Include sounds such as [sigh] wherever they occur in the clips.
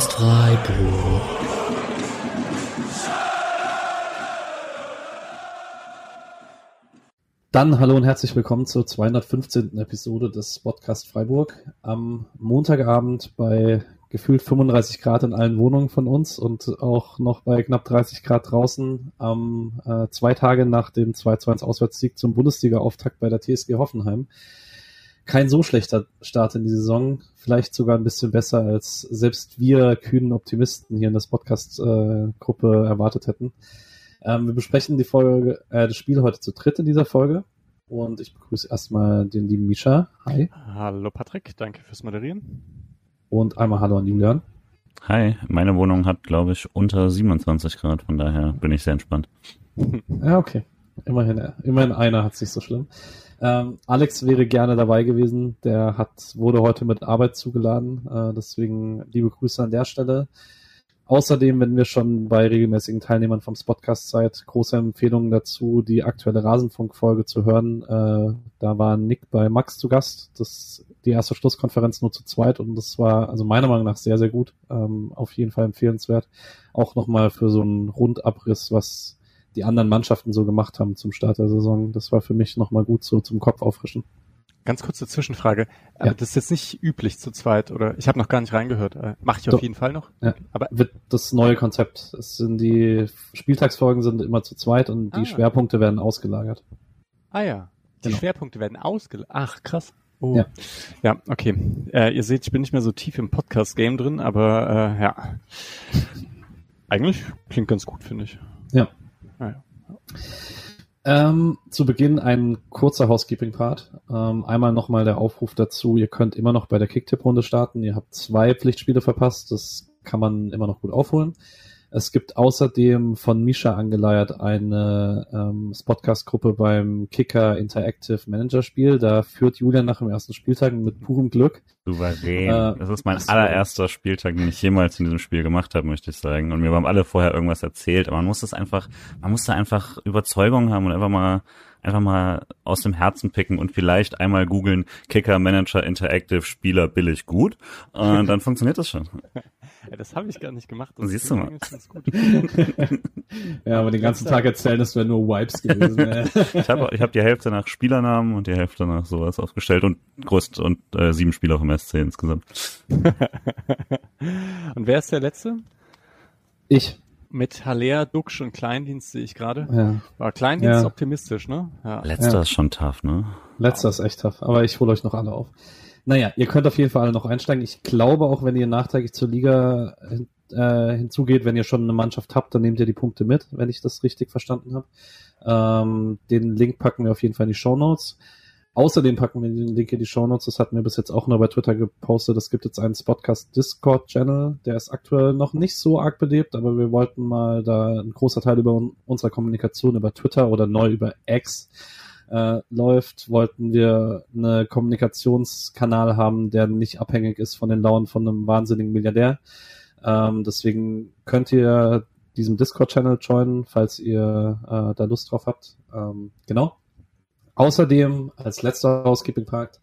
Podcast Freiburg. Dann hallo und herzlich willkommen zur 215. Episode des Podcast Freiburg. Am Montagabend bei gefühlt 35 Grad in allen Wohnungen von uns und auch noch bei knapp 30 Grad draußen am äh, zwei Tage nach dem 2-2 Auswärtssieg zum Bundesliga-Auftakt bei der TSG Hoffenheim. Kein so schlechter Start in die Saison, vielleicht sogar ein bisschen besser, als selbst wir kühnen Optimisten hier in der Podcast-Gruppe äh, erwartet hätten. Ähm, wir besprechen die Folge, äh, das Spiel heute zu dritt in dieser Folge. Und ich begrüße erstmal den lieben Misha. Hi. Hallo Patrick, danke fürs Moderieren. Und einmal Hallo an Julian. Hi, meine Wohnung hat, glaube ich, unter 27 Grad, von daher bin ich sehr entspannt. ja, okay. Immerhin, immerhin einer hat es nicht so schlimm. Ähm, Alex wäre gerne dabei gewesen. Der hat, wurde heute mit Arbeit zugeladen. Äh, deswegen liebe Grüße an der Stelle. Außerdem, wenn wir schon bei regelmäßigen Teilnehmern vom Spotcast seid, große Empfehlungen dazu, die aktuelle Rasenfunk-Folge zu hören. Äh, da war Nick bei Max zu Gast. Das die erste Schlusskonferenz nur zu zweit und das war also meiner Meinung nach sehr, sehr gut. Ähm, auf jeden Fall empfehlenswert. Auch nochmal für so einen Rundabriss, was die anderen Mannschaften so gemacht haben zum Start der Saison. Das war für mich nochmal gut so zum Kopf auffrischen. Ganz kurze Zwischenfrage. Ja. Das ist jetzt nicht üblich zu zweit, oder? Ich habe noch gar nicht reingehört. Äh, Mache ich auf Doch. jeden Fall noch. Ja. Aber wird das neue Konzept. Es sind die Spieltagsfolgen sind immer zu zweit und die ah. Schwerpunkte werden ausgelagert. Ah ja. Die genau. Schwerpunkte werden ausgelagert. Ach, krass. Oh. Ja. ja, okay. Äh, ihr seht, ich bin nicht mehr so tief im Podcast-Game drin, aber äh, ja. Eigentlich klingt ganz gut, finde ich. Ja. Ah. Ähm, zu Beginn ein kurzer Housekeeping-Part. Ähm, einmal nochmal der Aufruf dazu, ihr könnt immer noch bei der Kicktipp-Runde starten. Ihr habt zwei Pflichtspiele verpasst, das kann man immer noch gut aufholen. Es gibt außerdem von Misha angeleiert eine ähm, Spotcast-Gruppe beim Kicker Interactive Manager Spiel. Da führt Julian nach dem ersten Spieltag mit purem Glück. Souverän. Äh, das ist mein allererster Spieltag, den ich jemals in diesem Spiel gemacht habe, möchte ich sagen. Und mir haben alle vorher irgendwas erzählt. Aber man muss es einfach, man muss da einfach Überzeugung haben und einfach mal einfach mal aus dem Herzen picken und vielleicht einmal googeln Kicker Manager Interactive Spieler billig gut. Und dann funktioniert das schon. Ja, das habe ich gar nicht gemacht. Das Siehst du mal. [laughs] ja, aber den ganzen Tag erzählen, das wäre nur Wipes gewesen. ich habe ich hab die Hälfte nach Spielernamen und die Hälfte nach sowas aufgestellt und größt und äh, sieben Spieler vom SC insgesamt. [laughs] und wer ist der Letzte? Ich. Mit Haller, Duxch und Kleindienst sehe ich gerade. Ja. War Kleindienst ja. optimistisch, ne? Ja. Letzter ja. ist schon tough, ne? Letzter ist echt tough, aber ich hole euch noch alle auf. Naja, ihr könnt auf jeden Fall alle noch einsteigen. Ich glaube auch, wenn ihr nachträglich zur Liga äh, hinzugeht, wenn ihr schon eine Mannschaft habt, dann nehmt ihr die Punkte mit, wenn ich das richtig verstanden habe. Ähm, den Link packen wir auf jeden Fall in die Show Notes. Außerdem packen wir den Link in die Show Notes. Das hatten wir bis jetzt auch nur bei Twitter gepostet. Es gibt jetzt einen Spotcast Discord Channel. Der ist aktuell noch nicht so arg belebt, aber wir wollten mal da ein großer Teil über unserer Kommunikation über Twitter oder neu über X äh, läuft, wollten wir einen Kommunikationskanal haben, der nicht abhängig ist von den Launen von einem wahnsinnigen Milliardär. Ähm, deswegen könnt ihr diesem Discord-Channel joinen, falls ihr äh, da Lust drauf habt. Ähm, genau. Außerdem als letzter Housekeeping-Part,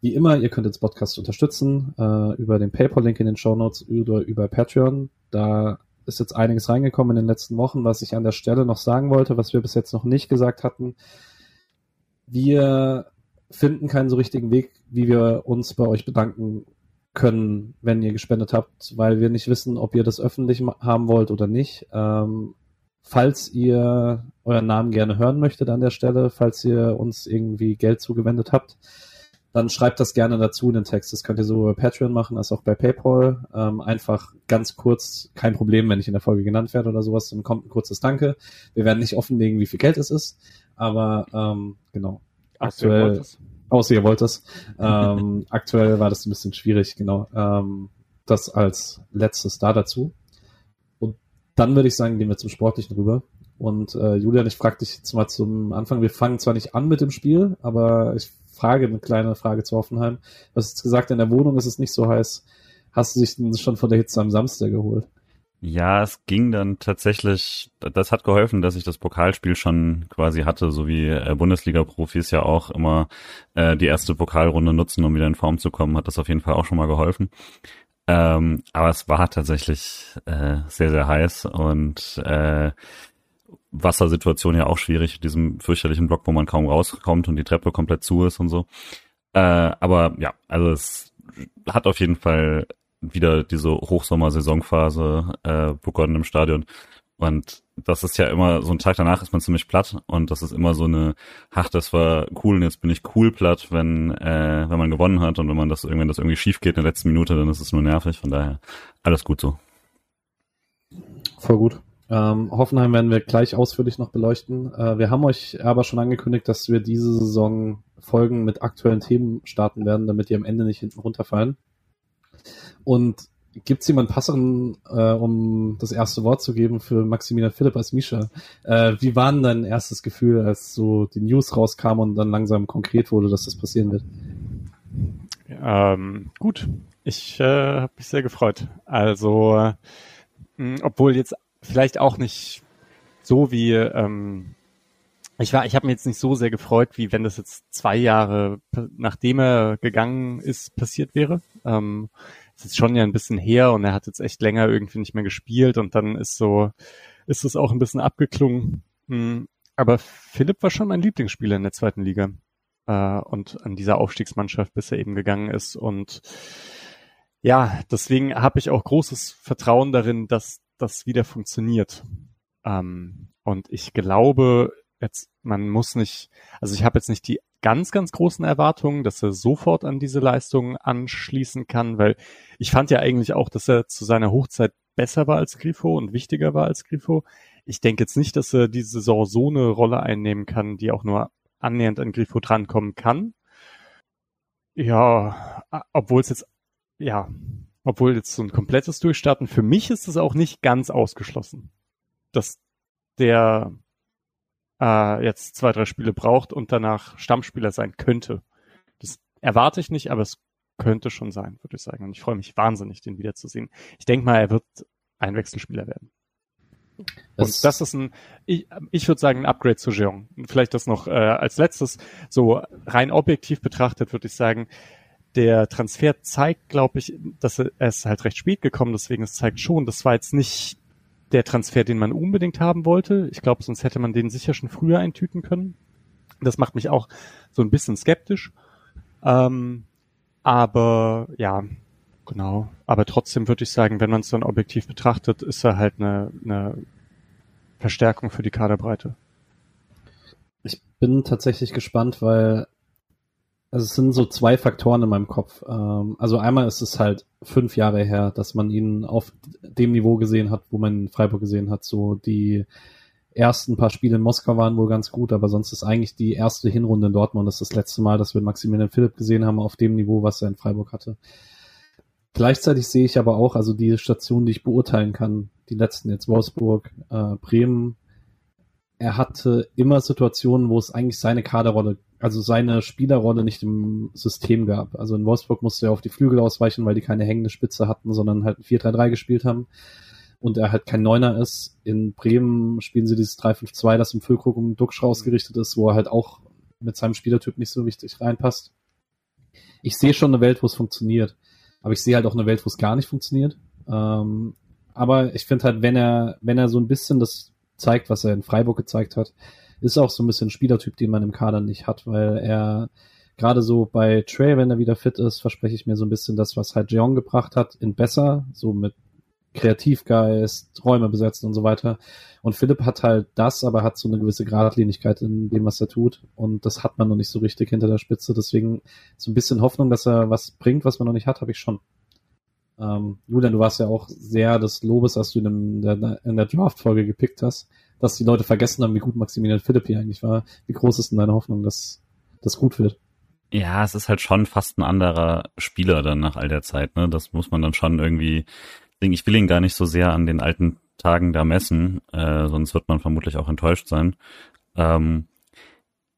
wie immer, ihr könnt den Podcast unterstützen äh, über den PayPal-Link in den Show Notes oder über Patreon. Da ist jetzt einiges reingekommen in den letzten Wochen, was ich an der Stelle noch sagen wollte, was wir bis jetzt noch nicht gesagt hatten wir finden keinen so richtigen Weg, wie wir uns bei euch bedanken können, wenn ihr gespendet habt, weil wir nicht wissen, ob ihr das öffentlich haben wollt oder nicht. Ähm, falls ihr euren Namen gerne hören möchtet an der Stelle, falls ihr uns irgendwie Geld zugewendet habt, dann schreibt das gerne dazu in den Text. Das könnt ihr sowohl bei Patreon machen als auch bei PayPal. Ähm, einfach ganz kurz, kein Problem, wenn ich in der Folge genannt werde oder sowas, dann kommt ein kurzes Danke. Wir werden nicht offenlegen, wie viel Geld es ist, aber ähm, genau. Aktuell, außer ihr wollt es. [laughs] Ähm, aktuell war das ein bisschen schwierig, genau. Ähm, das als letztes da dazu. Dann würde ich sagen, gehen wir zum Sportlichen rüber. Und äh, Julian, ich frage dich jetzt mal zum Anfang. Wir fangen zwar nicht an mit dem Spiel, aber ich frage eine kleine Frage zu Hoffenheim. Du hast gesagt, in der Wohnung ist es nicht so heiß. Hast du dich denn schon von der Hitze am Samstag geholt? Ja, es ging dann tatsächlich, das hat geholfen, dass ich das Pokalspiel schon quasi hatte, so wie äh, Bundesliga-Profis ja auch immer äh, die erste Pokalrunde nutzen, um wieder in Form zu kommen, hat das auf jeden Fall auch schon mal geholfen. Ähm, aber es war tatsächlich äh, sehr, sehr heiß und äh, Wassersituation ja auch schwierig, in diesem fürchterlichen Block, wo man kaum rauskommt und die Treppe komplett zu ist und so. Äh, aber ja, also es hat auf jeden Fall wieder diese Hochsommersaisonphase äh, begonnen im Stadion. Und das ist ja immer, so ein Tag danach ist man ziemlich platt und das ist immer so eine, ach, das war cool und jetzt bin ich cool platt, wenn, äh, wenn man gewonnen hat und wenn man das, wenn das irgendwie schief geht in der letzten Minute, dann ist es nur nervig. Von daher alles gut so. Voll gut. Ähm, Hoffenheim werden wir gleich ausführlich noch beleuchten. Äh, wir haben euch aber schon angekündigt, dass wir diese Saison Folgen mit aktuellen Themen starten werden, damit die am Ende nicht hinten runterfallen. Und gibt es jemanden passeren, äh, um das erste Wort zu geben für Maximilian Philipp als Misha? Äh, wie war denn dein erstes Gefühl, als so die News rauskam und dann langsam konkret wurde, dass das passieren wird? Ähm, gut, ich äh, habe mich sehr gefreut. Also, äh, obwohl jetzt vielleicht auch nicht so wie ähm, ich war, ich habe mir jetzt nicht so sehr gefreut, wie wenn das jetzt zwei Jahre nachdem er gegangen ist passiert wäre. Ähm, ist schon ja ein bisschen her und er hat jetzt echt länger irgendwie nicht mehr gespielt und dann ist so, ist es auch ein bisschen abgeklungen. Hm, aber Philipp war schon mein Lieblingsspieler in der zweiten Liga äh, und an dieser Aufstiegsmannschaft, bis er eben gegangen ist und ja, deswegen habe ich auch großes Vertrauen darin, dass das wieder funktioniert. Ähm, und ich glaube, jetzt, man muss nicht, also ich habe jetzt nicht die ganz, ganz großen Erwartungen, dass er sofort an diese Leistungen anschließen kann, weil ich fand ja eigentlich auch, dass er zu seiner Hochzeit besser war als Grifo und wichtiger war als Grifo. Ich denke jetzt nicht, dass er diese Saison so eine Rolle einnehmen kann, die auch nur annähernd an Grifo drankommen kann. Ja, obwohl es jetzt, ja, obwohl jetzt so ein komplettes Durchstarten, für mich ist es auch nicht ganz ausgeschlossen, dass der äh, jetzt zwei, drei Spiele braucht und danach Stammspieler sein könnte. Das erwarte ich nicht, aber es könnte schon sein, würde ich sagen. Und ich freue mich wahnsinnig, den wiederzusehen. Ich denke mal, er wird ein Wechselspieler werden. Das und das ist ein, ich, ich würde sagen, ein Upgrade zu Jeong. Vielleicht das noch äh, als letztes, so rein objektiv betrachtet, würde ich sagen, der Transfer zeigt, glaube ich, dass er, er ist halt recht spät gekommen, deswegen es zeigt schon, das war jetzt nicht der Transfer, den man unbedingt haben wollte. Ich glaube, sonst hätte man den sicher schon früher eintüten können. Das macht mich auch so ein bisschen skeptisch. Ähm, aber ja, genau. Aber trotzdem würde ich sagen, wenn man es dann objektiv betrachtet, ist er halt eine, eine Verstärkung für die Kaderbreite. Ich bin tatsächlich gespannt, weil also es sind so zwei Faktoren in meinem Kopf. Ähm, also einmal ist es halt fünf Jahre her, dass man ihn auf dem Niveau gesehen hat, wo man Freiburg gesehen hat. So die ersten paar Spiele in Moskau waren wohl ganz gut, aber sonst ist eigentlich die erste Hinrunde in Dortmund das, ist das letzte Mal, dass wir Maximilian Philipp gesehen haben auf dem Niveau, was er in Freiburg hatte. Gleichzeitig sehe ich aber auch, also die Stationen, die ich beurteilen kann, die letzten jetzt Wolfsburg, äh, Bremen, er hatte immer Situationen, wo es eigentlich seine Kaderrolle also seine Spielerrolle nicht im System gab. Also in Wolfsburg musste er auf die Flügel ausweichen, weil die keine hängende Spitze hatten, sondern halt ein 4-3-3 gespielt haben. Und er halt kein Neuner ist. In Bremen spielen sie dieses 3-5-2, das im Füllkrug um Duxch rausgerichtet ist, wo er halt auch mit seinem Spielertyp nicht so wichtig reinpasst. Ich sehe schon eine Welt, wo es funktioniert. Aber ich sehe halt auch eine Welt, wo es gar nicht funktioniert. Ähm, aber ich finde halt, wenn er, wenn er so ein bisschen das zeigt, was er in Freiburg gezeigt hat, ist auch so ein bisschen ein Spielertyp, den man im Kader nicht hat, weil er gerade so bei Trey, wenn er wieder fit ist, verspreche ich mir so ein bisschen das, was halt Jeong gebracht hat, in besser, so mit Kreativgeist, Räume besetzen und so weiter. Und Philipp hat halt das, aber hat so eine gewisse Gradlinigkeit in dem, was er tut. Und das hat man noch nicht so richtig hinter der Spitze. Deswegen so ein bisschen Hoffnung, dass er was bringt, was man noch nicht hat, habe ich schon. Ähm, Julian, du warst ja auch sehr des Lobes, als du in der, in der Draft-Folge gepickt hast dass die Leute vergessen haben, wie gut Maximilian Philipp hier eigentlich war. Wie groß ist denn deine Hoffnung, dass das gut wird? Ja, es ist halt schon fast ein anderer Spieler dann nach all der Zeit. Ne? Das muss man dann schon irgendwie. Ich will ihn gar nicht so sehr an den alten Tagen da messen, äh, sonst wird man vermutlich auch enttäuscht sein. Ähm,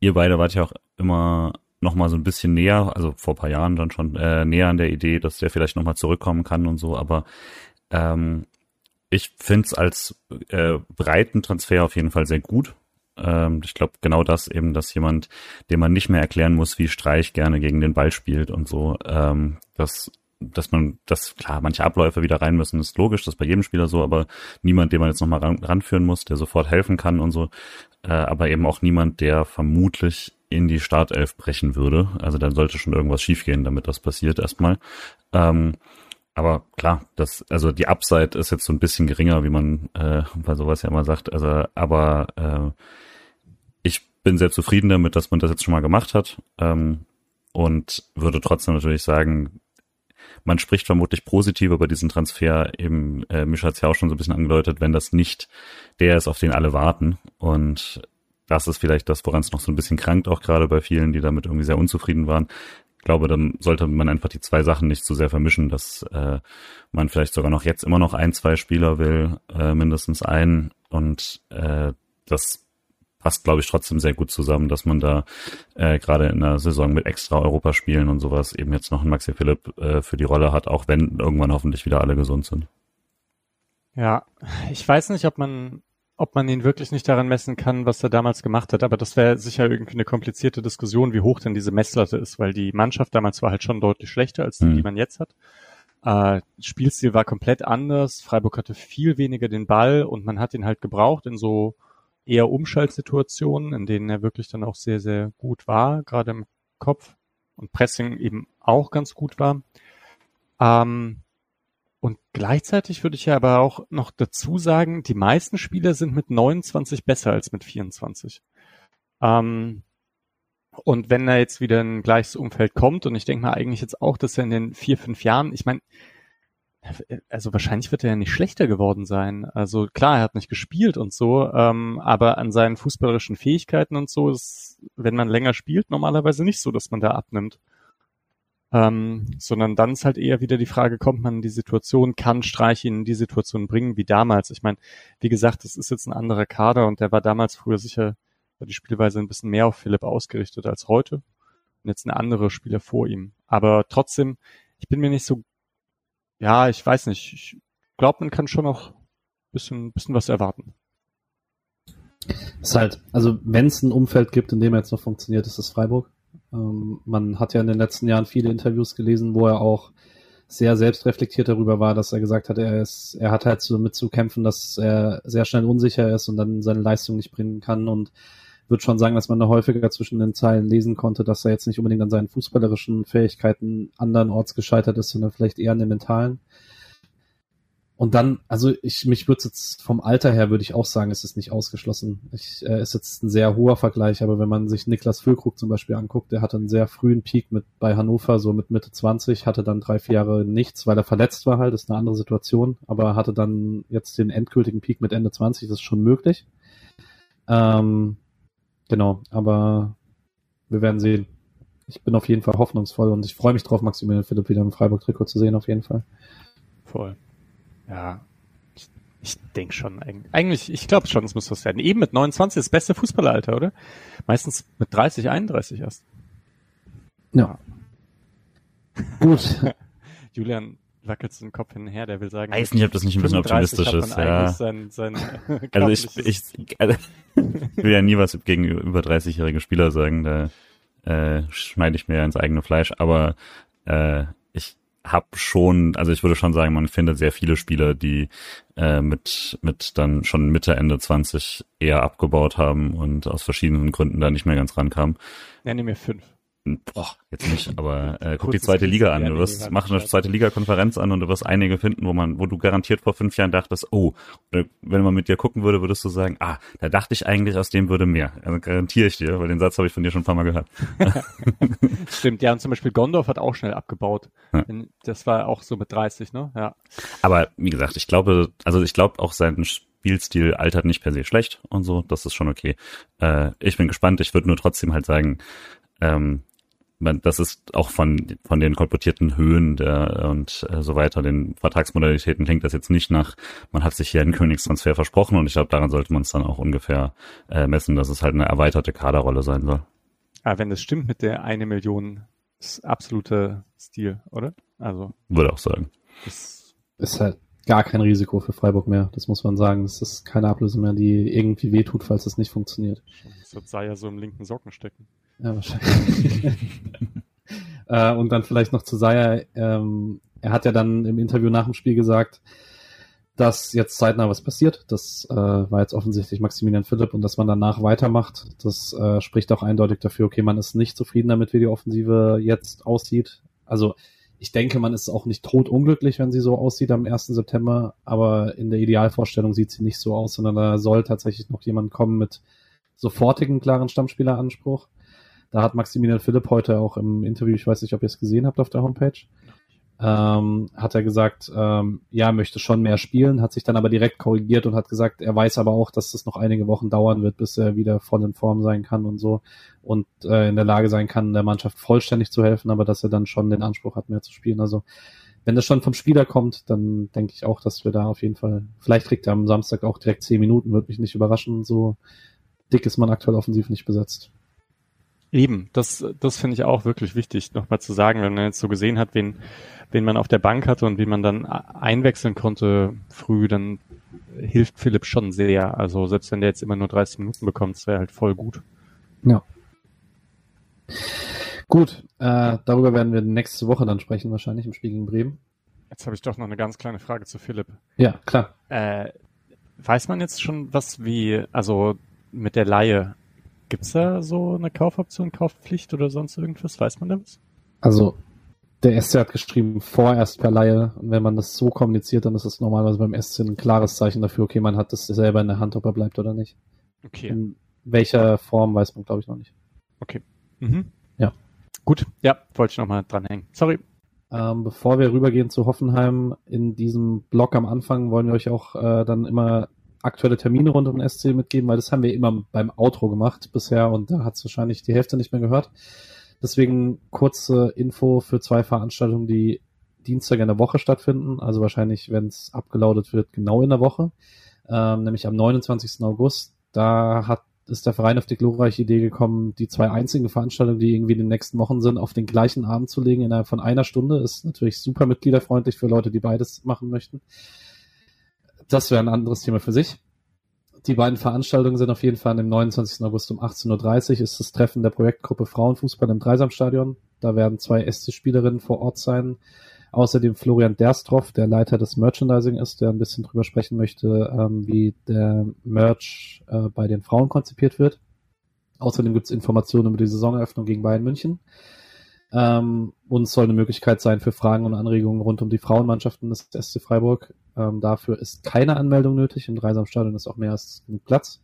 ihr beide wart ja auch immer noch mal so ein bisschen näher, also vor paar Jahren dann schon äh, näher an der Idee, dass der vielleicht noch mal zurückkommen kann und so. Aber ähm, ich finde es als äh, breiten Transfer auf jeden Fall sehr gut. Ähm, ich glaube genau das eben, dass jemand, dem man nicht mehr erklären muss, wie Streich gerne gegen den Ball spielt und so, ähm, das dass man, dass klar, manche Abläufe wieder rein müssen, ist logisch, das ist bei jedem Spieler so, aber niemand, den man jetzt nochmal ran, ranführen muss, der sofort helfen kann und so, äh, aber eben auch niemand, der vermutlich in die Startelf brechen würde. Also dann sollte schon irgendwas schiefgehen, damit das passiert erstmal. Ähm, aber klar, das, also die Upside ist jetzt so ein bisschen geringer, wie man äh, bei sowas ja immer sagt. Also, aber äh, ich bin sehr zufrieden damit, dass man das jetzt schon mal gemacht hat. Ähm, und würde trotzdem natürlich sagen, man spricht vermutlich positiv über diesen Transfer. Eben, äh, Misch hat es ja auch schon so ein bisschen angedeutet, wenn das nicht der ist, auf den alle warten. Und das ist vielleicht das, woran es noch so ein bisschen krankt, auch gerade bei vielen, die damit irgendwie sehr unzufrieden waren. Glaube, dann sollte man einfach die zwei Sachen nicht zu sehr vermischen, dass äh, man vielleicht sogar noch jetzt immer noch ein, zwei Spieler will, äh, mindestens einen. Und äh, das passt, glaube ich, trotzdem sehr gut zusammen, dass man da äh, gerade in der Saison mit extra Europaspielen und sowas eben jetzt noch einen Maxi Philipp äh, für die Rolle hat, auch wenn irgendwann hoffentlich wieder alle gesund sind. Ja, ich weiß nicht, ob man ob man ihn wirklich nicht daran messen kann, was er damals gemacht hat. Aber das wäre sicher irgendwie eine komplizierte Diskussion, wie hoch denn diese Messlatte ist, weil die Mannschaft damals war halt schon deutlich schlechter als die, mhm. die man jetzt hat. Äh, Spielstil war komplett anders. Freiburg hatte viel weniger den Ball und man hat ihn halt gebraucht in so eher Umschaltsituationen, in denen er wirklich dann auch sehr, sehr gut war, gerade im Kopf und Pressing eben auch ganz gut war. Ähm, und gleichzeitig würde ich ja aber auch noch dazu sagen, die meisten Spieler sind mit 29 besser als mit 24. Ähm, und wenn er jetzt wieder in ein gleiches Umfeld kommt, und ich denke mal eigentlich jetzt auch, dass er in den vier, fünf Jahren, ich meine, also wahrscheinlich wird er ja nicht schlechter geworden sein. Also klar, er hat nicht gespielt und so, ähm, aber an seinen fußballerischen Fähigkeiten und so ist, wenn man länger spielt, normalerweise nicht so, dass man da abnimmt. Ähm, sondern dann ist halt eher wieder die Frage, kommt man in die Situation, kann Streich ihn in die Situation bringen wie damals? Ich meine, wie gesagt, das ist jetzt ein anderer Kader und der war damals früher sicher, war die Spielweise ein bisschen mehr auf Philipp ausgerichtet als heute. Und jetzt eine andere Spieler vor ihm. Aber trotzdem, ich bin mir nicht so ja, ich weiß nicht. Ich glaube, man kann schon noch bisschen, bisschen was erwarten. Ist halt, also wenn es ein Umfeld gibt, in dem er jetzt noch funktioniert, ist es Freiburg. Ähm, man hat ja in den letzten Jahren viele Interviews gelesen, wo er auch sehr selbstreflektiert darüber war, dass er gesagt hat, er ist, er hat halt so mit zu kämpfen, dass er sehr schnell unsicher ist und dann seine Leistung nicht bringen kann und würde schon sagen, dass man da häufiger zwischen den Zeilen lesen konnte, dass er jetzt nicht unbedingt an seinen fußballerischen Fähigkeiten andernorts gescheitert ist, sondern vielleicht eher an den mentalen. Und dann, also ich mich würde jetzt vom Alter her würde ich auch sagen, es ist nicht ausgeschlossen. Ich, äh, ist jetzt ein sehr hoher Vergleich, aber wenn man sich Niklas Füllkrug zum Beispiel anguckt, der hatte einen sehr frühen Peak mit bei Hannover, so mit Mitte 20, hatte dann drei, vier Jahre nichts, weil er verletzt war halt, ist eine andere Situation, aber hatte dann jetzt den endgültigen Peak mit Ende 20, das ist schon möglich. Ähm, Genau, aber wir werden sehen. Ich bin auf jeden Fall hoffnungsvoll und ich freue mich drauf, Maximilian Philipp wieder im Freiburg-Trikot zu sehen, auf jeden Fall. Voll. Ja, ich, ich denke schon. Eigentlich, ich glaube schon, es muss was werden. Eben mit 29 das beste Fußballeralter, oder? Meistens mit 30, 31 erst. Ja. [laughs] Gut. Julian, wackelt den Kopf hin und her, der will sagen. Weiß nicht, ob das nicht ein bisschen optimistisch ist. Ja. Sein, sein [laughs] also ich, ich, also ich will ja nie was gegen über 30-jährige Spieler sagen, da äh, schneide ich mir ins eigene Fleisch, aber äh, ich habe schon, also ich würde schon sagen, man findet sehr viele Spieler, die äh, mit, mit dann schon Mitte, Ende 20 eher abgebaut haben und aus verschiedenen Gründen da nicht mehr ganz rankamen. Nenne mir fünf boah, jetzt nicht, [laughs] aber äh, guck die zweite Liga an. Du wirst, mach eine zweite Liga-Konferenz an und du wirst einige finden, wo man, wo du garantiert vor fünf Jahren dachtest, oh, wenn man mit dir gucken würde, würdest du sagen, ah, da dachte ich eigentlich, aus dem würde mehr. Also garantiere ich dir, weil den Satz habe ich von dir schon ein paar Mal gehört. [laughs] [laughs] Stimmt, ja, und zum Beispiel Gondorf hat auch schnell abgebaut. Ja. Das war auch so mit 30, ne? Ja. Aber wie gesagt, ich glaube, also ich glaube auch sein Spielstil altert nicht per se schlecht und so, das ist schon okay. Äh, ich bin gespannt, ich würde nur trotzdem halt sagen, ähm, man, das ist auch von, von den kolportierten Höhen der, und äh, so weiter, den Vertragsmodalitäten klingt das jetzt nicht nach, man hat sich hier einen Königstransfer versprochen und ich glaube, daran sollte man es dann auch ungefähr äh, messen, dass es halt eine erweiterte Kaderrolle sein soll. Aber wenn das stimmt mit der eine Million, ist absoluter Stil, oder? Also. Würde auch sagen. Das ist halt gar kein Risiko für Freiburg mehr, das muss man sagen. Es ist keine Ablöse mehr, die irgendwie wehtut, falls es nicht funktioniert. Das wird Sei ja so im linken Socken stecken. Ja, wahrscheinlich. [laughs] äh, und dann vielleicht noch zu Saya. Ähm, er hat ja dann im Interview nach dem Spiel gesagt, dass jetzt zeitnah was passiert. Das äh, war jetzt offensichtlich Maximilian Philipp und dass man danach weitermacht, das äh, spricht auch eindeutig dafür, okay, man ist nicht zufrieden damit, wie die Offensive jetzt aussieht. Also ich denke, man ist auch nicht totunglücklich, wenn sie so aussieht am 1. September, aber in der Idealvorstellung sieht sie nicht so aus, sondern da soll tatsächlich noch jemand kommen mit sofortigen, klaren Stammspieleranspruch. Da hat Maximilian Philipp heute auch im Interview, ich weiß nicht, ob ihr es gesehen habt auf der Homepage, ähm, hat er gesagt, ähm, ja, möchte schon mehr spielen, hat sich dann aber direkt korrigiert und hat gesagt, er weiß aber auch, dass das noch einige Wochen dauern wird, bis er wieder voll in Form sein kann und so und äh, in der Lage sein kann, der Mannschaft vollständig zu helfen, aber dass er dann schon den Anspruch hat, mehr zu spielen. Also wenn das schon vom Spieler kommt, dann denke ich auch, dass wir da auf jeden Fall, vielleicht kriegt er am Samstag auch direkt zehn Minuten, würde mich nicht überraschen, so dick ist man aktuell offensiv nicht besetzt. Eben, das, das finde ich auch wirklich wichtig, nochmal zu sagen, wenn man jetzt so gesehen hat, wen, wen man auf der Bank hatte und wie man dann einwechseln konnte früh, dann hilft Philipp schon sehr. Also selbst wenn der jetzt immer nur 30 Minuten bekommt, das wäre halt voll gut. Ja. Gut, äh, darüber werden wir nächste Woche dann sprechen, wahrscheinlich im Spiel gegen Bremen. Jetzt habe ich doch noch eine ganz kleine Frage zu Philipp. Ja, klar. Äh, weiß man jetzt schon was wie, also mit der Laie, gibt's da so eine Kaufoption, Kaufpflicht oder sonst irgendwas? Weiß man da was? Also der SC hat geschrieben, vorerst per Laie. Und wenn man das so kommuniziert, dann ist es normalerweise beim SC ein klares Zeichen dafür, okay, man hat das selber in der Hand, ob er bleibt oder nicht. Okay. In welcher Form weiß man, glaube ich, noch nicht. Okay. Mhm. Ja. Gut, ja, wollte ich nochmal dranhängen. Sorry. Ähm, bevor wir rübergehen zu Hoffenheim, in diesem Blog am Anfang wollen wir euch auch äh, dann immer aktuelle Termine rund um den SC mitgeben, weil das haben wir immer beim Outro gemacht bisher und da hat es wahrscheinlich die Hälfte nicht mehr gehört. Deswegen kurze Info für zwei Veranstaltungen, die Dienstag in der Woche stattfinden. Also wahrscheinlich, wenn es abgelaudet wird, genau in der Woche. Ähm, nämlich am 29. August. Da hat ist der Verein auf die glorreiche Idee gekommen, die zwei einzigen Veranstaltungen, die irgendwie in den nächsten Wochen sind, auf den gleichen Abend zu legen innerhalb von einer Stunde. Ist natürlich super mitgliederfreundlich für Leute, die beides machen möchten. Das wäre ein anderes Thema für sich die beiden Veranstaltungen sind auf jeden Fall am 29. August um 18.30 Uhr ist das Treffen der Projektgruppe Frauenfußball im Dreisamstadion. Da werden zwei SC-Spielerinnen vor Ort sein. Außerdem Florian Derstroff, der Leiter des Merchandising ist, der ein bisschen drüber sprechen möchte, ähm, wie der Merch äh, bei den Frauen konzipiert wird. Außerdem gibt es Informationen über die Saisoneröffnung gegen Bayern München. Ähm, und soll eine Möglichkeit sein für Fragen und Anregungen rund um die Frauenmannschaften des SC Freiburg. Ähm, dafür ist keine Anmeldung nötig. Im Dreisamstadion ist auch mehr als genug Platz.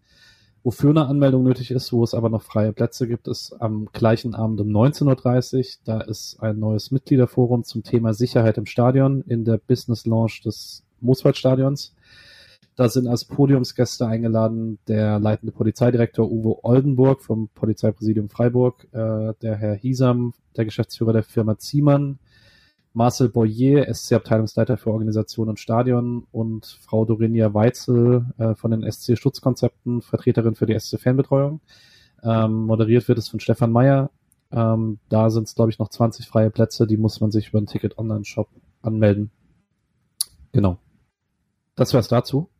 Wofür eine Anmeldung nötig ist, wo es aber noch freie Plätze gibt, ist am gleichen Abend um 19.30 Uhr. Da ist ein neues Mitgliederforum zum Thema Sicherheit im Stadion in der Business Lounge des Mooswaldstadions. Da sind als Podiumsgäste eingeladen der leitende Polizeidirektor Uwe Oldenburg vom Polizeipräsidium Freiburg, äh, der Herr Hiesam, der Geschäftsführer der Firma Ziemann, Marcel Boyer, SC-Abteilungsleiter für Organisation und Stadion und Frau Dorinia Weitzel äh, von den SC-Schutzkonzepten, Vertreterin für die SC-Fanbetreuung. Ähm, moderiert wird es von Stefan Meyer. Ähm, da sind es, glaube ich, noch 20 freie Plätze, die muss man sich über den Ticket-Online-Shop anmelden. Genau. Das wär's dazu.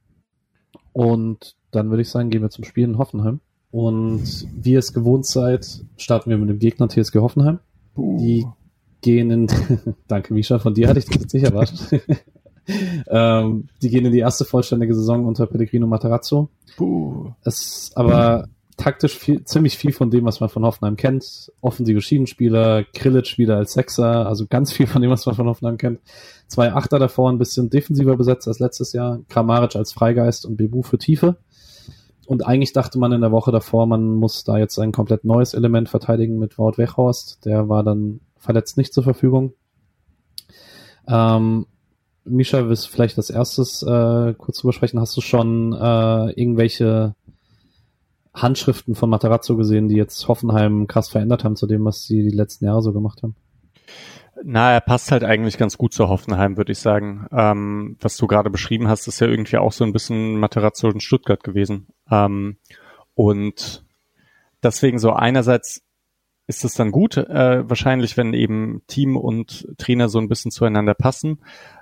Und dann würde ich sagen, gehen wir zum Spiel in Hoffenheim. Und wie ihr es gewohnt seid, starten wir mit dem Gegner TSG Hoffenheim. Uh. Die gehen in, [laughs] danke Misha, von dir hatte ich das jetzt nicht erwartet. [laughs] ähm, die gehen in die erste vollständige Saison unter Pellegrino Matarazzo. Uh. Es aber taktisch viel, ziemlich viel von dem, was man von Hoffenheim kennt. Offensive Schiedenspieler, Krilic wieder als Sechser, also ganz viel von dem, was man von Hoffenheim kennt. Zwei Achter davor, ein bisschen defensiver besetzt als letztes Jahr. Kramaric als Freigeist und Bebu für Tiefe. Und eigentlich dachte man in der Woche davor, man muss da jetzt ein komplett neues Element verteidigen mit Wout Weghorst. Der war dann verletzt nicht zur Verfügung. Ähm, Misha, willst du vielleicht als erstes äh, kurz drüber sprechen? Hast du schon äh, irgendwelche Handschriften von Matarazzo gesehen, die jetzt Hoffenheim krass verändert haben zu dem, was sie die letzten Jahre so gemacht haben? Na, er passt halt eigentlich ganz gut zu Hoffenheim, würde ich sagen. Ähm, was du gerade beschrieben hast, ist ja irgendwie auch so ein bisschen Matarazzo in Stuttgart gewesen. Ähm, und deswegen so einerseits ist es dann gut, äh, wahrscheinlich, wenn eben Team und Trainer so ein bisschen zueinander passen.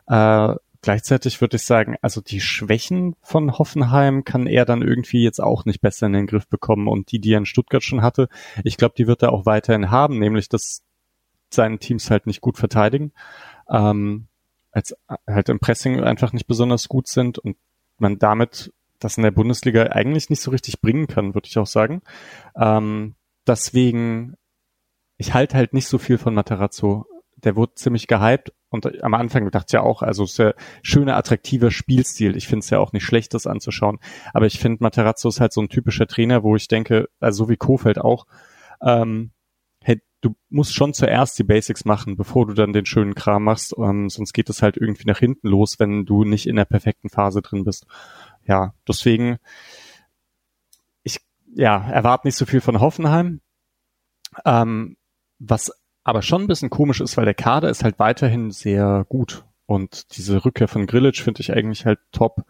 Äh, Gleichzeitig würde ich sagen, also die Schwächen von Hoffenheim kann er dann irgendwie jetzt auch nicht besser in den Griff bekommen und die, die er in Stuttgart schon hatte, ich glaube, die wird er auch weiterhin haben, nämlich dass seine Teams halt nicht gut verteidigen. Ähm, als halt im Pressing einfach nicht besonders gut sind und man damit das in der Bundesliga eigentlich nicht so richtig bringen kann, würde ich auch sagen. Ähm, deswegen, ich halte halt nicht so viel von Materazzo. Der wurde ziemlich gehypt und am Anfang dachte ich ja auch, also sehr schöner, attraktiver Spielstil. Ich finde es ja auch nicht schlecht, das anzuschauen. Aber ich finde, Materazzo ist halt so ein typischer Trainer, wo ich denke, also so wie Kofeld auch, ähm, hey, du musst schon zuerst die Basics machen, bevor du dann den schönen Kram machst. Ähm, sonst geht es halt irgendwie nach hinten los, wenn du nicht in der perfekten Phase drin bist. Ja, deswegen, ich ja, erwarte nicht so viel von Hoffenheim. Ähm, was aber schon ein bisschen komisch ist, weil der Kader ist halt weiterhin sehr gut. Und diese Rückkehr von Grillitsch finde ich eigentlich halt top.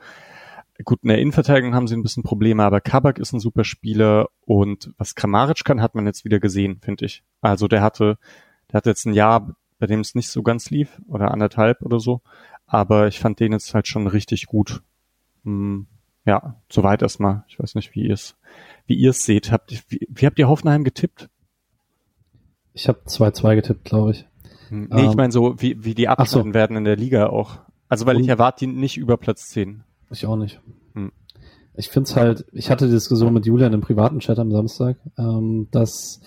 Gut, in der Innenverteidigung haben sie ein bisschen Probleme, aber Kabak ist ein super Spieler und was Kramaric kann, hat man jetzt wieder gesehen, finde ich. Also der hatte, der hatte jetzt ein Jahr, bei dem es nicht so ganz lief oder anderthalb oder so, aber ich fand den jetzt halt schon richtig gut. Hm, ja, soweit erstmal. Ich weiß nicht, wie ihr es, wie ihr es seht. Habt, wie, wie habt ihr Hoffenheim getippt? Ich habe 2-2 getippt, glaube ich. Hm. Nee, ähm, ich meine so, wie, wie die abschneiden so. werden in der Liga auch. Also weil Und, ich erwarte die nicht über Platz 10. Ich auch nicht. Hm. Ich finde es halt, ich hatte die Diskussion mit Julian im privaten Chat am Samstag, ähm, dass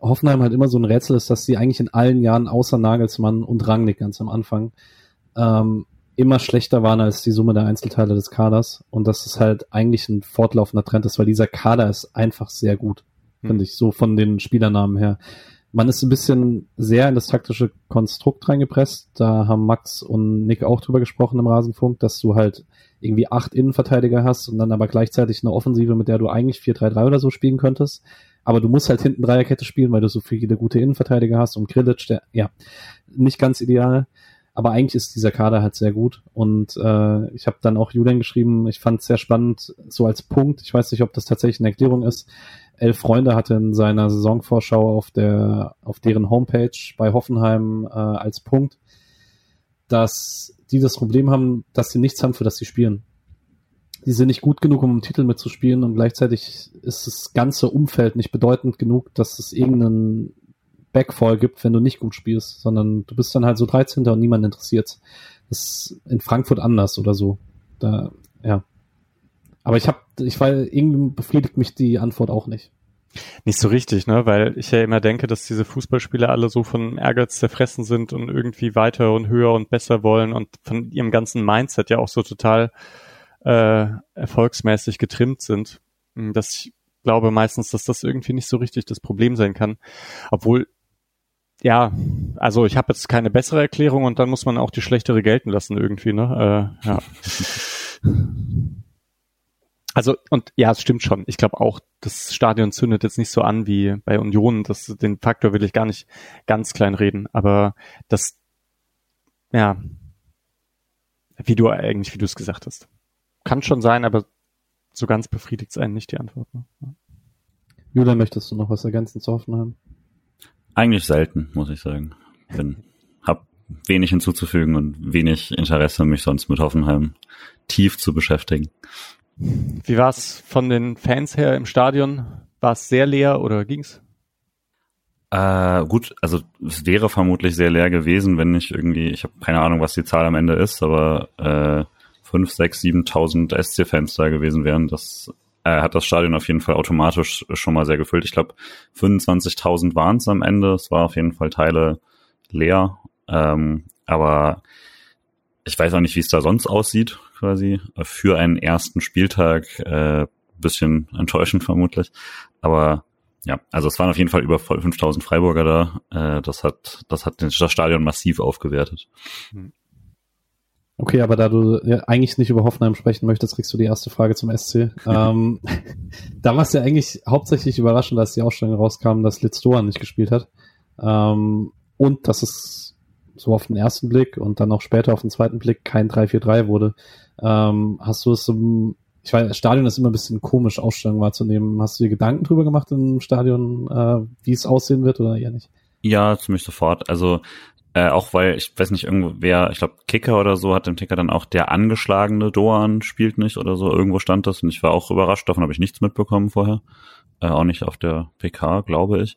Hoffenheim halt immer so ein Rätsel ist, dass sie eigentlich in allen Jahren außer Nagelsmann und Rangnick ganz am Anfang ähm, immer schlechter waren als die Summe der Einzelteile des Kaders und dass es halt eigentlich ein fortlaufender Trend ist, weil dieser Kader ist einfach sehr gut, hm. finde ich, so von den Spielernamen her man ist ein bisschen sehr in das taktische Konstrukt reingepresst. Da haben Max und Nick auch drüber gesprochen im Rasenfunk, dass du halt irgendwie acht Innenverteidiger hast und dann aber gleichzeitig eine Offensive, mit der du eigentlich 4-3-3 oder so spielen könntest. Aber du musst halt hinten Dreierkette spielen, weil du so viele gute Innenverteidiger hast und Krilic, der, ja, nicht ganz ideal. Aber eigentlich ist dieser Kader halt sehr gut. Und äh, ich habe dann auch Julian geschrieben, ich fand es sehr spannend, so als Punkt. Ich weiß nicht, ob das tatsächlich eine Erklärung ist. Elf Freunde hatte in seiner Saisonvorschau auf der, auf deren Homepage bei Hoffenheim äh, als Punkt, dass die das Problem haben, dass sie nichts haben, für das sie spielen. Die sind nicht gut genug, um einen Titel mitzuspielen und gleichzeitig ist das ganze Umfeld nicht bedeutend genug, dass es irgendeinen Backfall gibt, wenn du nicht gut spielst, sondern du bist dann halt so 13. und niemand interessiert. Das ist in Frankfurt anders oder so. Da, ja. Aber ich habe, ich weil irgendwie befriedigt mich die Antwort auch nicht. Nicht so richtig, ne? Weil ich ja immer denke, dass diese Fußballspieler alle so von Ehrgeiz zerfressen sind und irgendwie weiter und höher und besser wollen und von ihrem ganzen Mindset ja auch so total äh, erfolgsmäßig getrimmt sind. Hm, dass ich glaube meistens, dass das irgendwie nicht so richtig das Problem sein kann. Obwohl, ja, also ich habe jetzt keine bessere Erklärung und dann muss man auch die schlechtere gelten lassen irgendwie, ne? Äh, ja. [laughs] Also, und ja, es stimmt schon. Ich glaube auch, das Stadion zündet jetzt nicht so an wie bei Union. Das, den Faktor will ich gar nicht ganz klein reden. Aber das, ja, wie du eigentlich, wie du es gesagt hast. Kann schon sein, aber so ganz befriedigt es einen nicht die Antwort. Ne? Julia, möchtest du noch was ergänzen zu Hoffenheim? Eigentlich selten, muss ich sagen. Bin, hab wenig hinzuzufügen und wenig Interesse, mich sonst mit Hoffenheim tief zu beschäftigen. Wie war es von den Fans her im Stadion? War es sehr leer oder ging's? Äh, gut, also es wäre vermutlich sehr leer gewesen, wenn nicht irgendwie, ich habe keine Ahnung, was die Zahl am Ende ist, aber äh, 5, 6, 7.000 SC-Fans da gewesen wären. Das äh, hat das Stadion auf jeden Fall automatisch schon mal sehr gefüllt. Ich glaube, 25.000 waren es am Ende. Es war auf jeden Fall Teile leer. Ähm, aber ich weiß auch nicht, wie es da sonst aussieht, quasi. Für einen ersten Spieltag äh, bisschen enttäuschend vermutlich. Aber ja, also es waren auf jeden Fall über 5000 Freiburger da. Äh, das hat, das hat das Stadion massiv aufgewertet. Okay, aber da du ja eigentlich nicht über Hoffenheim sprechen möchtest, kriegst du die erste Frage zum SC. [laughs] ähm, da war es ja eigentlich hauptsächlich überraschend, als die Ausstellung rauskam, dass Litz Doan nicht gespielt hat. Ähm, und dass es so auf den ersten Blick und dann auch später auf den zweiten Blick kein 3-4-3 wurde. Ähm, hast du es im, ich weiß, Stadion ist immer ein bisschen komisch, Ausstellungen wahrzunehmen. Hast du dir Gedanken drüber gemacht im Stadion, äh, wie es aussehen wird oder eher nicht? Ja, ziemlich sofort. Also äh, auch weil, ich weiß nicht, irgendwo wer, ich glaube Kicker oder so hat im Ticker dann auch der angeschlagene Doan spielt nicht oder so. Irgendwo stand das und ich war auch überrascht, davon habe ich nichts mitbekommen vorher. Äh, auch nicht auf der PK, glaube ich.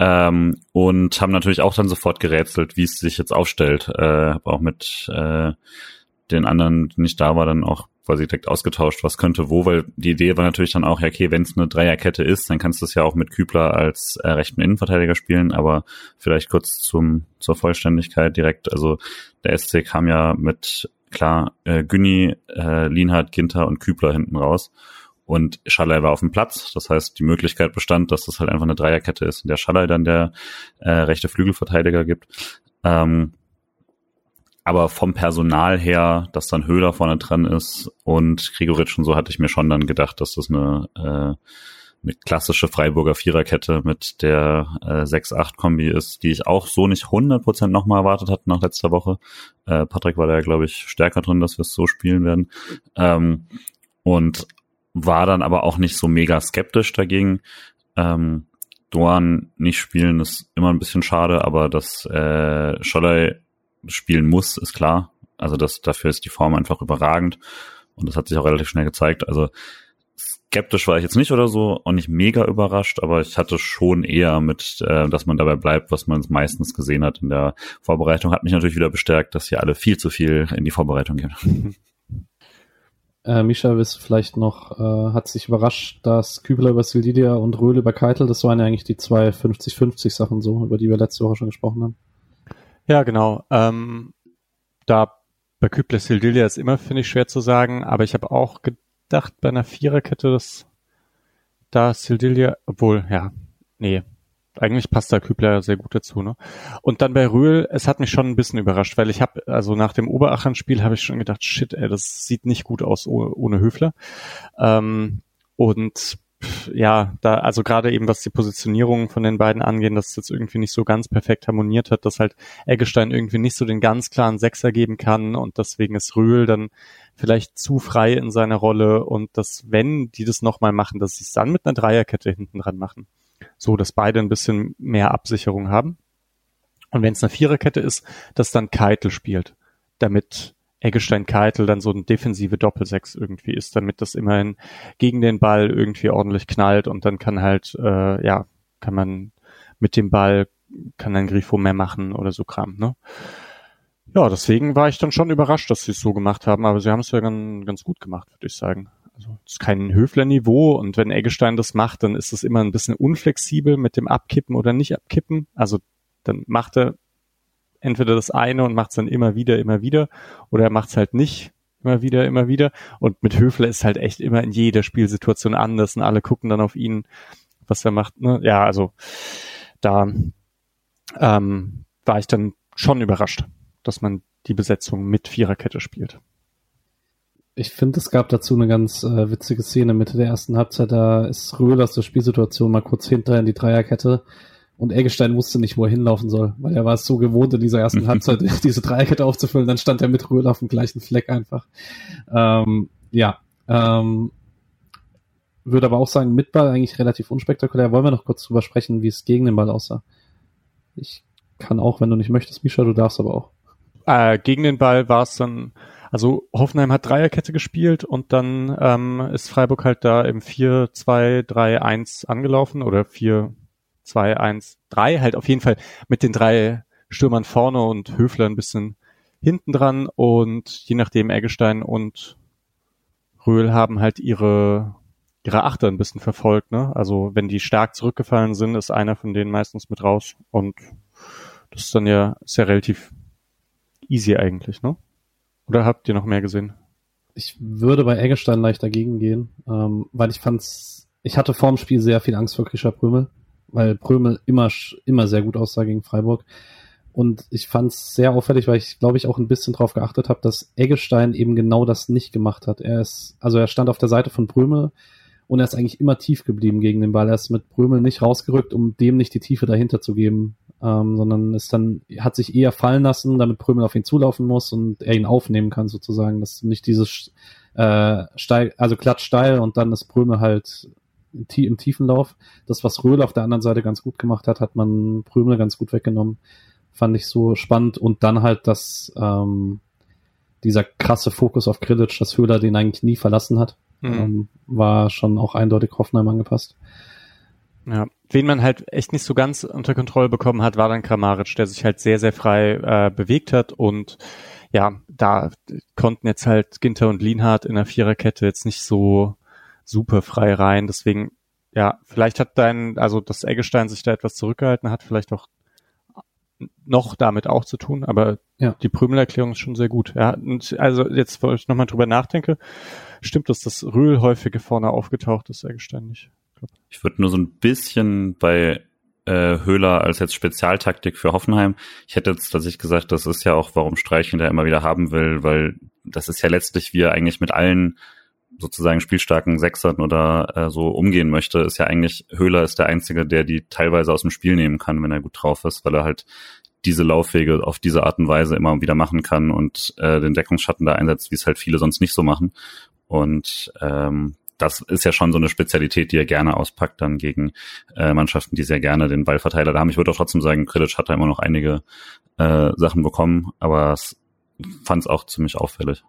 Ähm, und haben natürlich auch dann sofort gerätselt, wie es sich jetzt aufstellt. Äh, habe auch mit äh, den anderen, die nicht da war, dann auch quasi direkt ausgetauscht, was könnte wo, weil die Idee war natürlich dann auch, ja, okay, wenn es eine Dreierkette ist, dann kannst du es ja auch mit Kübler als äh, rechten Innenverteidiger spielen, aber vielleicht kurz zum zur Vollständigkeit direkt, also der SC kam ja mit, klar, äh, Günni, äh, Lienhardt, Ginter und Kübler hinten raus und Schallei war auf dem Platz. Das heißt, die Möglichkeit bestand, dass das halt einfach eine Dreierkette ist, in der Schallei dann der äh, rechte Flügelverteidiger gibt. Ähm, aber vom Personal her, dass dann Höhler vorne dran ist und Gregoritsch und so, hatte ich mir schon dann gedacht, dass das eine, äh, eine klassische Freiburger Viererkette mit der äh, 6-8-Kombi ist, die ich auch so nicht 100% nochmal erwartet hatte nach letzter Woche. Äh, Patrick war da, glaube ich, stärker drin, dass wir es so spielen werden. Ähm, und war dann aber auch nicht so mega skeptisch dagegen. Ähm, Doan nicht spielen ist immer ein bisschen schade, aber dass äh, Scholley spielen muss, ist klar. Also das, dafür ist die Form einfach überragend und das hat sich auch relativ schnell gezeigt. Also skeptisch war ich jetzt nicht oder so, auch nicht mega überrascht, aber ich hatte schon eher mit, äh, dass man dabei bleibt, was man meistens gesehen hat in der Vorbereitung. Hat mich natürlich wieder bestärkt, dass hier alle viel zu viel in die Vorbereitung gehen. [laughs] Äh, Misha ist vielleicht noch, äh, hat sich überrascht, dass Kübler über Sildidia und Röhl über Keitel, das waren ja eigentlich die zwei 50-50 Sachen so, über die wir letzte Woche schon gesprochen haben. Ja, genau. Ähm, da bei Kübler Sildilia ist immer, finde ich, schwer zu sagen, aber ich habe auch gedacht bei einer Viererkette, dass da Sildilia, obwohl, ja, nee, eigentlich passt da Kübler sehr gut dazu, ne? Und dann bei Rühl, es hat mich schon ein bisschen überrascht, weil ich habe, also nach dem Oberachern-Spiel habe ich schon gedacht, shit, ey, das sieht nicht gut aus ohne Höfler. Ähm, und ja, da, also gerade eben was die Positionierung von den beiden angeht, dass es jetzt irgendwie nicht so ganz perfekt harmoniert hat, dass halt Eggestein irgendwie nicht so den ganz klaren Sechser geben kann und deswegen ist Rühl dann vielleicht zu frei in seiner Rolle und dass, wenn die das nochmal machen, dass sie es dann mit einer Dreierkette hinten dran machen so dass beide ein bisschen mehr Absicherung haben. Und wenn es eine Viererkette ist, dass dann Keitel spielt, damit Eggestein Keitel dann so ein defensive Doppelsechs irgendwie ist, damit das immerhin gegen den Ball irgendwie ordentlich knallt und dann kann halt, äh, ja, kann man mit dem Ball, kann ein Grifo mehr machen oder so Kram, ne? Ja, deswegen war ich dann schon überrascht, dass sie es so gemacht haben, aber sie haben es ja ganz, ganz gut gemacht, würde ich sagen. Also es ist kein Höfler-Niveau und wenn Eggestein das macht, dann ist es immer ein bisschen unflexibel mit dem Abkippen oder nicht Abkippen. Also dann macht er entweder das eine und macht es dann immer wieder, immer wieder oder er macht es halt nicht immer wieder, immer wieder. Und mit Höfler ist halt echt immer in jeder Spielsituation anders und alle gucken dann auf ihn, was er macht. Ne? Ja, also da ähm, war ich dann schon überrascht, dass man die Besetzung mit Viererkette spielt ich finde, es gab dazu eine ganz äh, witzige Szene Mitte der ersten Halbzeit. Da ist Röhl aus der Spielsituation mal kurz hinter in die Dreierkette und Eggestein wusste nicht, wo er hinlaufen soll, weil er war es so gewohnt, in dieser ersten [laughs] Halbzeit [laughs] diese Dreierkette aufzufüllen. Dann stand er mit Röhl auf dem gleichen Fleck einfach. Ähm, ja, ähm, würde aber auch sagen, mit Ball eigentlich relativ unspektakulär. Wollen wir noch kurz drüber sprechen, wie es gegen den Ball aussah? Ich kann auch, wenn du nicht möchtest, Misha, du darfst aber auch. Äh, gegen den Ball war es dann also Hoffenheim hat Dreierkette gespielt und dann ähm, ist Freiburg halt da im 4-2-3-1 angelaufen oder 4-2-1-3, halt auf jeden Fall mit den drei Stürmern vorne und Höfler ein bisschen hinten dran und je nachdem Eggestein und Röhl haben halt ihre ihre Achter ein bisschen verfolgt, ne? Also wenn die stark zurückgefallen sind, ist einer von denen meistens mit raus und das ist dann ja sehr relativ easy eigentlich, ne? Oder habt ihr noch mehr gesehen? Ich würde bei Eggestein leicht dagegen gehen, ähm, weil ich fand's, ich hatte vorm Spiel sehr viel Angst vor Krischer Prömel, weil Prömel immer, immer sehr gut aussah gegen Freiburg. Und ich fand's sehr auffällig, weil ich glaube ich auch ein bisschen drauf geachtet habe, dass Eggestein eben genau das nicht gemacht hat. Er ist, also er stand auf der Seite von Prömel und er ist eigentlich immer tief geblieben gegen den Ball. Er ist mit Prömel nicht rausgerückt, um dem nicht die Tiefe dahinter zu geben, ähm, sondern ist dann, hat sich eher fallen lassen, damit Prömel auf ihn zulaufen muss und er ihn aufnehmen kann sozusagen. Das ist nicht dieses äh, steil, also glatt steil und dann ist Prömel halt im, tiefen Lauf. Das, was Röhl auf der anderen Seite ganz gut gemacht hat, hat man Prömel ganz gut weggenommen. Fand ich so spannend. Und dann halt das, ähm, dieser krasse Fokus auf Grillitsch, dass Höhler den eigentlich nie verlassen hat, mhm. ähm, war schon auch eindeutig Hoffenheim angepasst. Ja, wen man halt echt nicht so ganz unter Kontrolle bekommen hat, war dann Kramaric, der sich halt sehr, sehr frei äh, bewegt hat und ja, da konnten jetzt halt Ginter und Lienhardt in der Viererkette jetzt nicht so super frei rein. Deswegen, ja, vielleicht hat dein, also das Eggestein sich da etwas zurückgehalten hat, vielleicht auch noch damit auch zu tun, aber ja. die Prümel-Erklärung ist schon sehr gut. Ja, und also jetzt, wo ich nochmal drüber nachdenke, stimmt das, dass Röhl häufige vorne aufgetaucht ist, Eggestein nicht. Ich würde nur so ein bisschen bei äh, Höhler als jetzt Spezialtaktik für Hoffenheim. Ich hätte jetzt tatsächlich gesagt, das ist ja auch, warum Streichen der immer wieder haben will, weil das ist ja letztlich, wie er eigentlich mit allen sozusagen spielstarken Sechsern oder äh, so umgehen möchte, ist ja eigentlich Höhler ist der Einzige, der die teilweise aus dem Spiel nehmen kann, wenn er gut drauf ist, weil er halt diese Laufwege auf diese Art und Weise immer wieder machen kann und äh, den Deckungsschatten da einsetzt, wie es halt viele sonst nicht so machen. Und ähm, das ist ja schon so eine Spezialität, die er gerne auspackt dann gegen äh, Mannschaften, die sehr gerne den Ballverteiler da haben. Ich würde auch trotzdem sagen, Kritisch hat da immer noch einige äh, Sachen bekommen, aber fand es auch ziemlich auffällig.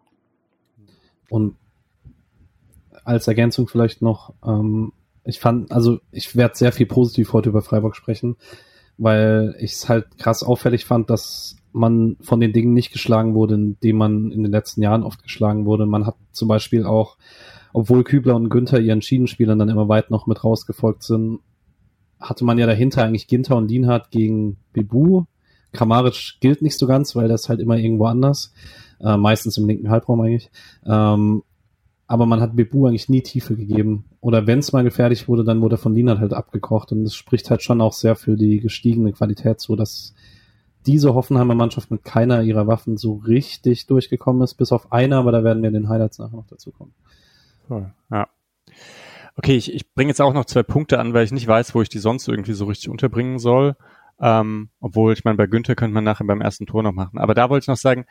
Und als Ergänzung vielleicht noch, ähm, ich fand, also ich werde sehr viel positiv heute über Freiburg sprechen, weil ich es halt krass auffällig fand, dass man von den Dingen nicht geschlagen wurde, in denen man in den letzten Jahren oft geschlagen wurde. Man hat zum Beispiel auch, obwohl Kübler und Günther ihren Schienenspielern dann immer weit noch mit rausgefolgt sind, hatte man ja dahinter eigentlich Ginter und Dienhardt gegen Bibu. Kramaric gilt nicht so ganz, weil das halt immer irgendwo anders. Äh, meistens im linken Halbraum eigentlich. Ähm, aber man hat Bebu eigentlich nie Tiefe gegeben. Oder wenn es mal gefährlich wurde, dann wurde von Lienert halt abgekocht. Und das spricht halt schon auch sehr für die gestiegene Qualität so, dass diese Hoffenheimer Mannschaft mit keiner ihrer Waffen so richtig durchgekommen ist, bis auf einer, aber da werden wir in den Highlights nachher noch dazu kommen. Ja. Okay, ich, ich bringe jetzt auch noch zwei Punkte an, weil ich nicht weiß, wo ich die sonst irgendwie so richtig unterbringen soll. Ähm, obwohl, ich meine, bei Günther könnte man nachher beim ersten Tor noch machen. Aber da wollte ich noch sagen,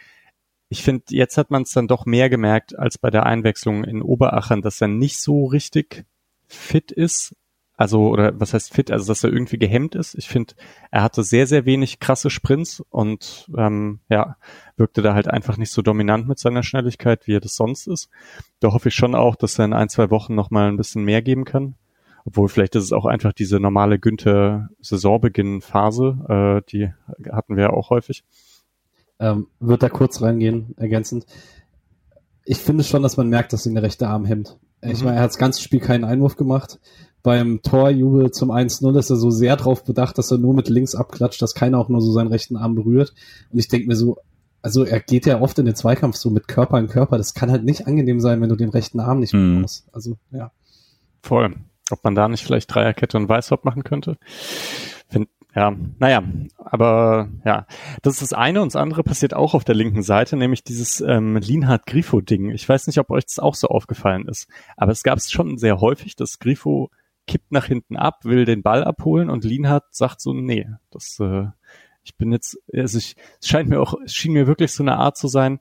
ich finde, jetzt hat man es dann doch mehr gemerkt als bei der Einwechslung in Oberachern, dass er nicht so richtig fit ist. Also, oder was heißt fit? Also, dass er irgendwie gehemmt ist. Ich finde, er hatte sehr, sehr wenig krasse Sprints und ähm, ja, wirkte da halt einfach nicht so dominant mit seiner Schnelligkeit, wie er das sonst ist. Da hoffe ich schon auch, dass er in ein, zwei Wochen nochmal ein bisschen mehr geben kann. Obwohl vielleicht ist es auch einfach diese normale Günther-Saisonbeginn-Phase, äh, die hatten wir ja auch häufig. Ähm, wird da kurz reingehen, ergänzend. Ich finde schon, dass man merkt, dass ihn der rechte Arm hemmt. Ich mhm. meine, er hat das ganze Spiel keinen Einwurf gemacht. Beim Torjubel zum 1-0 ist er so sehr drauf bedacht, dass er nur mit links abklatscht, dass keiner auch nur so seinen rechten Arm berührt. Und ich denke mir so, also er geht ja oft in den Zweikampf so mit Körper an Körper. Das kann halt nicht angenehm sein, wenn du den rechten Arm nicht mhm. Also, ja. Voll. Ob man da nicht vielleicht Dreierkette und Weißhaupt machen könnte? Ja, naja, aber ja, das ist das eine und das andere passiert auch auf der linken Seite, nämlich dieses ähm, Lienhardt-Grifo-Ding. Ich weiß nicht, ob euch das auch so aufgefallen ist, aber es gab es schon sehr häufig, dass Grifo kippt nach hinten ab, will den Ball abholen und Lienhardt sagt so, nee, das, äh, ich bin jetzt, also ich, es scheint mir auch, es schien mir wirklich so eine Art zu sein,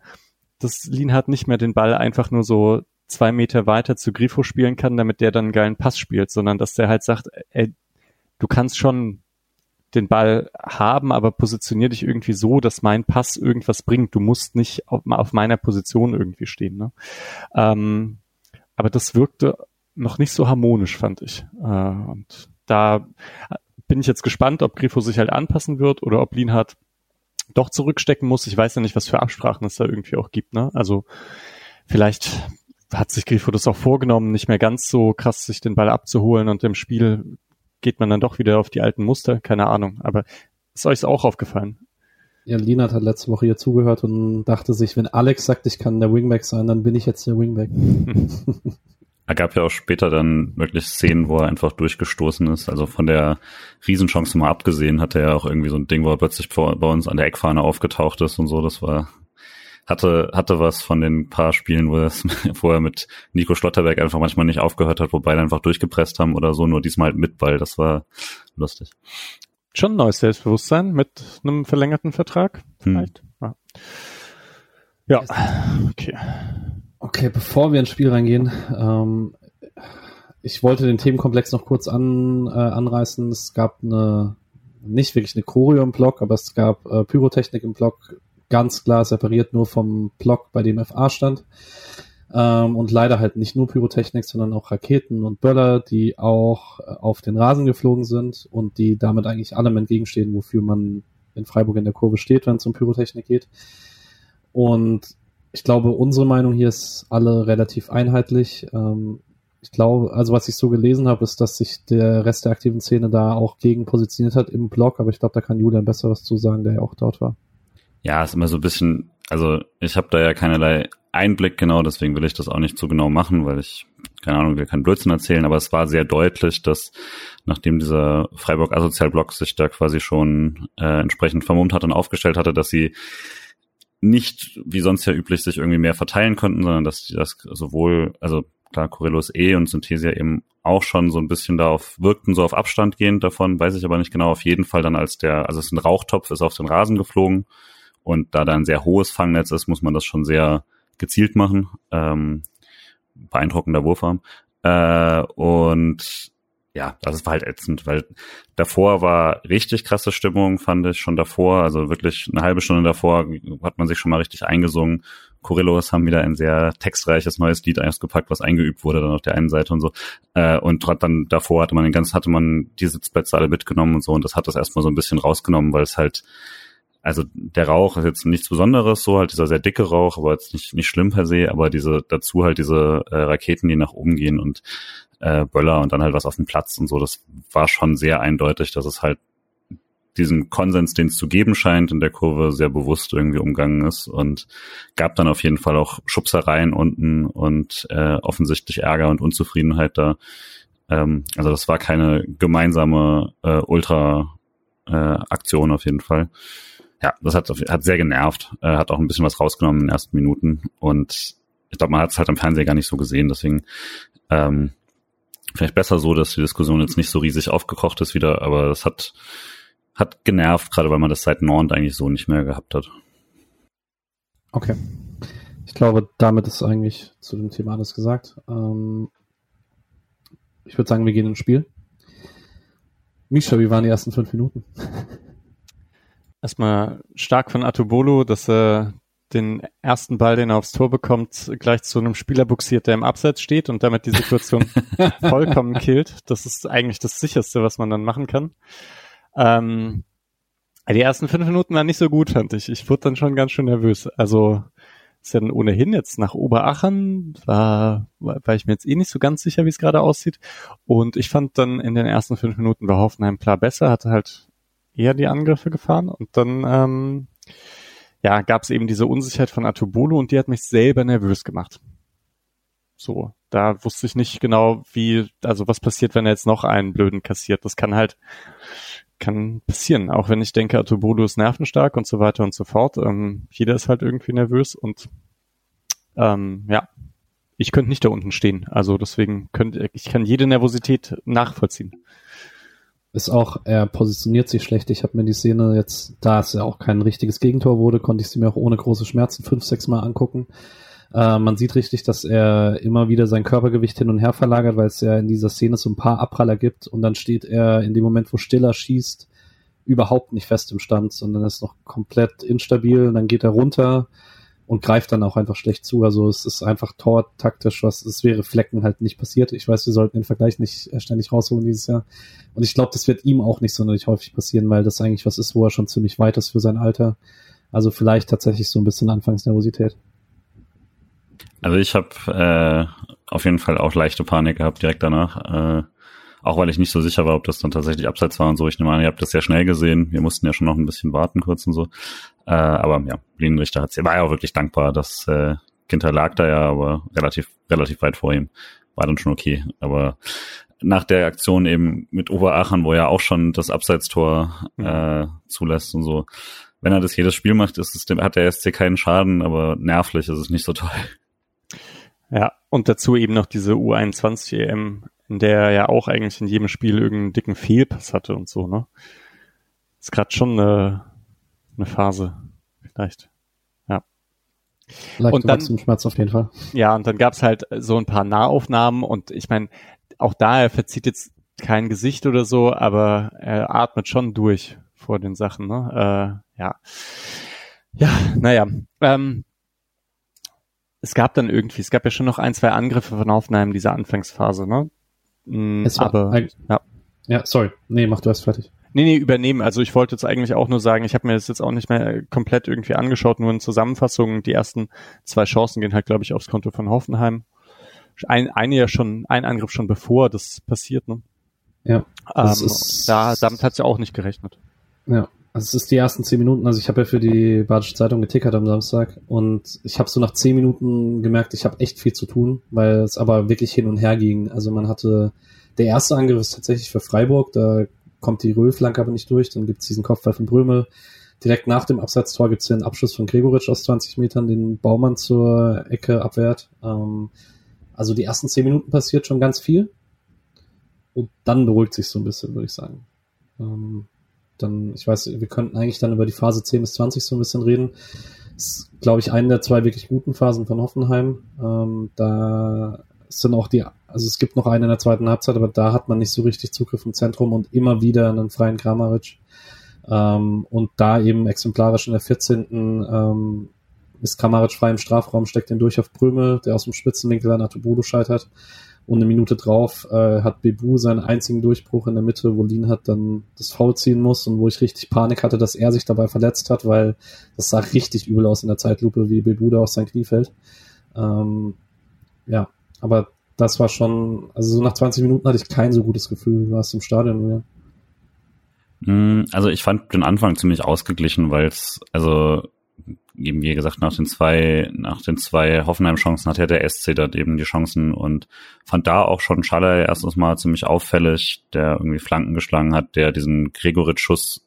dass Lienhardt nicht mehr den Ball einfach nur so zwei Meter weiter zu Grifo spielen kann, damit der dann einen geilen Pass spielt, sondern dass der halt sagt, ey, du kannst schon den Ball haben, aber positionier dich irgendwie so, dass mein Pass irgendwas bringt. Du musst nicht auf, auf meiner Position irgendwie stehen. Ne? Ähm, aber das wirkte noch nicht so harmonisch, fand ich. Äh, und da bin ich jetzt gespannt, ob Grifo sich halt anpassen wird oder ob Lienhardt doch zurückstecken muss. Ich weiß ja nicht, was für Absprachen es da irgendwie auch gibt. Ne? Also vielleicht hat sich Grifo das auch vorgenommen, nicht mehr ganz so krass sich den Ball abzuholen und im Spiel geht man dann doch wieder auf die alten Muster, keine Ahnung. Aber ist euch auch aufgefallen? Ja, Lina hat letzte Woche hier zugehört und dachte sich, wenn Alex sagt, ich kann der Wingback sein, dann bin ich jetzt der Wingback. [laughs] Er gab ja auch später dann wirklich Szenen, wo er einfach durchgestoßen ist. Also von der Riesenchance mal abgesehen, hatte er auch irgendwie so ein Ding, wo er plötzlich vor, bei uns an der Eckfahne aufgetaucht ist und so. Das war hatte, hatte was von den paar Spielen, wo, es, [laughs] wo er mit Nico Schlotterberg einfach manchmal nicht aufgehört hat, wobei einfach durchgepresst haben oder so, nur diesmal halt mit Ball. Das war lustig. Schon neues Selbstbewusstsein mit einem verlängerten Vertrag, hm. vielleicht. Hm. Ja. ja, okay. Okay, bevor wir ins Spiel reingehen, ähm, ich wollte den Themenkomplex noch kurz an, äh, anreißen. Es gab eine, nicht wirklich eine Choreo im Blog, aber es gab äh, Pyrotechnik im Blog ganz klar separiert nur vom Block, bei dem FA stand. Ähm, und leider halt nicht nur Pyrotechnik, sondern auch Raketen und Böller, die auch äh, auf den Rasen geflogen sind und die damit eigentlich allem entgegenstehen, wofür man in Freiburg in der Kurve steht, wenn es um Pyrotechnik geht. Und ich glaube, unsere Meinung hier ist alle relativ einheitlich. Ähm, ich glaube, also was ich so gelesen habe, ist, dass sich der Rest der aktiven Szene da auch gegen positioniert hat im Blog, aber ich glaube, da kann Julian besser was zu sagen, der ja auch dort war. Ja, ist immer so ein bisschen, also ich habe da ja keinerlei Einblick genau, deswegen will ich das auch nicht so genau machen, weil ich, keine Ahnung, will keinen Blödsinn erzählen, aber es war sehr deutlich, dass nachdem dieser Freiburg Asozial-Blog sich da quasi schon äh, entsprechend vermummt hat und aufgestellt hatte, dass sie nicht, wie sonst ja üblich, sich irgendwie mehr verteilen konnten, sondern dass die das sowohl, also klar, Corellus E und Synthesia eben auch schon so ein bisschen darauf wirkten, so auf Abstand gehend davon, weiß ich aber nicht genau, auf jeden Fall dann als der, also es ist ein Rauchtopf, ist auf den Rasen geflogen und da da ein sehr hohes Fangnetz ist, muss man das schon sehr gezielt machen. Ähm, beeindruckender Wurfarm. Äh, und ja, das war halt ätzend, weil davor war richtig krasse Stimmung, fand ich schon davor. Also wirklich eine halbe Stunde davor hat man sich schon mal richtig eingesungen. Chorillos haben wieder ein sehr textreiches neues Lied ausgepackt, was eingeübt wurde dann auf der einen Seite und so. Äh, und dann davor hatte man den ganzen, hatte man die Sitzplätze alle mitgenommen und so und das hat das erstmal so ein bisschen rausgenommen, weil es halt also der Rauch ist jetzt nichts Besonderes, so halt dieser sehr dicke Rauch, aber jetzt nicht, nicht schlimm per se, aber diese, dazu halt diese äh, Raketen, die nach oben gehen und äh, Böller und dann halt was auf dem Platz und so, das war schon sehr eindeutig, dass es halt diesen Konsens, den es zu geben scheint, in der Kurve sehr bewusst irgendwie umgangen ist und gab dann auf jeden Fall auch Schubsereien unten und äh, offensichtlich Ärger und Unzufriedenheit da. Ähm, also das war keine gemeinsame äh, Ultra-Aktion äh, auf jeden Fall. Ja, das hat, hat sehr genervt, äh, hat auch ein bisschen was rausgenommen in den ersten Minuten und ich glaube, man hat es halt am Fernseher gar nicht so gesehen, deswegen ähm, vielleicht besser so, dass die Diskussion jetzt nicht so riesig aufgekocht ist wieder, aber das hat, hat genervt, gerade weil man das seit Nord eigentlich so nicht mehr gehabt hat. Okay. Ich glaube, damit ist eigentlich zu dem Thema alles gesagt. Ähm, ich würde sagen, wir gehen ins Spiel. Misha, wie waren die ersten fünf Minuten? [laughs] Erstmal stark von Atubolo, dass er den ersten Ball, den er aufs Tor bekommt, gleich zu einem Spieler buxiert, der im Abseits steht und damit die Situation [laughs] vollkommen killt. Das ist eigentlich das sicherste, was man dann machen kann. Ähm, die ersten fünf Minuten waren nicht so gut, fand ich. Ich wurde dann schon ganz schön nervös. Also ist ja dann ohnehin jetzt nach Oberachern, war, war ich mir jetzt eh nicht so ganz sicher, wie es gerade aussieht. Und ich fand dann in den ersten fünf Minuten war Hoffenheim klar besser, hatte halt eher die Angriffe gefahren und dann ähm, ja, gab es eben diese Unsicherheit von Atubolo und die hat mich selber nervös gemacht. So, da wusste ich nicht genau, wie, also was passiert, wenn er jetzt noch einen blöden kassiert. Das kann halt, kann passieren. Auch wenn ich denke, Atubolo ist nervenstark und so weiter und so fort. Ähm, jeder ist halt irgendwie nervös und ähm, ja, ich könnte nicht da unten stehen. Also deswegen könnte ich kann jede Nervosität nachvollziehen ist auch, er positioniert sich schlecht. Ich habe mir die Szene jetzt, da es ja auch kein richtiges Gegentor wurde, konnte ich sie mir auch ohne große Schmerzen fünf, sechs Mal angucken. Äh, man sieht richtig, dass er immer wieder sein Körpergewicht hin und her verlagert, weil es ja in dieser Szene so ein paar Abpraller gibt und dann steht er in dem Moment, wo Stiller schießt, überhaupt nicht fest im Stand, sondern ist noch komplett instabil und dann geht er runter und greift dann auch einfach schlecht zu. Also es ist einfach tortaktisch, was es wäre Flecken halt nicht passiert. Ich weiß, wir sollten den Vergleich nicht äh, ständig rausholen dieses Jahr. Und ich glaube, das wird ihm auch nicht sonderlich häufig passieren, weil das eigentlich was ist, wo er schon ziemlich weit ist für sein Alter. Also vielleicht tatsächlich so ein bisschen Anfangsnervosität. Also ich habe äh, auf jeden Fall auch leichte Panik gehabt direkt danach. Äh, auch weil ich nicht so sicher war, ob das dann tatsächlich abseits war und so. Ich nehme an, ihr habt das sehr schnell gesehen. Wir mussten ja schon noch ein bisschen warten kurz und so. Äh, aber ja, Linienrichter hat's, war ja auch wirklich dankbar, dass äh, Ginter lag da ja, aber relativ, relativ weit vor ihm. War dann schon okay. Aber nach der Aktion eben mit Oberachern, wo er auch schon das Abseitstor mhm. äh, zulässt und so. Wenn er das jedes Spiel macht, ist es, hat der SC keinen Schaden, aber nervlich ist es nicht so toll. Ja, und dazu eben noch diese U21 EM in der er ja auch eigentlich in jedem Spiel irgendeinen dicken Fehlpass hatte und so, ne? Ist gerade schon eine, eine Phase, vielleicht. Ja. Leicht und dann, Schmerz auf jeden Fall. Ja, und dann gab's halt so ein paar Nahaufnahmen und ich meine, auch da, er verzieht jetzt kein Gesicht oder so, aber er atmet schon durch vor den Sachen, ne? Äh, ja. Ja, naja. Ähm, es gab dann irgendwie, es gab ja schon noch ein, zwei Angriffe von Hoffenheim in dieser Anfangsphase, ne? Mm, es war aber, ja. ja, sorry. Nee, mach du erst fertig. Nee, nee, übernehmen. Also ich wollte jetzt eigentlich auch nur sagen, ich habe mir das jetzt auch nicht mehr komplett irgendwie angeschaut, nur in Zusammenfassung. Die ersten zwei Chancen gehen halt, glaube ich, aufs Konto von Hoffenheim. Ein, eine ja schon, ein Angriff schon bevor das passiert, ne? Ja. Ähm, ist, da, damit hat's ja auch nicht gerechnet. Ja. Also es ist die ersten zehn Minuten, also ich habe ja für die Badische Zeitung getickert am Samstag und ich habe so nach zehn Minuten gemerkt, ich habe echt viel zu tun, weil es aber wirklich hin und her ging. Also man hatte, der erste Angriff ist tatsächlich für Freiburg, da kommt die Röhlflanke aber nicht durch, dann gibt's diesen Kopfball von Brömel. Direkt nach dem Absatztor gibt's den Abschluss von Gregoritsch aus 20 Metern, den Baumann zur Ecke abwehrt. Ähm, also die ersten zehn Minuten passiert schon ganz viel und dann beruhigt sich so ein bisschen, würde ich sagen. Ähm, dann, ich weiß, wir könnten eigentlich dann über die Phase 10 bis 20 so ein bisschen reden. Das ist, glaube ich, eine der zwei wirklich guten Phasen von Hoffenheim. Ähm, da sind auch die, also es gibt noch eine in der zweiten Halbzeit, aber da hat man nicht so richtig Zugriff im Zentrum und immer wieder einen freien Kramaric. Ähm, und da eben exemplarisch in der 14. Ähm, ist Kramaric frei im Strafraum, steckt den durch auf Prömel, der aus dem Spitzenwinkel an Atubodo scheitert. Und eine Minute drauf äh, hat Bebu seinen einzigen Durchbruch in der Mitte, wo Lin hat dann das Foul ziehen muss und wo ich richtig Panik hatte, dass er sich dabei verletzt hat, weil das sah richtig übel aus in der Zeitlupe, wie Bebu da auf sein Knie fällt. Ähm, ja, aber das war schon, also so nach 20 Minuten hatte ich kein so gutes Gefühl. Du warst im Stadion, oder? Hm, also ich fand den Anfang ziemlich ausgeglichen, weil es, also eben wie gesagt, nach den zwei, nach den zwei Hoffenheim-Chancen hatte der SC dort eben die Chancen und fand da auch schon Schaller erstes Mal ziemlich auffällig, der irgendwie Flanken geschlagen hat, der diesen Gregoritsch-Schuss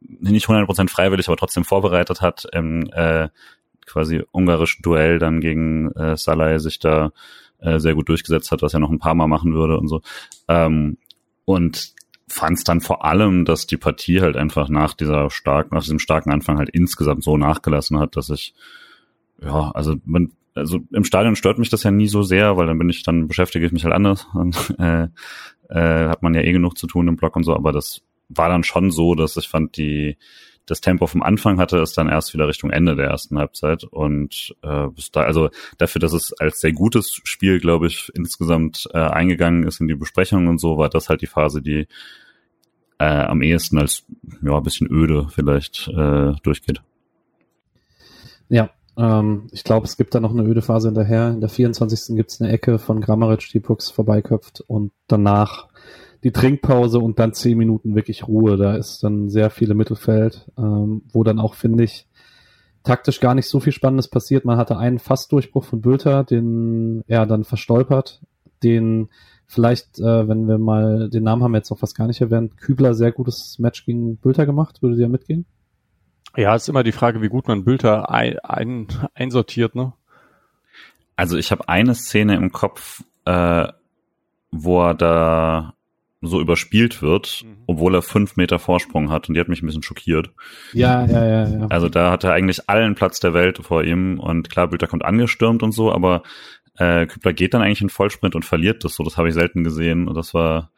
nicht 100% freiwillig, aber trotzdem vorbereitet hat, im äh, quasi ungarischen Duell dann gegen äh, Salai sich da äh, sehr gut durchgesetzt hat, was er noch ein paar Mal machen würde und so. Ähm, und fand es dann vor allem, dass die Partie halt einfach nach dieser starken, nach diesem starken Anfang halt insgesamt so nachgelassen hat, dass ich, ja, also man, also im Stadion stört mich das ja nie so sehr, weil dann bin ich, dann beschäftige ich mich halt anders. Und, [laughs] äh, äh, hat man ja eh genug zu tun im Blog und so, aber das war dann schon so, dass ich fand, die, das Tempo vom Anfang hatte es dann erst wieder Richtung Ende der ersten Halbzeit und äh, bis da, also dafür, dass es als sehr gutes Spiel, glaube ich, insgesamt äh, eingegangen ist in die Besprechung und so, war das halt die Phase, die äh, am ehesten als ja ein bisschen öde vielleicht äh, durchgeht. Ja, ähm, ich glaube, es gibt da noch eine öde Phase hinterher. In der 24. gibt es eine Ecke von Grammaric, die Brooks vorbeiköpft und danach die Trinkpause und dann zehn Minuten wirklich Ruhe. Da ist dann sehr viele Mittelfeld, ähm, wo dann auch, finde ich, taktisch gar nicht so viel Spannendes passiert. Man hatte einen Fastdurchbruch von Bülter, den er dann verstolpert, den vielleicht, äh, wenn wir mal, den Namen haben wir jetzt noch fast gar nicht erwähnt, Kübler sehr gutes Match gegen Bülter gemacht. Würde dir mitgehen? Ja, ist immer die Frage, wie gut man Bülter ein, ein, einsortiert, ne? Also ich habe eine Szene im Kopf, äh, wo er da so überspielt wird, mhm. obwohl er fünf Meter Vorsprung hat und die hat mich ein bisschen schockiert. Ja, ja, ja, ja. Also da hat er eigentlich allen Platz der Welt vor ihm und klar, Bülter kommt angestürmt und so, aber äh, Kübler geht dann eigentlich in Vollsprint und verliert das so. Das habe ich selten gesehen und das war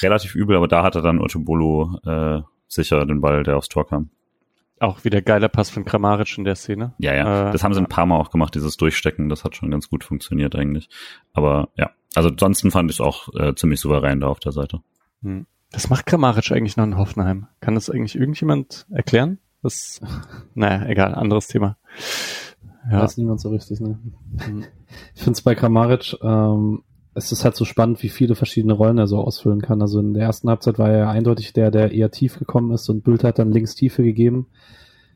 relativ übel, aber da hat er dann Otobolo äh, sicher den Ball, der aufs Tor kam. Auch wieder geiler Pass von Kramaric in der Szene. Ja, ja. Äh, das haben sie ein paar Mal auch gemacht, dieses Durchstecken. Das hat schon ganz gut funktioniert eigentlich. Aber ja, also ansonsten fand ich es auch äh, ziemlich souverän da auf der Seite. Hm. Was macht Kramaric eigentlich noch in Hoffenheim? Kann das eigentlich irgendjemand erklären? Das, [laughs] naja, egal, anderes Thema. Ja. Weiß niemand so richtig, ne? Hm. Ich finde es bei Kramaric, ähm, es ist halt so spannend, wie viele verschiedene Rollen er so ausfüllen kann. Also in der ersten Halbzeit war er eindeutig der, der eher tief gekommen ist und Bild hat dann links Tiefe gegeben.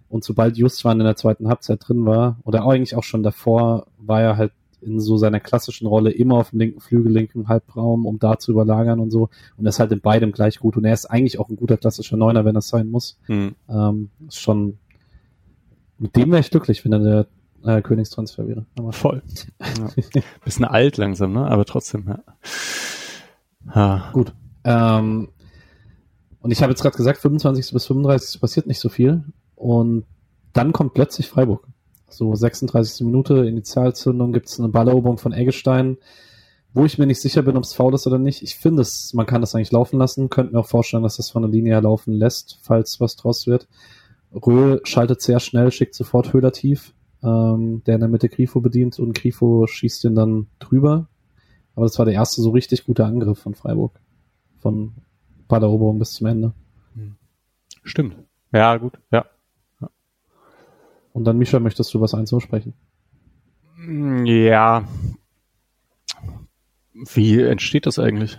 Und sobald Justwan in der zweiten Halbzeit drin war, oder eigentlich auch schon davor, war er halt in so seiner klassischen Rolle immer auf dem linken Flügel, linken Halbraum, um da zu überlagern und so. Und er ist halt in beidem gleich gut. Und er ist eigentlich auch ein guter klassischer Neuner, wenn das sein muss. Hm. Ähm, ist schon, mit dem wäre ich glücklich, wenn er der äh, Königstransfer wäre. Aber Voll. Ja. [laughs] Bisschen alt langsam, ne? Aber trotzdem, ja. Ha. Gut. Ähm, und ich habe jetzt gerade gesagt, 25. bis 35. passiert nicht so viel. Und dann kommt plötzlich Freiburg. So 36. Minute, Initialzündung, gibt es eine Balleroberung von Eggestein, wo ich mir nicht sicher bin, ob es faul ist oder nicht. Ich finde es, man kann das eigentlich laufen lassen. Könnte mir auch vorstellen, dass das von der Linie her laufen lässt, falls was draus wird. Röhl schaltet sehr schnell, schickt sofort Höhler tief ähm, der in der Mitte Grifo bedient und Grifo schießt den dann drüber. Aber das war der erste so richtig gute Angriff von Freiburg. Von Balleroberung bis zum Ende. Hm. Stimmt. Ja, gut, ja. Und dann, Misha, möchtest du was eins sprechen? Ja. Wie entsteht das eigentlich?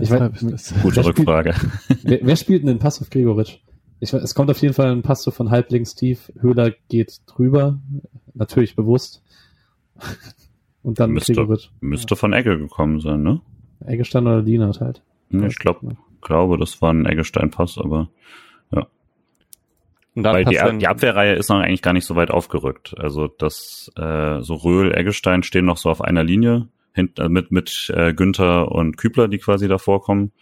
Ich weiß, Gute wer Rückfrage. Spielt, wer, wer, spielt denn den Pass auf Gregoritsch? Ich, es kommt auf jeden Fall ein Pass so von halblinks tief. Höhler geht drüber. Natürlich bewusst. Und dann müsste, Gregoritsch. Müsste von Egge gekommen sein, ne? Eggestein oder Dienert halt. Ja, ich glaub, ja. glaube, das war ein Eggestein-Pass, aber. Weil die, die, Abwehrreihe ist noch eigentlich gar nicht so weit aufgerückt. Also das äh, so Röhl, Eggestein stehen noch so auf einer Linie hint, äh, mit mit äh, Günther und Kübler, die quasi davor kommen.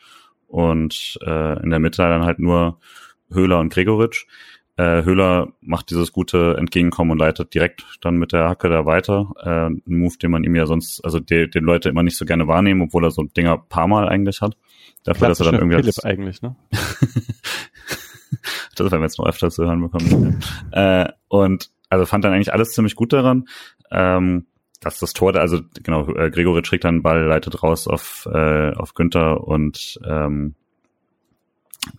Und äh, in der Mitte dann halt nur Höhler und Gregoritsch. Äh, Höhler macht dieses gute Entgegenkommen und leitet direkt dann mit der Hacke da weiter. Äh, ein Move, den man ihm ja sonst, also den, den Leute immer nicht so gerne wahrnehmen, obwohl er so Dinger paar Mal eigentlich hat. Dafür, dass er dann irgendwie. Philipp eigentlich, ne? [laughs] [laughs] das werden wir jetzt noch öfter zu hören bekommen. äh, und also fand dann eigentlich alles ziemlich gut daran. Ähm, dass das Tor, also genau, äh, Gregoritsch kriegt dann Ball, leitet raus auf, äh, auf Günther und ähm,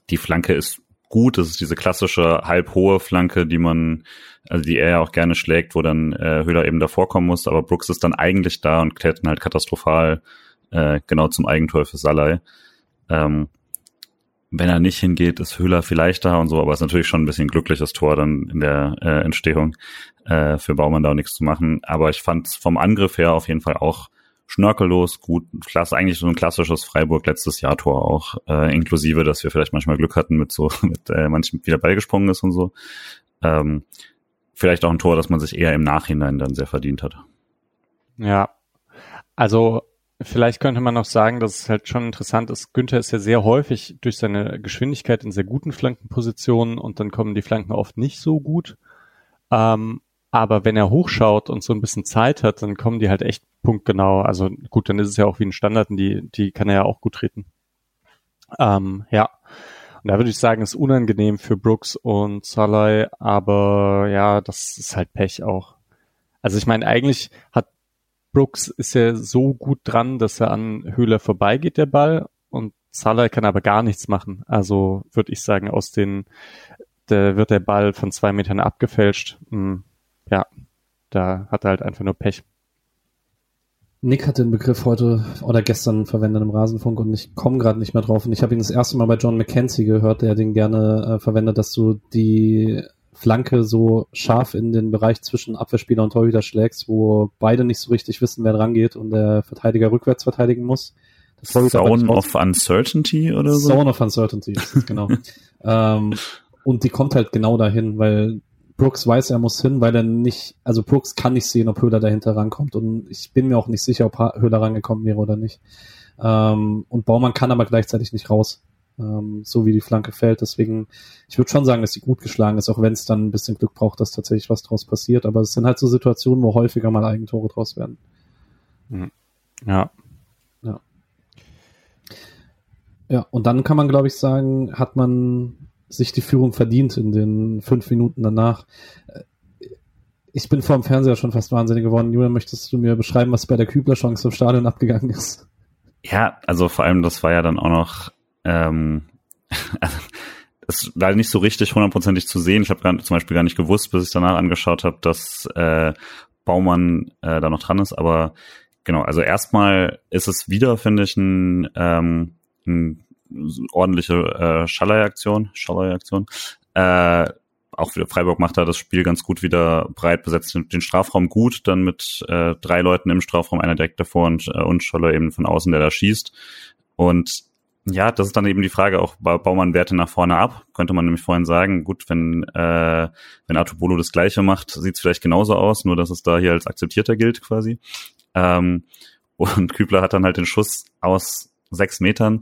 die Flanke ist gut. Das ist diese klassische halbhohe Flanke, die man, also die er ja auch gerne schlägt, wo dann äh, Höhler eben davor kommen muss. Aber Brooks ist dann eigentlich da und klärt dann halt katastrophal äh, genau zum Eigentor für Salai. Ähm, wenn er nicht hingeht, ist Höhler vielleicht da und so, aber es ist natürlich schon ein bisschen glückliches Tor dann in der äh, Entstehung äh, für Baumann da auch nichts zu machen. Aber ich fand vom Angriff her auf jeden Fall auch schnörkellos, gut, klasse, eigentlich so ein klassisches Freiburg letztes Jahr Tor auch, äh, inklusive, dass wir vielleicht manchmal Glück hatten mit so, [laughs] mit äh, manchem wieder Ball gesprungen ist und so. Ähm, vielleicht auch ein Tor, das man sich eher im Nachhinein dann sehr verdient hat. Ja, also vielleicht könnte man noch sagen, dass es halt schon interessant ist. Günther ist ja sehr häufig durch seine Geschwindigkeit in sehr guten Flankenpositionen und dann kommen die Flanken oft nicht so gut. Ähm, aber wenn er hochschaut und so ein bisschen Zeit hat, dann kommen die halt echt punktgenau. Also gut, dann ist es ja auch wie ein Standard die, die kann er ja auch gut treten. Ähm, ja. Und da würde ich sagen, ist unangenehm für Brooks und Salai, aber ja, das ist halt Pech auch. Also ich meine, eigentlich hat Brooks ist ja so gut dran, dass er an Höhler vorbeigeht, der Ball, und Salai kann aber gar nichts machen. Also würde ich sagen, aus den, da wird der Ball von zwei Metern abgefälscht. Hm, ja, da hat er halt einfach nur Pech. Nick hat den Begriff heute oder gestern verwendet im Rasenfunk und ich komme gerade nicht mehr drauf. Und ich habe ihn das erste Mal bei John McKenzie gehört, der den gerne äh, verwendet, dass du die Flanke so scharf in den Bereich zwischen Abwehrspieler und Torhüter schlägst, wo beide nicht so richtig wissen, wer dran geht und der Verteidiger rückwärts verteidigen muss. Zone of Uncertainty oder so? Zone of Uncertainty, genau. [laughs] ähm, und die kommt halt genau dahin, weil Brooks weiß, er muss hin, weil er nicht, also Brooks kann nicht sehen, ob Höhler dahinter rankommt und ich bin mir auch nicht sicher, ob Höhler rangekommen wäre oder nicht. Ähm, und Baumann kann aber gleichzeitig nicht raus, ähm, so wie die Flanke fällt. Deswegen, ich würde schon sagen, dass sie gut geschlagen ist, auch wenn es dann ein bisschen Glück braucht, dass tatsächlich was draus passiert. Aber es sind halt so Situationen, wo häufiger mal Eigentore draus werden. Mhm. Ja. Ja. Ja, und dann kann man, glaube ich, sagen, hat man sich die Führung verdient in den fünf Minuten danach. Ich bin vor dem Fernseher schon fast wahnsinnig geworden. Julian, möchtest du mir beschreiben, was bei der Kübler-Chance im Stadion abgegangen ist? Ja, also vor allem, das war ja dann auch noch, ähm, [laughs] es war nicht so richtig hundertprozentig zu sehen. Ich habe zum Beispiel gar nicht gewusst, bis ich danach angeschaut habe, dass äh, Baumann äh, da noch dran ist. Aber genau, also erstmal ist es wieder, finde ich, ein, ähm, ein ordentliche äh, Schallei-Aktion. Schallei-Aktion. Äh, auch wieder Freiburg macht da das Spiel ganz gut wieder breit besetzt, den Strafraum gut, dann mit äh, drei Leuten im Strafraum, einer direkt davor und, äh, und Scholler eben von außen, der da schießt. Und ja, das ist dann eben die Frage, auch Baumann Werte nach vorne ab, könnte man nämlich vorhin sagen, gut, wenn, äh, wenn Artubolo das gleiche macht, sieht es vielleicht genauso aus, nur dass es da hier als akzeptierter gilt quasi. Ähm, und [laughs] Kübler hat dann halt den Schuss aus sechs Metern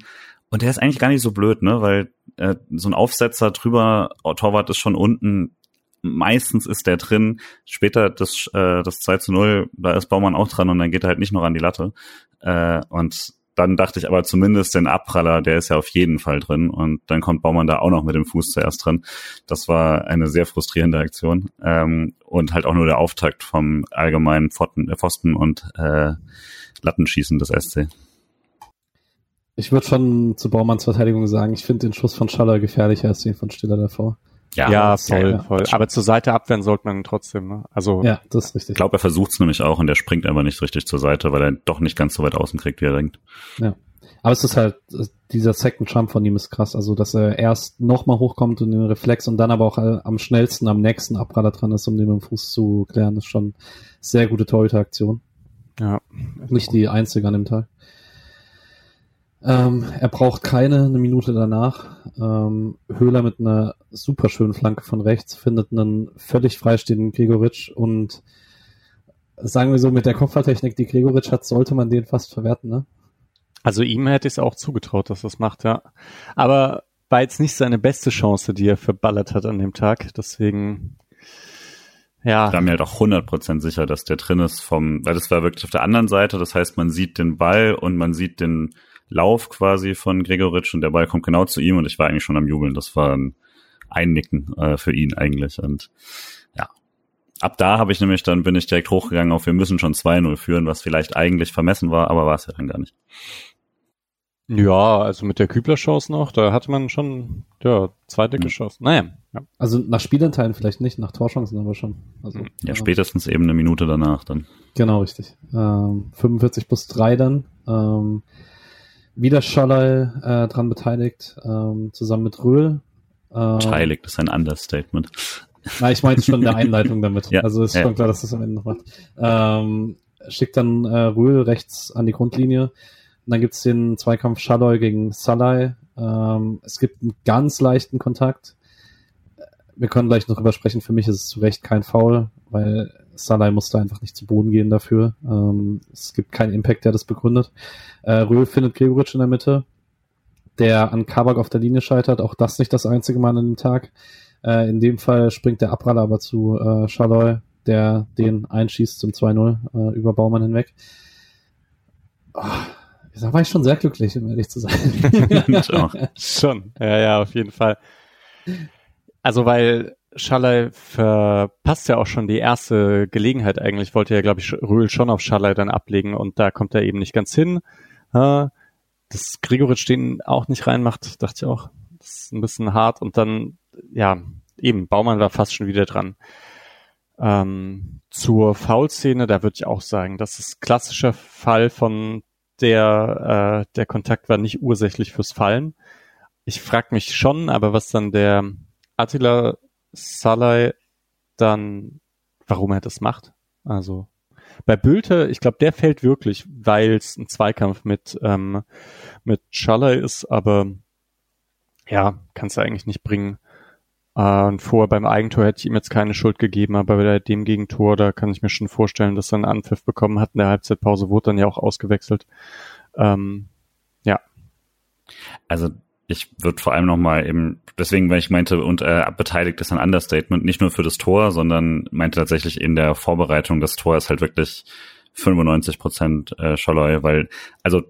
und der ist eigentlich gar nicht so blöd, ne? Weil äh, so ein Aufsetzer drüber, oh, Torwart ist schon unten, meistens ist der drin. Später das, äh, das 2 zu 0, da ist Baumann auch dran und dann geht er halt nicht noch an die Latte. Äh, und dann dachte ich aber zumindest den Abpraller, der ist ja auf jeden Fall drin und dann kommt Baumann da auch noch mit dem Fuß zuerst drin. Das war eine sehr frustrierende Aktion ähm, und halt auch nur der Auftakt vom allgemeinen Pfosten, Pfosten und äh, Lattenschießen des SC. Ich würde schon zu Baumanns Verteidigung sagen, ich finde den Schuss von Schaller gefährlicher als den von Stiller davor. Ja, ja voll, ja, voll. Aber zur Seite abwehren sollte man trotzdem. Ne? Also ja, das ist richtig. Ich glaube, er versucht es nämlich auch und er springt einfach nicht richtig zur Seite, weil er doch nicht ganz so weit außen kriegt, wie er denkt. Ja. Aber es ist halt, dieser Second Jump von ihm ist krass. Also, dass er erst nochmal hochkommt und den Reflex und dann aber auch am schnellsten am nächsten Abpraller dran ist, um den mit dem Fuß zu klären, ist schon sehr gute Torhüter-Aktion. Ja. Nicht die einzige an dem Tag. Ähm, er braucht keine eine Minute danach. Ähm, Höhler mit einer super schönen Flanke von rechts findet einen völlig freistehenden Gregoritsch und sagen wir so, mit der Kopfballtechnik, die Gregoritsch hat, sollte man den fast verwerten, ne? Also ihm hätte ich es auch zugetraut, dass das macht, ja. Aber war jetzt nicht seine beste Chance, die er verballert hat an dem Tag. Deswegen, ja. Ich war mir halt auch 100% sicher, dass der drin ist vom, weil das war wirklich auf der anderen Seite. Das heißt, man sieht den Ball und man sieht den Lauf quasi von Gregoritsch und der Ball kommt genau zu ihm und ich war eigentlich schon am Jubeln. Das war ein Einnicken äh, für ihn eigentlich und ja. Ab da habe ich nämlich, dann bin ich direkt hochgegangen auf, wir müssen schon 2-0 führen, was vielleicht eigentlich vermessen war, aber war es ja dann gar nicht. Ja, also mit der Kübler-Chance noch, da hatte man schon, ja, zwei dicke Chancen. Naja. Ja. Also nach Spielanteilen vielleicht nicht, nach Torchancen aber schon. Also, ja, spätestens eben eine Minute danach dann. Genau, richtig. Ähm, 45 plus 3 dann. Ähm, wieder Schalay äh, dran beteiligt, ähm, zusammen mit Röhl. Ähm, beteiligt ist ein Understatement. Na, ich meinte schon in der [laughs] Einleitung damit. ja, also ist ja. schon klar, dass das am Ende noch macht. Ähm, schickt dann äh, Röhl rechts an die Grundlinie. Und dann gibt's den Zweikampf Schalloy gegen Salai. Ähm, es gibt einen ganz leichten Kontakt. Wir können gleich noch drüber sprechen. Für mich ist es zu Recht kein Foul, weil Salai musste einfach nicht zu Boden gehen dafür. Ähm, es gibt keinen Impact, der das begründet. Äh, Röhl findet Gregoritsch in der Mitte, der an Kabak auf der Linie scheitert. Auch das nicht das einzige Mal an dem Tag. Äh, in dem Fall springt der Abraller aber zu äh, Schaloy, der den einschießt zum 2-0 äh, über Baumann hinweg. Oh, da war ich schon sehr glücklich, um ehrlich zu sein. [laughs] schon, ja, ja, auf jeden Fall. Also weil Schallei verpasst ja auch schon die erste Gelegenheit eigentlich, wollte ja, glaube ich, Röhl schon auf Schallei dann ablegen und da kommt er eben nicht ganz hin. Dass Gregoritsch den auch nicht reinmacht, dachte ich auch, das ist ein bisschen hart und dann, ja, eben, Baumann war fast schon wieder dran. Ähm, zur Foulszene, da würde ich auch sagen, das ist klassischer Fall von der, äh, der Kontakt war nicht ursächlich fürs Fallen. Ich frage mich schon, aber was dann der Attila Salai dann, warum er das macht. Also bei Bülte, ich glaube, der fällt wirklich, weil es ein Zweikampf mit ähm, mit Schalai ist, aber ja, kannst du eigentlich nicht bringen. Äh, und vorher beim Eigentor hätte ich ihm jetzt keine Schuld gegeben, aber bei dem Gegentor, da kann ich mir schon vorstellen, dass er einen Anpfiff bekommen hat. In der Halbzeitpause wurde dann ja auch ausgewechselt. Ähm, ja. Also ich würde vor allem nochmal eben, deswegen, weil ich meinte, und äh, beteiligt ist ein Understatement, nicht nur für das Tor, sondern meinte tatsächlich in der Vorbereitung des Tors halt wirklich 95 Prozent äh, Scholloy, weil, also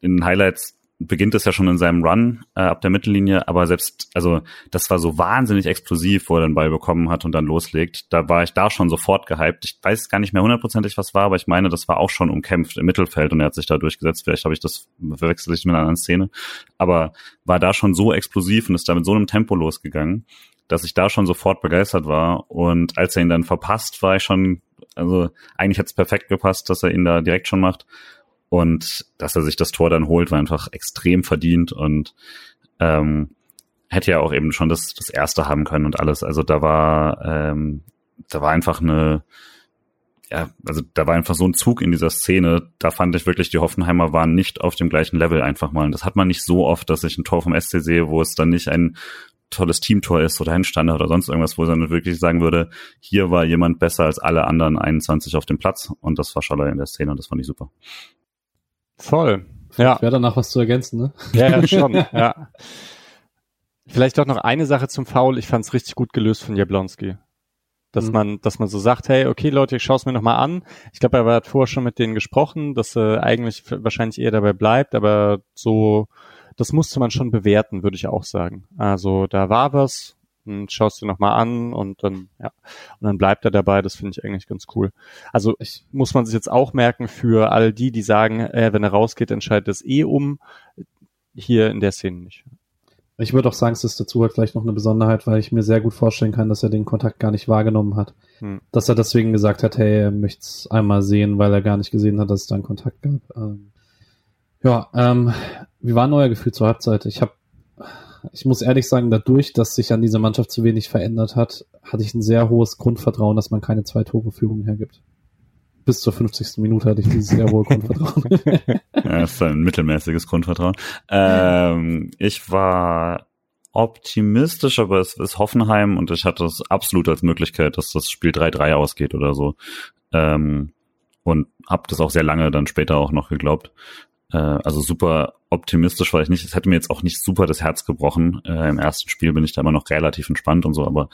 in Highlights beginnt es ja schon in seinem Run äh, ab der Mittellinie, aber selbst, also das war so wahnsinnig explosiv, wo er den Ball bekommen hat und dann loslegt. Da war ich da schon sofort gehypt. Ich weiß gar nicht mehr hundertprozentig, was war, aber ich meine, das war auch schon umkämpft im Mittelfeld und er hat sich da durchgesetzt. Vielleicht habe ich das, verwechsel ich mit einer anderen Szene, aber war da schon so explosiv und ist da mit so einem Tempo losgegangen, dass ich da schon sofort begeistert war. Und als er ihn dann verpasst, war ich schon, also eigentlich hat es perfekt gepasst, dass er ihn da direkt schon macht. Und dass er sich das Tor dann holt, war einfach extrem verdient und ähm, hätte ja auch eben schon das, das erste haben können und alles. Also da war, ähm, da war einfach eine, ja, also da war einfach so ein Zug in dieser Szene. Da fand ich wirklich, die Hoffenheimer waren nicht auf dem gleichen Level einfach mal. Und das hat man nicht so oft, dass ich ein Tor vom SC sehe, wo es dann nicht ein tolles Teamtor ist oder ein Standard oder sonst irgendwas, wo ich dann wirklich sagen würde, hier war jemand besser als alle anderen 21 auf dem Platz. Und das war Schaller in der Szene und das fand ich super. Voll. Ja. Wäre danach was zu ergänzen, ne? Ja, ja schon, [laughs] ja. Vielleicht doch noch eine Sache zum Foul. Ich fand es richtig gut gelöst von Jablonski. dass mhm. man, dass man so sagt, hey, okay Leute, ich schaue es mir nochmal an. Ich glaube, er hat vorher schon mit denen gesprochen, dass er eigentlich wahrscheinlich eher dabei bleibt, aber so, das musste man schon bewerten, würde ich auch sagen. Also da war was, und schaust du nochmal an und dann, ja, und dann bleibt er dabei, das finde ich eigentlich ganz cool. Also ich, muss man sich jetzt auch merken für all die, die sagen, äh, wenn er rausgeht, entscheidet es eh um, hier in der Szene nicht. Ich würde auch sagen, es ist dazu halt vielleicht noch eine Besonderheit, weil ich mir sehr gut vorstellen kann, dass er den Kontakt gar nicht wahrgenommen hat. Hm. Dass er deswegen gesagt hat, hey, er möchte es einmal sehen, weil er gar nicht gesehen hat, dass es da einen Kontakt gab. Ähm, ja, ähm, wie war euer Gefühl zur Halbzeit? Ich habe, ich muss ehrlich sagen, dadurch, dass sich an dieser Mannschaft zu wenig verändert hat, hatte ich ein sehr hohes Grundvertrauen, dass man keine zwei Tore Führung hergibt bis zur 50. Minute hatte ich dieses sehr hohe Grundvertrauen. [laughs] [laughs] ja, das ist ein mittelmäßiges Grundvertrauen. Ähm, ich war optimistisch, aber es ist Hoffenheim und ich hatte es absolut als Möglichkeit, dass das Spiel 3-3 ausgeht oder so. Ähm, und habe das auch sehr lange dann später auch noch geglaubt. Äh, also super optimistisch war ich nicht. Es hätte mir jetzt auch nicht super das Herz gebrochen. Äh, Im ersten Spiel bin ich da immer noch relativ entspannt und so, aber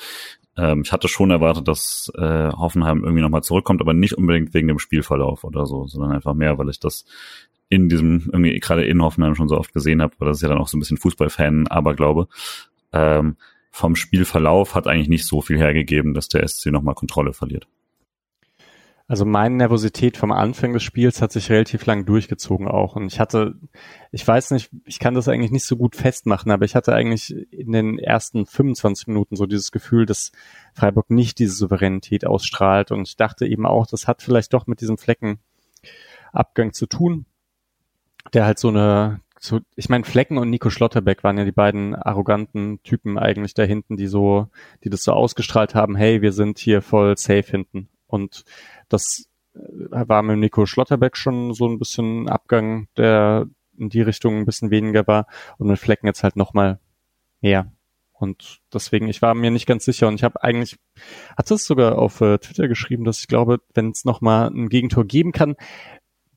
ähm, ich hatte schon erwartet, dass äh, Hoffenheim irgendwie nochmal zurückkommt, aber nicht unbedingt wegen dem Spielverlauf oder so, sondern einfach mehr, weil ich das in diesem, irgendwie gerade in Hoffenheim schon so oft gesehen habe, weil das ist ja dann auch so ein bisschen Fußballfan, aber glaube, ähm, vom Spielverlauf hat eigentlich nicht so viel hergegeben, dass der SC nochmal Kontrolle verliert. Also meine Nervosität vom Anfang des Spiels hat sich relativ lang durchgezogen auch. Und ich hatte, ich weiß nicht, ich kann das eigentlich nicht so gut festmachen, aber ich hatte eigentlich in den ersten 25 Minuten so dieses Gefühl, dass Freiburg nicht diese Souveränität ausstrahlt. Und ich dachte eben auch, das hat vielleicht doch mit diesem Fleckenabgang zu tun, der halt so eine, so, ich meine, Flecken und Nico Schlotterbeck waren ja die beiden arroganten Typen eigentlich da hinten, die so, die das so ausgestrahlt haben, hey, wir sind hier voll safe hinten. Und das äh, war mit Nico Schlotterbeck schon so ein bisschen Abgang, der in die Richtung ein bisschen weniger war und mit Flecken jetzt halt nochmal mehr. Und deswegen, ich war mir nicht ganz sicher und ich habe eigentlich, hatte es sogar auf äh, Twitter geschrieben, dass ich glaube, wenn es nochmal ein Gegentor geben kann,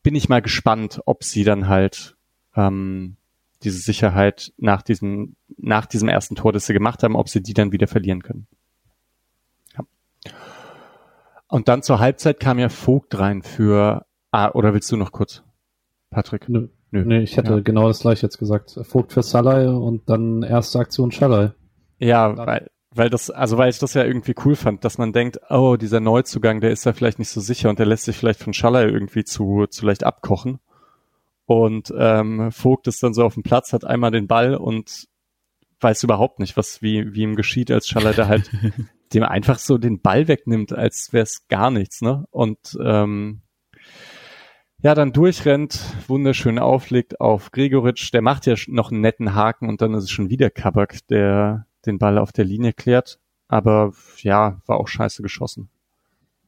bin ich mal gespannt, ob sie dann halt ähm, diese Sicherheit nach diesem, nach diesem ersten Tor, das sie gemacht haben, ob sie die dann wieder verlieren können. Und dann zur Halbzeit kam ja Vogt rein für, ah, oder willst du noch kurz, Patrick? Nö. Nö. Nee, ich hätte ja. genau das gleiche jetzt gesagt. Vogt für Salai und dann erste Aktion Schalai. Ja, weil, weil das, also weil ich das ja irgendwie cool fand, dass man denkt, oh, dieser Neuzugang, der ist ja vielleicht nicht so sicher und der lässt sich vielleicht von Schalai irgendwie zu, zu leicht abkochen. Und ähm, Vogt ist dann so auf dem Platz, hat einmal den Ball und weiß überhaupt nicht, was wie, wie ihm geschieht, als Schalai da halt [laughs] dem einfach so den Ball wegnimmt, als wäre es gar nichts, ne? Und ähm, ja, dann durchrennt, wunderschön auflegt auf Gregoritsch, der macht ja noch einen netten Haken und dann ist es schon wieder Kabak, der den Ball auf der Linie klärt. Aber ja, war auch scheiße geschossen.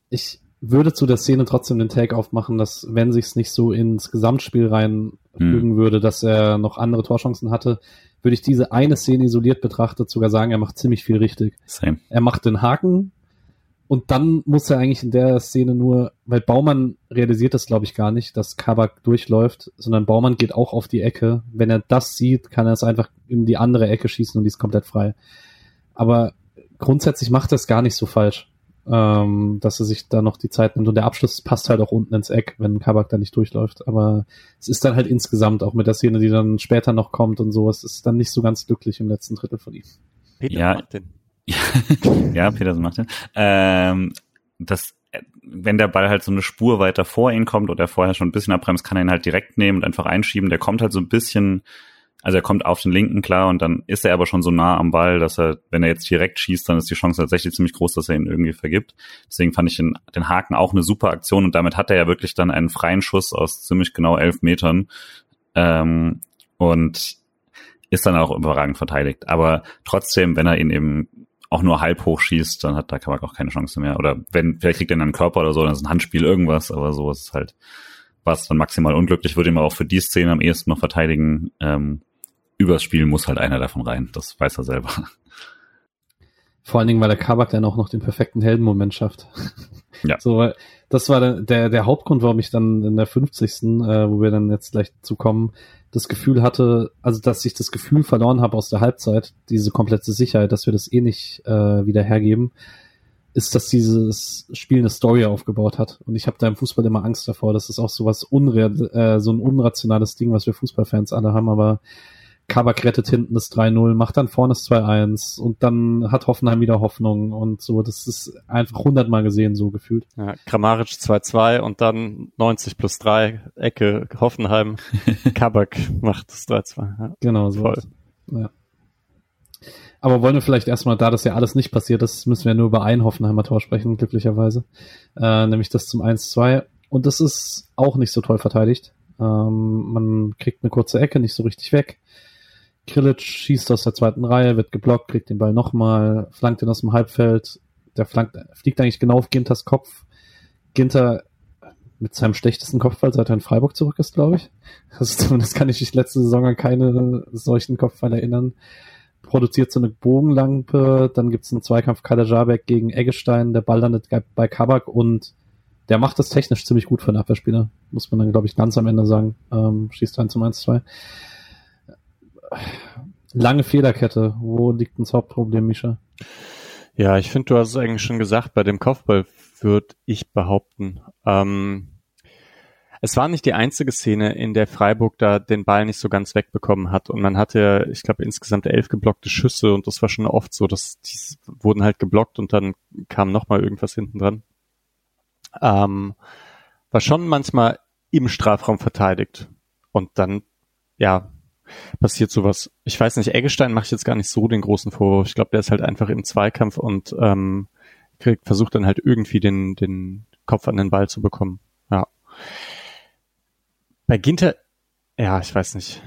Ich würde zu der Szene trotzdem den Take aufmachen, dass wenn sich's nicht so ins Gesamtspiel reinfügen hm. würde, dass er noch andere Torchancen hatte, würde ich diese eine Szene isoliert betrachtet sogar sagen, er macht ziemlich viel richtig. Same. Er macht den Haken und dann muss er eigentlich in der Szene nur, weil Baumann realisiert das glaube ich gar nicht, dass Kabak durchläuft, sondern Baumann geht auch auf die Ecke. Wenn er das sieht, kann er es einfach in die andere Ecke schießen und die ist komplett frei. Aber grundsätzlich macht er es gar nicht so falsch ähm, dass er sich da noch die Zeit nimmt. Und der Abschluss passt halt auch unten ins Eck, wenn Kabak da nicht durchläuft. Aber es ist dann halt insgesamt auch mit der Szene, die dann später noch kommt und so, es ist dann nicht so ganz glücklich im letzten Drittel von ihm. Peter ja. Martin. [laughs] ja, Peter Martin. Ähm, das wenn der Ball halt so eine Spur weiter vor ihn kommt oder er vorher schon ein bisschen abbremst, kann er ihn halt direkt nehmen und einfach einschieben. Der kommt halt so ein bisschen also er kommt auf den linken klar und dann ist er aber schon so nah am Ball, dass er, wenn er jetzt direkt schießt, dann ist die Chance tatsächlich ziemlich groß, dass er ihn irgendwie vergibt. Deswegen fand ich den, den Haken auch eine super Aktion und damit hat er ja wirklich dann einen freien Schuss aus ziemlich genau elf Metern ähm, und ist dann auch überragend verteidigt. Aber trotzdem, wenn er ihn eben auch nur halb hoch schießt, dann hat da Kabak auch keine Chance mehr. Oder wenn, vielleicht kriegt er einen Körper oder so, dann ist ein Handspiel irgendwas, aber so ist halt was dann maximal unglücklich, würde ihn auch für die Szene am ehesten noch verteidigen. Ähm, übers Spiel muss halt einer davon rein. Das weiß er selber. Vor allen Dingen, weil der Kabak dann auch noch den perfekten Heldenmoment schafft. Ja. So, das war der, der Hauptgrund, warum ich dann in der 50. Äh, wo wir dann jetzt gleich zu kommen, das Gefühl hatte, also dass ich das Gefühl verloren habe aus der Halbzeit, diese komplette Sicherheit, dass wir das eh nicht äh, wieder hergeben, ist, dass dieses Spiel eine Story aufgebaut hat. Und ich habe da im Fußball immer Angst davor. Das ist auch sowas unreal, äh, so ein unrationales Ding, was wir Fußballfans alle haben, aber Kabak rettet hinten das 3-0, macht dann vorne das 2-1 und dann hat Hoffenheim wieder Hoffnung und so. Das ist einfach hundertmal gesehen, so gefühlt. Ja, Kramaric 2-2 und dann 90 plus 3, Ecke Hoffenheim. [laughs] Kabak macht das 3-2. Ja. Genau, so. Voll. Ja. Aber wollen wir vielleicht erstmal, da das ja alles nicht passiert ist, müssen wir nur über ein Hoffenheimer Tor sprechen, glücklicherweise. Äh, nämlich das zum 1-2. Und das ist auch nicht so toll verteidigt. Ähm, man kriegt eine kurze Ecke, nicht so richtig weg. Krilic schießt aus der zweiten Reihe, wird geblockt, kriegt den Ball nochmal, flankt ihn aus dem Halbfeld. Der flankt, fliegt eigentlich genau auf Ginters Kopf. Ginter mit seinem schlechtesten Kopfball, seit er in Freiburg zurück ist, glaube ich. Also zumindest kann ich mich letzte Saison an keine solchen Kopfball erinnern produziert so eine Bogenlampe, dann gibt's einen Zweikampf Kader Jabek gegen Eggestein, der Ball landet bei Kabak und der macht das technisch ziemlich gut für einen Abwehrspieler, muss man dann, glaube ich, ganz am Ende sagen. Ähm, schießt 1 zum 1, 2. Lange Fehlerkette. Wo liegt das Hauptproblem, Misha? Ja, ich finde, du hast es eigentlich schon gesagt, bei dem Kopfball würde ich behaupten. Ähm, es war nicht die einzige Szene, in der Freiburg da den Ball nicht so ganz wegbekommen hat. Und man hatte, ich glaube, insgesamt elf geblockte Schüsse und das war schon oft so, dass die wurden halt geblockt und dann kam nochmal irgendwas hinten dran. Ähm, war schon manchmal im Strafraum verteidigt. Und dann, ja, passiert sowas. Ich weiß nicht, Eggestein macht jetzt gar nicht so den großen Vorwurf. Ich glaube, der ist halt einfach im Zweikampf und ähm, kriegt, versucht dann halt irgendwie den, den Kopf an den Ball zu bekommen. Ja. Bei Ginter, ja, ich weiß nicht.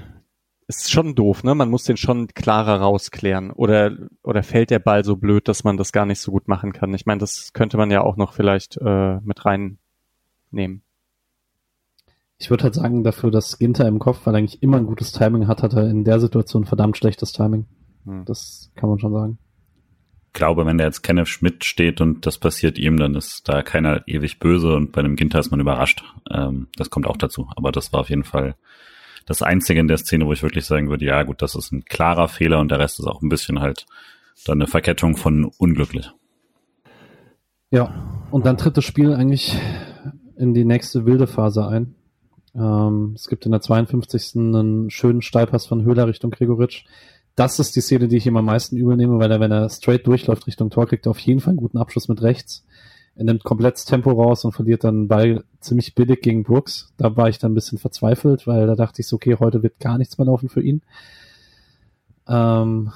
Ist schon doof, ne? Man muss den schon klarer rausklären. Oder, oder fällt der Ball so blöd, dass man das gar nicht so gut machen kann? Ich meine, das könnte man ja auch noch vielleicht äh, mit reinnehmen. Ich würde halt sagen, dafür, dass Ginter im Kopf, weil er eigentlich immer ein gutes Timing hat, hat er in der Situation verdammt schlechtes Timing. Hm. Das kann man schon sagen glaube, wenn da jetzt Kenneth Schmidt steht und das passiert ihm, dann ist da keiner ewig böse und bei einem Ginter ist man überrascht. Ähm, das kommt auch dazu. Aber das war auf jeden Fall das Einzige in der Szene, wo ich wirklich sagen würde, ja gut, das ist ein klarer Fehler und der Rest ist auch ein bisschen halt dann eine Verkettung von unglücklich. Ja, und dann tritt das Spiel eigentlich in die nächste wilde Phase ein. Ähm, es gibt in der 52. einen schönen Steilpass von Höhler Richtung Gregoritsch das ist die Szene, die ich ihm am meisten übel nehme, weil er, wenn er straight durchläuft Richtung Tor, kriegt er auf jeden Fall einen guten Abschluss mit rechts. Er nimmt komplett das Tempo raus und verliert dann Ball ziemlich billig gegen Brooks. Da war ich dann ein bisschen verzweifelt, weil da dachte ich so, okay, heute wird gar nichts mehr laufen für ihn. Ähm,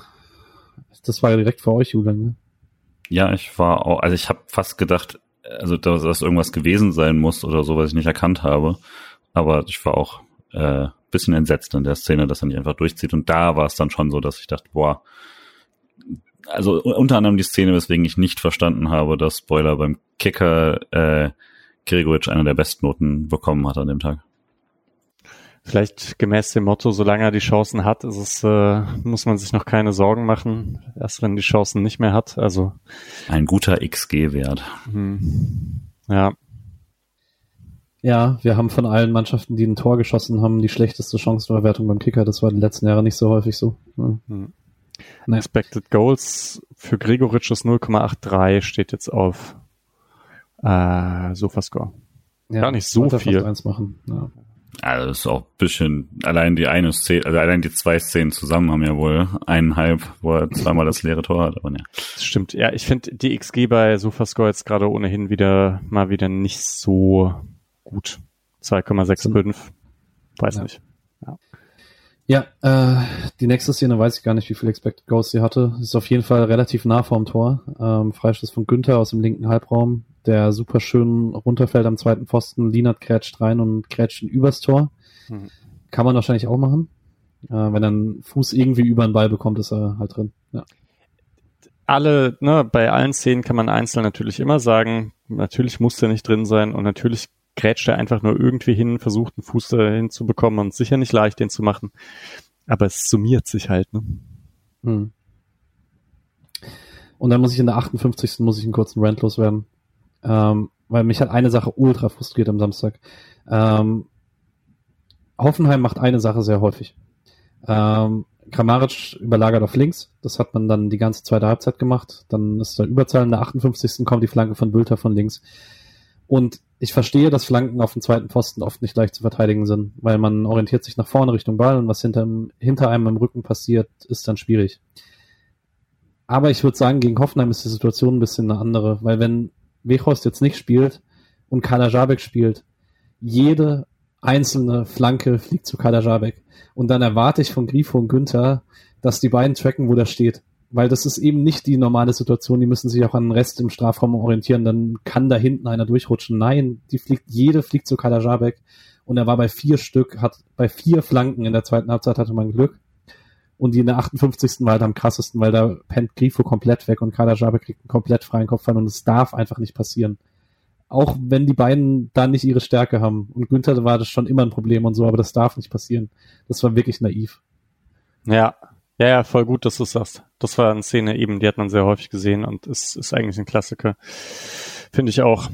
das war ja direkt für euch, Julian, ne? Ja, ich war auch, also ich habe fast gedacht, also dass, dass irgendwas gewesen sein muss oder so, was ich nicht erkannt habe. Aber ich war auch äh, bisschen entsetzt in der Szene, dass er nicht einfach durchzieht. Und da war es dann schon so, dass ich dachte, boah, also unter anderem die Szene, weswegen ich nicht verstanden habe, dass Spoiler beim Kicker äh, Gregoritsch eine der Bestnoten bekommen hat an dem Tag. Vielleicht gemäß dem Motto, solange er die Chancen hat, ist es, äh, muss man sich noch keine Sorgen machen, erst wenn die Chancen nicht mehr hat. Also ein guter XG-Wert. Hm. Ja, ja, wir haben von allen Mannschaften, die ein Tor geschossen haben, die schlechteste Chancenverwertung beim Kicker. Das war in den letzten Jahren nicht so häufig so. Ja. Hm. Naja. Expected Goals für Gregoritsch ist 0,83, steht jetzt auf äh, Sofascore. Ja, Gar nicht so viel. Eins machen. Ja. Also ist auch ein bisschen, allein die eine Szene, also allein die zwei Szenen zusammen haben ja wohl eineinhalb, wo er zweimal das leere Tor hat, aber ja. Das stimmt, ja, ich finde die XG bei Sofascore jetzt gerade ohnehin wieder mal wieder nicht so gut. 2,65. Weiß ja. nicht. Ja. Ja, äh, die nächste Szene weiß ich gar nicht, wie viel Expected Goals sie hatte. Ist auf jeden Fall relativ nah vorm Tor. Ähm, Freistoß von Günther aus dem linken Halbraum, der super schön runterfällt am zweiten Pfosten. Linert krätscht rein und krätscht ihn übers Tor. Mhm. Kann man wahrscheinlich auch machen. Äh, wenn er einen Fuß irgendwie über den Ball bekommt, ist er halt drin. Ja. Alle, ne, bei allen Szenen kann man einzeln natürlich immer sagen, natürlich muss er nicht drin sein und natürlich grätscht er einfach nur irgendwie hin, versucht einen Fuß dahin zu bekommen und sicher nicht leicht, den zu machen. Aber es summiert sich halt, ne? Hm. Und dann muss ich in der 58. muss ich einen kurzen Rant loswerden. Ähm, weil mich hat eine Sache ultra frustriert am Samstag. Ähm, Hoffenheim macht eine Sache sehr häufig. Ähm, Kramaric überlagert auf links. Das hat man dann die ganze zweite Halbzeit gemacht. Dann ist da Überzahl in der 58. kommt die Flanke von Bülter von links. Und ich verstehe, dass Flanken auf dem zweiten Posten oft nicht leicht zu verteidigen sind, weil man orientiert sich nach vorne Richtung Ball und was hinter, hinter einem im Rücken passiert, ist dann schwierig. Aber ich würde sagen, gegen Hoffenheim ist die Situation ein bisschen eine andere, weil wenn Wechhorst jetzt nicht spielt und Kader Jabek spielt, jede einzelne Flanke fliegt zu Kader Jabek. Und dann erwarte ich von Grifo und Günther, dass die beiden tracken, wo der steht. Weil das ist eben nicht die normale Situation, die müssen sich auch an den Rest im Strafraum orientieren, dann kann da hinten einer durchrutschen. Nein, die fliegt, jede fliegt zu Kader Jabek. Und er war bei vier Stück, hat bei vier Flanken in der zweiten Halbzeit hatte man Glück. Und die in der 58. war halt am krassesten, weil da pennt Grifo komplett weg und Kader Jabek kriegt einen komplett freien Kopfball und es darf einfach nicht passieren. Auch wenn die beiden da nicht ihre Stärke haben. Und Günther war das schon immer ein Problem und so, aber das darf nicht passieren. Das war wirklich naiv. Ja, ja, ja, voll gut, dass du es sagst. Das war eine Szene eben, die hat man sehr häufig gesehen und ist, ist eigentlich ein Klassiker. Finde ich auch.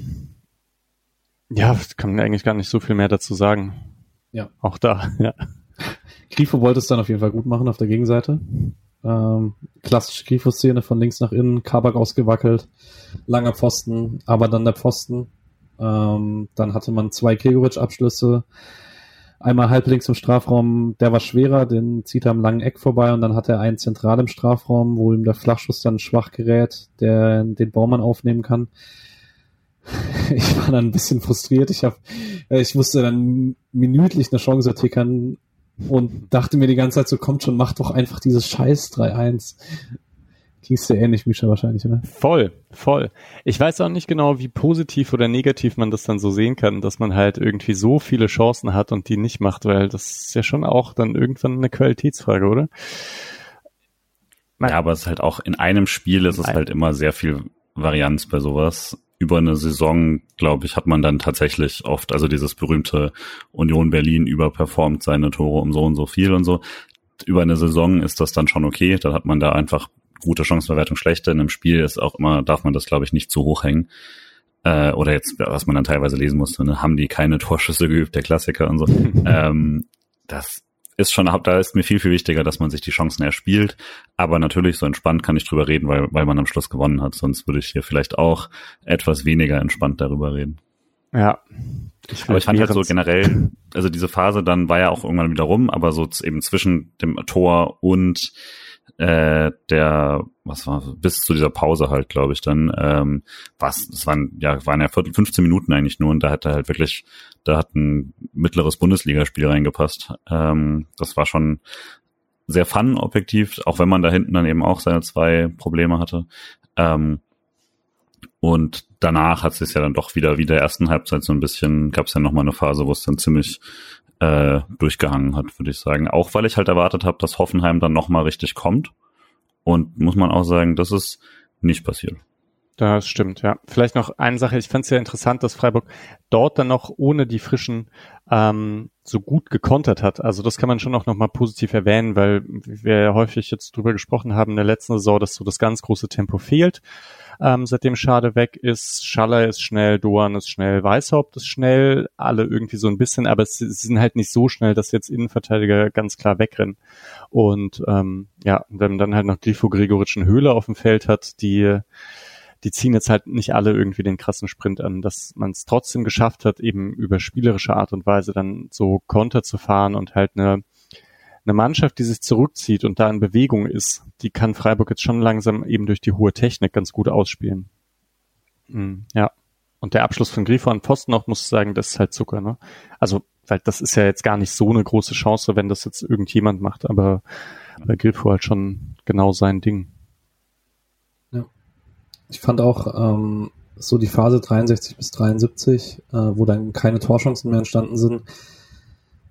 Ja, kann man eigentlich gar nicht so viel mehr dazu sagen. Ja. Auch da, ja. [laughs] Grifo wollte es dann auf jeden Fall gut machen auf der Gegenseite. Ähm, klassische Grifo-Szene von links nach innen, Kabak ausgewackelt, langer Pfosten, aber dann der Pfosten. Ähm, dann hatte man zwei Gregoritsch-Abschlüsse, einmal halb links im Strafraum, der war schwerer, den zieht er am langen Eck vorbei und dann hat er einen zentral im Strafraum, wo ihm der Flachschuss dann schwach gerät, der den Baumann aufnehmen kann. [laughs] Ich war dann ein bisschen frustriert. Ich hab, ich musste dann minütlich eine Chance tickern und dachte mir die ganze Zeit so, kommt schon, mach doch einfach dieses Scheiß 3-1. Ging's dir ähnlich, Misha, wahrscheinlich, oder? Voll, voll. Ich weiß auch nicht genau, wie positiv oder negativ man das dann so sehen kann, dass man halt irgendwie so viele Chancen hat und die nicht macht, weil das ist ja schon auch dann irgendwann eine Qualitätsfrage, oder? Ja, aber es ist halt auch in einem Spiel ist es halt immer sehr viel Varianz bei sowas über eine Saison, glaube ich, hat man dann tatsächlich oft, also dieses berühmte Union Berlin überperformt seine Tore um so und so viel und so. Über eine Saison ist das dann schon okay. Dann hat man da einfach gute Chancenverwertung, schlechte. In einem Spiel ist auch immer, darf man das, glaube ich, nicht zu hoch hängen. Äh, oder jetzt, was man dann teilweise lesen musste, ne, haben die keine [laughs] Torschüsse geübt, der Klassiker und so. [laughs] ähm, das ist schon, da ist mir viel, viel wichtiger, dass man sich die Chancen erspielt. Aber natürlich, so entspannt kann ich drüber reden, weil, weil man am Schluss gewonnen hat. Sonst würde ich hier vielleicht auch etwas weniger entspannt darüber reden. Ja. Ich aber ich fand halt so generell, also diese Phase dann war ja auch irgendwann wieder rum, aber so eben zwischen dem Tor und äh, der, was war, bis zu dieser Pause halt, glaube ich, dann, ähm, was, das waren, ja, waren ja 15 Minuten eigentlich nur und da hat er halt wirklich, da hat ein mittleres Bundesligaspiel reingepasst. Ähm, das war schon sehr fun, objektiv, auch wenn man da hinten dann eben auch seine zwei Probleme hatte. Ähm, und danach hat es ja dann doch wieder, wie der ersten Halbzeit so ein bisschen, gab es ja nochmal eine Phase, wo es dann ziemlich äh, durchgehangen hat, würde ich sagen. Auch weil ich halt erwartet habe, dass Hoffenheim dann nochmal richtig kommt. Und muss man auch sagen, das ist nicht passiert. Das stimmt, ja. Vielleicht noch eine Sache, ich fand es ja interessant, dass Freiburg dort dann noch ohne die Frischen ähm, so gut gekontert hat. Also das kann man schon auch nochmal positiv erwähnen, weil wir ja häufig jetzt drüber gesprochen haben in der letzten Saison, dass so das ganz große Tempo fehlt ähm, seitdem Schade weg ist. Schaller ist schnell, Doan ist schnell, Weißhaupt ist schnell, alle irgendwie so ein bisschen, aber sie sind halt nicht so schnell, dass jetzt Innenverteidiger ganz klar wegrennen. Und ähm, ja, wenn man dann halt noch Grifo Gregoritschen Höhle auf dem Feld hat, die die ziehen jetzt halt nicht alle irgendwie den krassen Sprint an, dass man es trotzdem geschafft hat, eben über spielerische Art und Weise dann so Konter zu fahren und halt eine eine Mannschaft, die sich zurückzieht und da in Bewegung ist, die kann Freiburg jetzt schon langsam eben durch die hohe Technik ganz gut ausspielen. Mhm, ja. Und der Abschluss von Grifo an Posten auch, muss ich sagen, das ist halt Zucker, ne? Also, weil das ist ja jetzt gar nicht so eine große Chance, wenn das jetzt irgendjemand macht, aber bei Grifo halt schon genau sein Ding. Ich fand auch ähm, so die Phase 63 bis 73, äh, wo dann keine Torchancen mehr entstanden sind,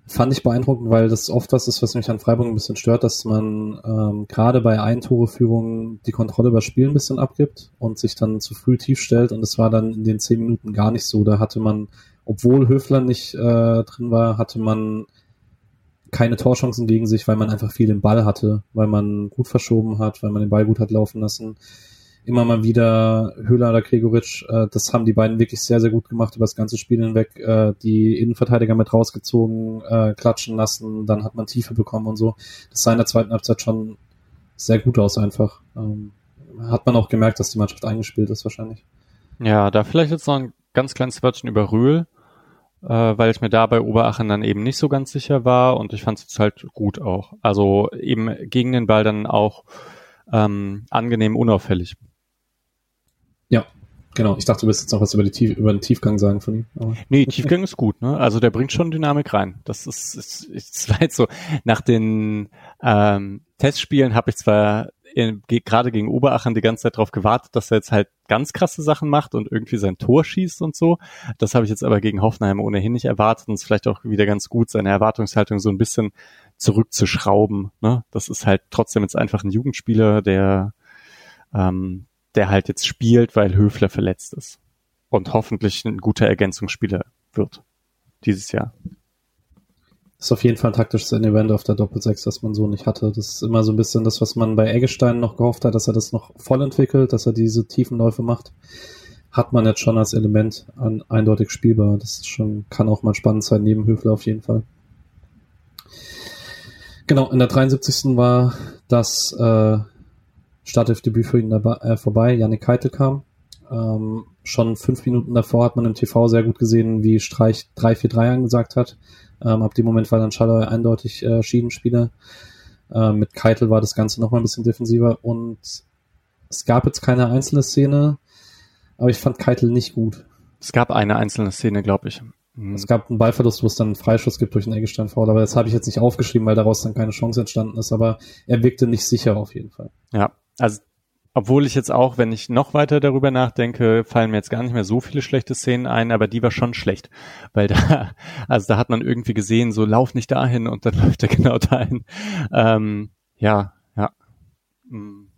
fand ich beeindruckend, weil das oft was ist, was mich an Freiburg ein bisschen stört, dass man ähm, gerade bei Eintoreführungen die Kontrolle über das Spiel ein bisschen abgibt und sich dann zu früh tief stellt. Und es war dann in den zehn Minuten gar nicht so. Da hatte man, obwohl Höfler nicht äh, drin war, hatte man keine Torchancen gegen sich, weil man einfach viel im Ball hatte, weil man gut verschoben hat, weil man den Ball gut hat laufen lassen. Immer mal wieder Höhler oder Gregoritsch, äh, das haben die beiden wirklich sehr, sehr gut gemacht über das ganze Spiel hinweg. Äh, die Innenverteidiger mit rausgezogen, äh, klatschen lassen, dann hat man Tiefe bekommen und so. Das sah in der zweiten Halbzeit schon sehr gut aus einfach. Ähm, hat man auch gemerkt, dass die Mannschaft eingespielt ist wahrscheinlich. Ja, da vielleicht jetzt noch ein ganz kleines Wörtchen über Rühl, äh, weil ich mir da bei Oberachen dann eben nicht so ganz sicher war und ich fand es halt gut auch. Also eben gegen den Ball dann auch ähm, angenehm unauffällig. Ja, genau. Ich dachte, du wirst jetzt noch was über, die Tief über den Tiefgang sagen von ihm. Aber nee, Tiefgang ist gut. Ne? Also der bringt schon Dynamik rein. Das ist, ist, ist [laughs] halt so. Nach den ähm, Testspielen habe ich zwar in, gerade gegen Oberachen die ganze Zeit darauf gewartet, dass er jetzt halt ganz krasse Sachen macht und irgendwie sein Tor schießt und so. Das habe ich jetzt aber gegen Hoffenheim ohnehin nicht erwartet und es ist vielleicht auch wieder ganz gut, seine Erwartungshaltung so ein bisschen zurückzuschrauben. Ne? Das ist halt trotzdem jetzt einfach ein Jugendspieler, der ähm, der halt jetzt spielt, weil Höfler verletzt ist. Und hoffentlich ein guter Ergänzungsspieler wird dieses Jahr. Ist auf jeden Fall ein taktisches Event auf der Doppelsechs, das man so nicht hatte. Das ist immer so ein bisschen das, was man bei Eggestein noch gehofft hat, dass er das noch voll entwickelt, dass er diese tiefen Läufe macht. Hat man jetzt schon als Element an, eindeutig spielbar. Das ist schon, kann auch mal spannend sein, neben Höfler auf jeden Fall. Genau, in der 73. war das äh, Startelfdebüt für ihn dabei, äh, vorbei. Janik Keitel kam. Ähm, schon fünf Minuten davor hat man im TV sehr gut gesehen, wie Streich 3-4-3 angesagt hat. Ähm, ab dem Moment war dann Schaller eindeutig äh, Schiedenspieler. Ähm, mit Keitel war das Ganze nochmal ein bisschen defensiver und es gab jetzt keine einzelne Szene, aber ich fand Keitel nicht gut. Es gab eine einzelne Szene, glaube ich. Mhm. Es gab einen Ballverlust, wo es dann einen Freischuss gibt durch einen Eggestein Foul, aber das habe ich jetzt nicht aufgeschrieben, weil daraus dann keine Chance entstanden ist, aber er wirkte nicht sicher auf jeden Fall. Ja, also obwohl ich jetzt auch, wenn ich noch weiter darüber nachdenke, fallen mir jetzt gar nicht mehr so viele schlechte Szenen ein, aber die war schon schlecht. Weil da, [laughs] also da hat man irgendwie gesehen, so lauf nicht dahin und dann [laughs] läuft er genau dahin. Ähm, ja, ja. Hm.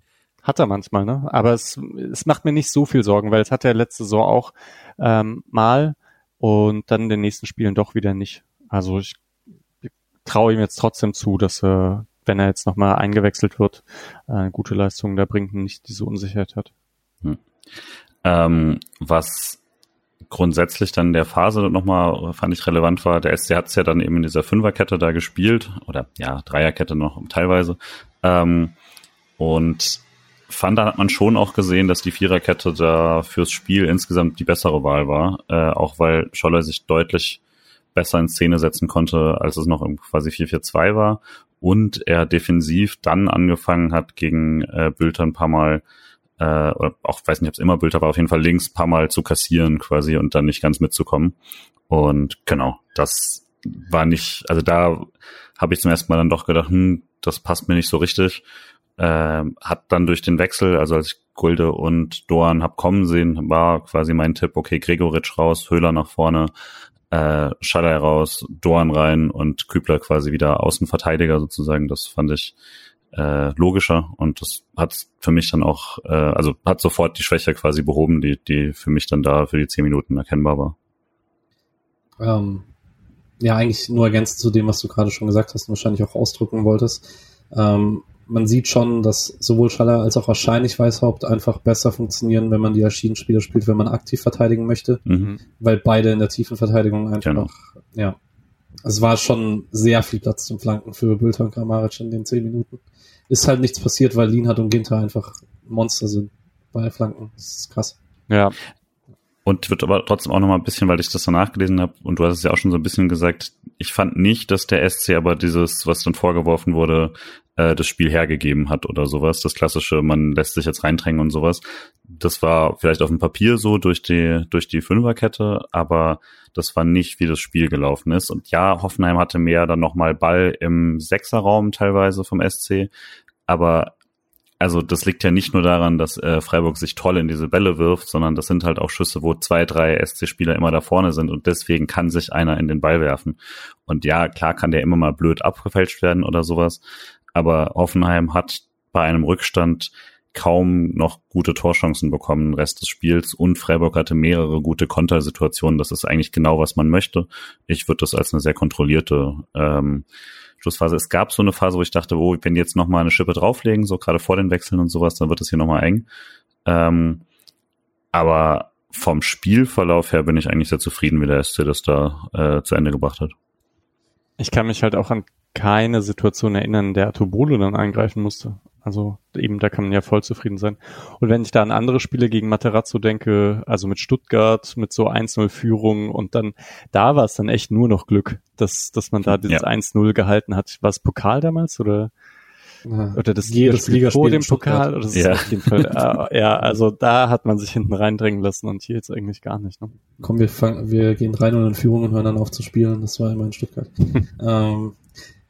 Hat er manchmal, ne? Aber es, es macht mir nicht so viel Sorgen, weil es hat er letzte Saison auch ähm, mal und dann in den nächsten Spielen doch wieder nicht. Also ich, ich traue ihm jetzt trotzdem zu, dass er wenn er jetzt nochmal eingewechselt wird, äh, gute Leistungen da bringt und nicht diese Unsicherheit hat. Hm. Ähm, was grundsätzlich dann der Phase nochmal, fand ich relevant war, der SC hat es ja dann eben in dieser Fünferkette da gespielt, oder ja, Dreierkette noch teilweise. Ähm, und fand, da hat man schon auch gesehen, dass die Viererkette da fürs Spiel insgesamt die bessere Wahl war, äh, auch weil Scholler sich deutlich besser in Szene setzen konnte, als es noch quasi 4-4-2 war und er defensiv dann angefangen hat, gegen äh, Bülter ein paar Mal, äh, oder auch weiß nicht, ob es immer Bülter war, auf jeden Fall links ein paar Mal zu kassieren quasi und dann nicht ganz mitzukommen. Und genau, das war nicht, also da habe ich zum ersten Mal dann doch gedacht, hm, das passt mir nicht so richtig. Äh, hat dann durch den Wechsel, also als ich Gulde und Doan hab kommen sehen, war quasi mein Tipp, okay, Gregoritsch raus, Höhler nach vorne, äh, Schaller raus, Dorn rein und Kübler quasi wieder Außenverteidiger sozusagen. Das fand ich äh, logischer und das hat für mich dann auch, äh, also hat sofort die Schwäche quasi behoben, die, die für mich dann da für die zehn Minuten erkennbar war. Ähm, ja, eigentlich nur ergänzend zu dem, was du gerade schon gesagt hast und wahrscheinlich auch ausdrücken wolltest. Ähm, man sieht schon, dass sowohl Schaller als auch wahrscheinlich Weißhaupt einfach besser funktionieren, wenn man die als Schienenspieler spielt, wenn man aktiv verteidigen möchte, mhm. weil beide in der tiefen Verteidigung einfach, genau. ja. Es war schon sehr viel Platz zum Flanken für Bülter und Kramaric in den zehn Minuten. Ist halt nichts passiert, weil Lienhardt und Ginter einfach Monster sind bei Flanken. Das ist krass. Ja, und wird aber trotzdem auch noch mal ein bisschen, weil ich das so nachgelesen habe und du hast es ja auch schon so ein bisschen gesagt, ich fand nicht, dass der SC aber dieses, was dann vorgeworfen wurde, äh, das Spiel hergegeben hat oder sowas. Das klassische, man lässt sich jetzt reindrängen und sowas. Das war vielleicht auf dem Papier so durch die, durch die Fünferkette, aber das war nicht, wie das Spiel gelaufen ist. Und ja, Hoffenheim hatte mehr dann nochmal Ball im Sechserraum teilweise vom SC, aber also das liegt ja nicht nur daran, dass äh, Freiburg sich toll in diese Bälle wirft, sondern das sind halt auch Schüsse, wo zwei, drei SC-Spieler immer da vorne sind und deswegen kann sich einer in den Ball werfen. Und ja, klar kann der immer mal blöd abgefälscht werden oder sowas, aber Hoffenheim hat bei einem Rückstand kaum noch gute Torchancen bekommen, den Rest des Spiels. Und Freiburg hatte mehrere gute Kontersituationen. Das ist eigentlich genau, was man möchte. Ich würde das als eine sehr kontrollierte ähm, Schlussphase. Es gab so eine Phase, wo ich dachte, oh, wenn die jetzt nochmal eine Schippe drauflegen, so gerade vor den Wechseln und sowas, dann wird es hier nochmal eng. Ähm, aber vom Spielverlauf her bin ich eigentlich sehr zufrieden, wie der SC das da äh, zu Ende gebracht hat. Ich kann mich halt auch an keine Situation erinnern, in der Atobolo dann eingreifen musste. Also eben, da kann man ja voll zufrieden sein. Und wenn ich da an andere Spiele gegen Materazzo denke, also mit Stuttgart, mit so 1-0-Führung und dann, da war es dann echt nur noch Glück, dass, dass man da dieses ja. 1-0 gehalten hat. War es Pokal damals oder? Oder das jedes Ligaspiel vor dem Pokal? Oder das ja. auf jeden Fall, äh, ja, also da hat man sich hinten reindrängen lassen und hier jetzt eigentlich gar nicht. Ne? Komm, wir fangen, wir gehen 3-0 in Führung und hören dann auf zu spielen. Das war immer in Stuttgart. [laughs] ähm,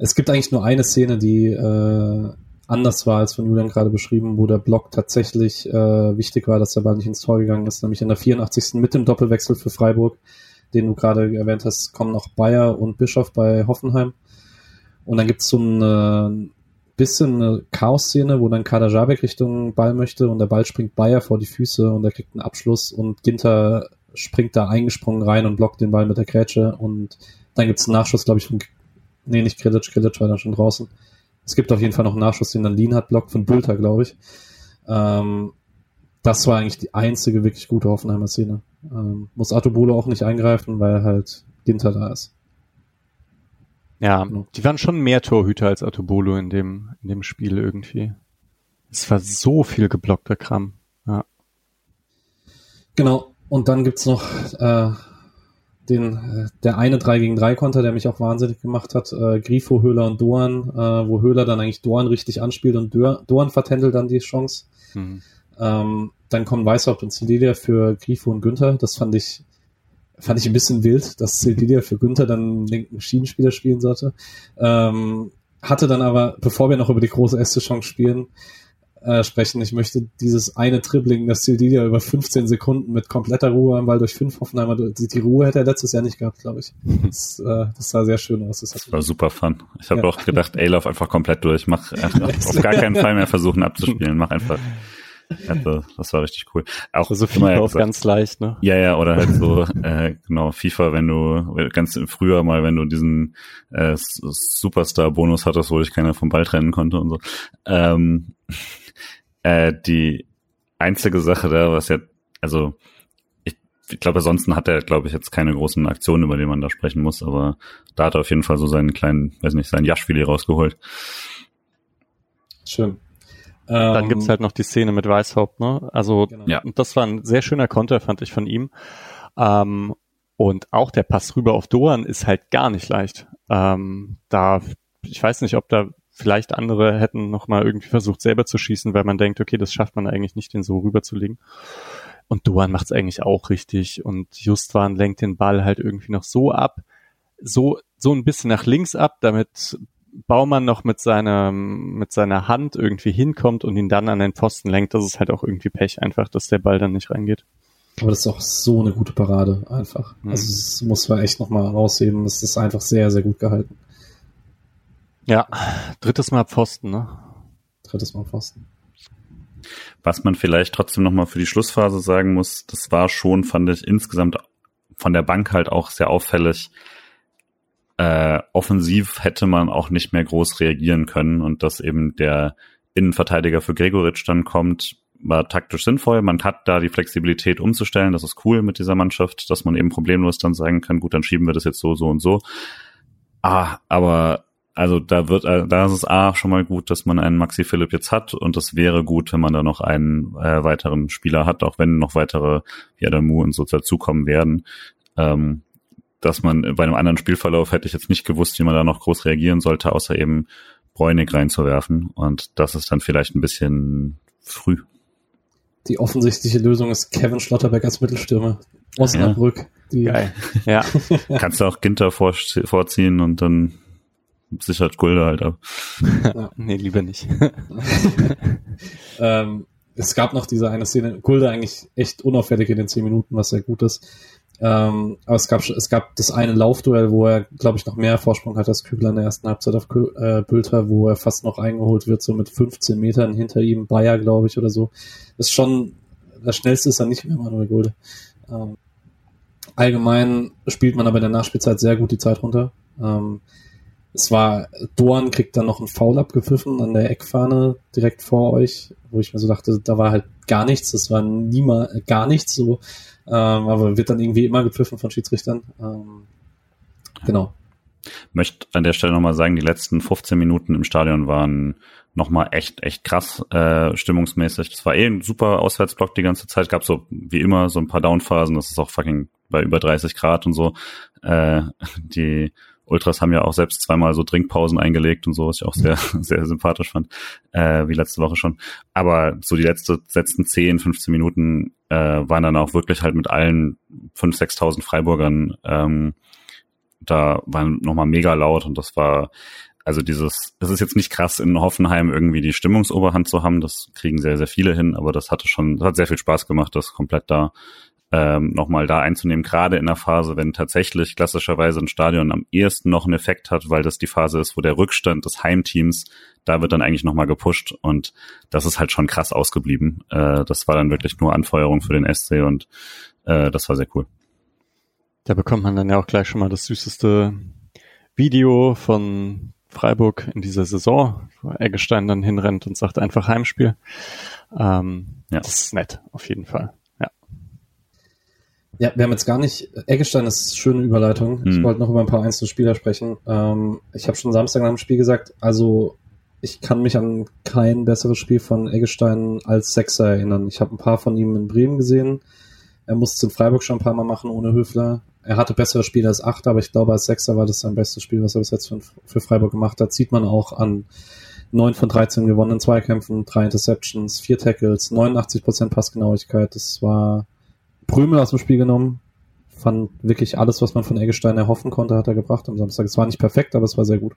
es gibt eigentlich nur eine Szene, die äh, anders war als von Julian gerade beschrieben, wo der Block tatsächlich äh, wichtig war, dass der Ball nicht ins Tor gegangen ist, nämlich in der 84. mit dem Doppelwechsel für Freiburg, den du gerade erwähnt hast, kommen noch Bayer und Bischof bei Hoffenheim. Und dann gibt es so eine bisschen eine Chaos-Szene, wo dann Kader Jabek Richtung Ball möchte und der Ball springt Bayer vor die Füße und er kriegt einen Abschluss und Ginter springt da eingesprungen rein und blockt den Ball mit der Grätsche und dann gibt es einen Nachschuss, glaube ich, von nee, nicht Krilic, Krilic war dann schon draußen. Es gibt auf jeden Fall noch einen Nachschuss, den dann Lean hat, blockt von Bülter, glaube ich. Ähm, das war eigentlich die einzige wirklich gute Hoffenheimer Szene. Ähm, muss Atobolo auch nicht eingreifen, weil halt Ginter da ist. Ja, genau. die waren schon mehr Torhüter als Atobolo in dem, in dem Spiel irgendwie. Es war so viel geblockter Kram. Ja. Genau. Und dann gibt's noch äh, den, äh, der eine 3 gegen 3 Konter, der mich auch wahnsinnig gemacht hat. Äh, Grifo, Höhler und Doan, äh, wo Höhler dann eigentlich Doan richtig anspielt und Doan vertändelt dann die Chance. Mhm. Ähm, dann kommen Weißhaupt und Celilia für Grifo und Günther. Das fand ich fand ich ein bisschen wild, dass Sildilia für Günther dann linken Schienenspieler spielen sollte. Ähm, hatte dann aber, bevor wir noch über die große erste Chance spielen, äh, sprechen, ich möchte dieses eine Dribbling, das Sildilia über 15 Sekunden mit kompletter Ruhe am Ball durch fünf Hoffenheimer, die Ruhe hätte er letztes Jahr nicht gehabt, glaube ich. [laughs] Das, äh, das sah sehr schön aus. Das, das war super fun. Ich habe ja. auch gedacht, ey, lauf einfach komplett durch, mach [laughs] auf gar keinen Fall mehr versuchen abzuspielen, mach einfach. Also, das war richtig cool. Auch so FIFA auf ganz leicht, ne? Ja, ja, oder halt so, [laughs] äh, genau, FIFA, wenn du, ganz früher mal, wenn du diesen äh, Superstar-Bonus hattest, wo ich keiner vom Ball trennen konnte und so. Ähm, äh, die einzige Sache da, was ja, also ich, ich glaube, ansonsten hat er, glaube ich, jetzt keine großen Aktionen, über die man da sprechen muss, aber da hat er auf jeden Fall so seinen kleinen, weiß nicht, seinen Jaschwili rausgeholt. Schön. Dann gibt's ähm, halt noch die Szene mit Weishaupt, ne? Also genau. ja. das war ein sehr schöner Konter, fand ich von ihm. Ähm, und auch der Pass rüber auf Doan ist halt gar nicht leicht. Ähm, da, ich weiß nicht, ob da vielleicht andere hätten noch mal irgendwie versucht, selber zu schießen, weil man denkt, okay, das schafft man eigentlich nicht, den so rüberzulegen. Und Doan macht's eigentlich auch richtig und Justwan lenkt den Ball halt irgendwie noch so ab, so so ein bisschen nach links ab, damit Baumann noch mit seiner, mit seiner Hand irgendwie hinkommt und ihn dann an den Pfosten lenkt, das ist halt auch irgendwie Pech einfach, dass der Ball dann nicht reingeht. Aber das ist auch so eine gute Parade, einfach. Mhm. Also das muss man echt nochmal rausheben. Das ist einfach sehr, sehr gut gehalten. Ja, drittes Mal Pfosten, ne? Drittes Mal Pfosten. Was man vielleicht trotzdem nochmal für die Schlussphase sagen muss, das war schon, fand ich, insgesamt von der Bank halt auch sehr auffällig, äh, offensiv hätte man auch nicht mehr groß reagieren können und dass eben der Innenverteidiger für Gregoritsch dann kommt, war taktisch sinnvoll. Man hat da die Flexibilität umzustellen. Das ist cool mit dieser Mannschaft, dass man eben problemlos dann sagen kann, gut, dann schieben wir das jetzt so, so und so. Ah, aber also da wird, äh, da ist es A schon mal gut, dass man einen Maxi Philipp jetzt hat und es wäre gut, wenn man da noch einen äh, weiteren Spieler hat, auch wenn noch weitere wie Adamu und so dazukommen werden. Ähm, dass man bei einem anderen Spielverlauf hätte ich jetzt nicht gewusst, wie man da noch groß reagieren sollte, außer eben Bräunig reinzuwerfen. Und das ist dann vielleicht ein bisschen früh. Die offensichtliche Lösung ist Kevin Schlotterbeck als Mittelstürmer. Osnabrück. Ja. Geil. Ja. [laughs] [laughs] Kannst du auch Ginter vor, vorziehen und dann sichert Gulde halt ab. Ja. [laughs] nee, lieber nicht. [laughs] ähm, es gab noch diese eine Szene, Gulde eigentlich echt unauffällig in den zehn Minuten, was sehr gut ist. Ähm, aber es gab, es gab das eine Laufduell, wo er, glaube ich, noch mehr Vorsprung hat als Kübler in der ersten Halbzeit auf äh, Bülter, wo er fast noch eingeholt wird, so mit 15 Metern hinter ihm, Bayer, glaube ich, oder so. Das ist schon, das schnellste ist dann nicht mehr Manuel Gulde. Ähm, allgemein spielt man aber in der Nachspielzeit sehr gut die Zeit runter. Ähm, es war, Dorn kriegt dann noch einen Foul abgepfiffen an der Eckfahne direkt vor euch, wo ich mir so dachte, da war halt gar nichts, das war niemals gar nichts so, ähm, aber wird dann irgendwie immer gepfiffen von Schiedsrichtern. Ähm, genau. Möchte an der Stelle nochmal sagen, die letzten 15 Minuten im Stadion waren nochmal echt, echt krass äh, stimmungsmäßig. Das war eh ein super Auswärtsblock die ganze Zeit. Gab so wie immer so ein paar Downphasen. Das ist auch fucking bei über 30 Grad und so. Äh, [laughs] die Ultras haben ja auch selbst zweimal so Trinkpausen eingelegt und so, was ich auch sehr, [laughs] sehr sympathisch fand, äh, wie letzte Woche schon. Aber so die letzte, letzten 10, 15 Minuten äh, waren dann auch wirklich halt mit allen 5.000, 6.000 Freiburgern ähm, da waren nochmal mega laut und das war, also dieses, es ist jetzt nicht krass in Hoffenheim irgendwie die Stimmungsoberhand zu haben, das kriegen sehr, sehr viele hin, aber das hatte schon, das hat sehr viel Spaß gemacht, das komplett da ähm, nochmal da einzunehmen, gerade in der Phase, wenn tatsächlich klassischerweise ein Stadion am ehesten noch einen Effekt hat, weil das die Phase ist, wo der Rückstand des Heimteams, da wird dann eigentlich nochmal gepusht und das ist halt schon krass ausgeblieben. Äh, das war dann wirklich nur Anfeuerung für den SC und äh, das war sehr cool. Da bekommt man dann ja auch gleich schon mal das süßeste Video von Freiburg in dieser Saison, wo Eggestein dann hinrennt und sagt einfach Heimspiel. Ähm, ja. Das ist nett, auf jeden Fall. Ja. Wir haben jetzt gar nicht, Eggestein ist schöne Überleitung. Mhm. Ich hm. wollte noch über ein paar einzelne Spieler sprechen. Ähm, ich habe schon Samstag nach dem Spiel gesagt, also ich kann mich an kein besseres Spiel von Eggestein als Sechser erinnern. Ich habe ein paar von ihm in Bremen gesehen. Er musste in Freiburg schon ein paar Mal machen ohne Höfler er hatte bessere Spiele als Achter, aber ich glaube, als Sechster war das sein bestes Spiel, was er bis jetzt für, für Freiburg gemacht hat. Sieht man auch an 9 von 13 gewonnenen Zweikämpfen, drei Interceptions, vier Tackles, 89% Passgenauigkeit. Das war Prümel aus dem Spiel genommen. Fand wirklich alles, was man von Eggestein erhoffen konnte, hat er gebracht am Samstag. Es war nicht perfekt, aber es war sehr gut.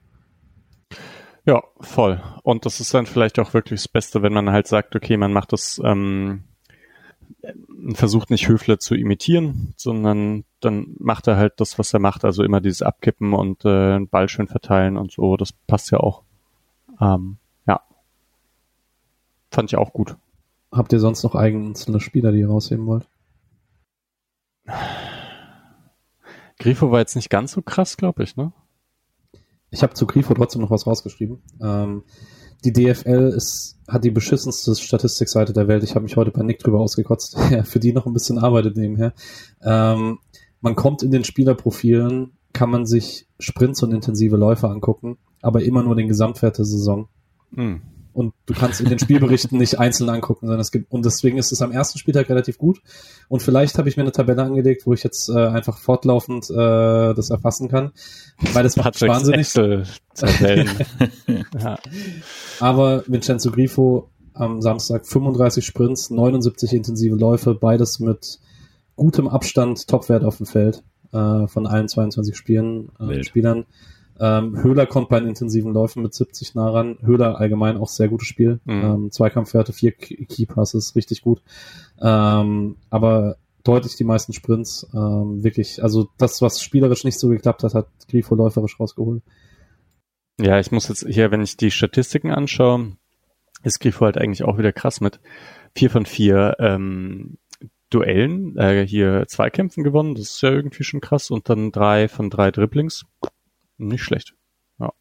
Ja, voll. Und das ist dann vielleicht auch wirklich das Beste, wenn man halt sagt, okay, man macht das ähm, versucht nicht Höfler zu imitieren, sondern dann macht er halt das, was er macht, also immer dieses Abkippen und äh, Ball schön verteilen und so, das passt ja auch. Ähm, ja. Fand ich auch gut. Habt ihr sonst noch einzelne Spieler, die ihr rausheben wollt? Grifo war jetzt nicht ganz so krass, glaube ich, ne? Ich habe zu Grifo trotzdem noch was rausgeschrieben. Ähm, die DFL ist, hat die beschissenste Statistikseite der Welt. Ich habe mich heute bei Nick drüber ausgekotzt. [laughs] für die noch ein bisschen arbeitet nebenher. Ähm, man kommt in den Spielerprofilen, kann man sich Sprints und intensive Läufe angucken, aber immer nur den Gesamtwert der Saison. Hm und du kannst in den Spielberichten nicht einzeln angucken, sondern es gibt, und deswegen ist es am ersten Spieltag relativ gut. Und vielleicht habe ich mir eine Tabelle angelegt, wo ich jetzt äh, einfach fortlaufend äh, das erfassen kann, weil das macht wahnsinnig. [laughs] ja. Aber Vincenzo Grifo am Samstag 35 Sprints, 79 intensive Läufe, beides mit gutem Abstand Topwert auf dem Feld äh, von allen 22 Spielen, äh, Spielern. Ähm, Höhler kommt bei den intensiven Läufen mit 70 nah ran. Höhler allgemein auch sehr gutes Spiel. Mhm. Ähm, Zweikampfwerte, vier Key Passes, richtig gut. Ähm, aber deutlich die meisten Sprints. Ähm, wirklich, also das, was spielerisch nicht so geklappt hat, hat Grifo läuferisch rausgeholt. Ja, ich muss jetzt hier, wenn ich die Statistiken anschaue, ist Grifo halt eigentlich auch wieder krass mit vier von vier ähm, Duellen, äh, hier Zweikämpfen gewonnen, das ist ja irgendwie schon krass, und dann drei von drei Dribblings. Nicht schlecht. Ja.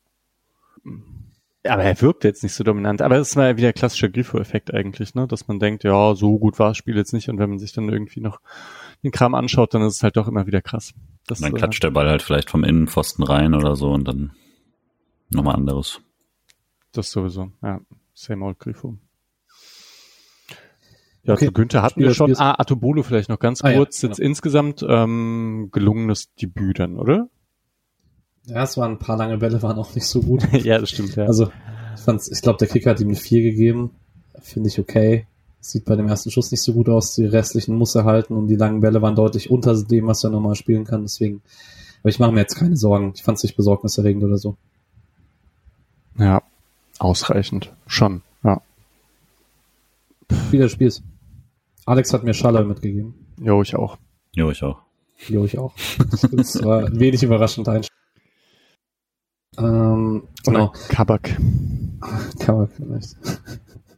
Aber er wirkt jetzt nicht so dominant. Aber das ist mal wieder klassischer Grifo-Effekt eigentlich, ne? Dass man denkt, ja, so gut war das Spiel jetzt nicht. Und wenn man sich dann irgendwie noch den Kram anschaut, dann ist es halt doch immer wieder krass. Das, dann klatscht äh, der Ball halt vielleicht vom Innenpfosten rein oder so und dann nochmal anderes. Das sowieso, ja. Same old Grifo. Ja, okay. zu Günther hatten wir schon. Ah, Atobolo vielleicht noch ganz kurz. Ah, ja, jetzt insgesamt ähm, gelungenes Debüt dann, oder? Ja, es waren ein paar lange Bälle, waren auch nicht so gut. [laughs] ja, das stimmt, ja. Also, ich fand's, ich glaube, der Kicker hat ihm eine 4 gegeben. Finde ich okay. Sieht bei dem ersten Schuss nicht so gut aus. Die restlichen muss er halten und die langen Bälle waren deutlich unter dem, was er normal spielen kann. Deswegen, aber ich mache mir jetzt keine Sorgen. Ich fand es nicht besorgniserregend oder so. Ja, ausreichend. Schon, ja. Wie des Spiels. Alex hat mir Schaller mitgegeben. Jo, ich auch. Jo, ich auch. Jo, ich auch. Das war wenig überraschend einstellen. Ähm, genau. Kabak. [laughs] Kabak vielleicht.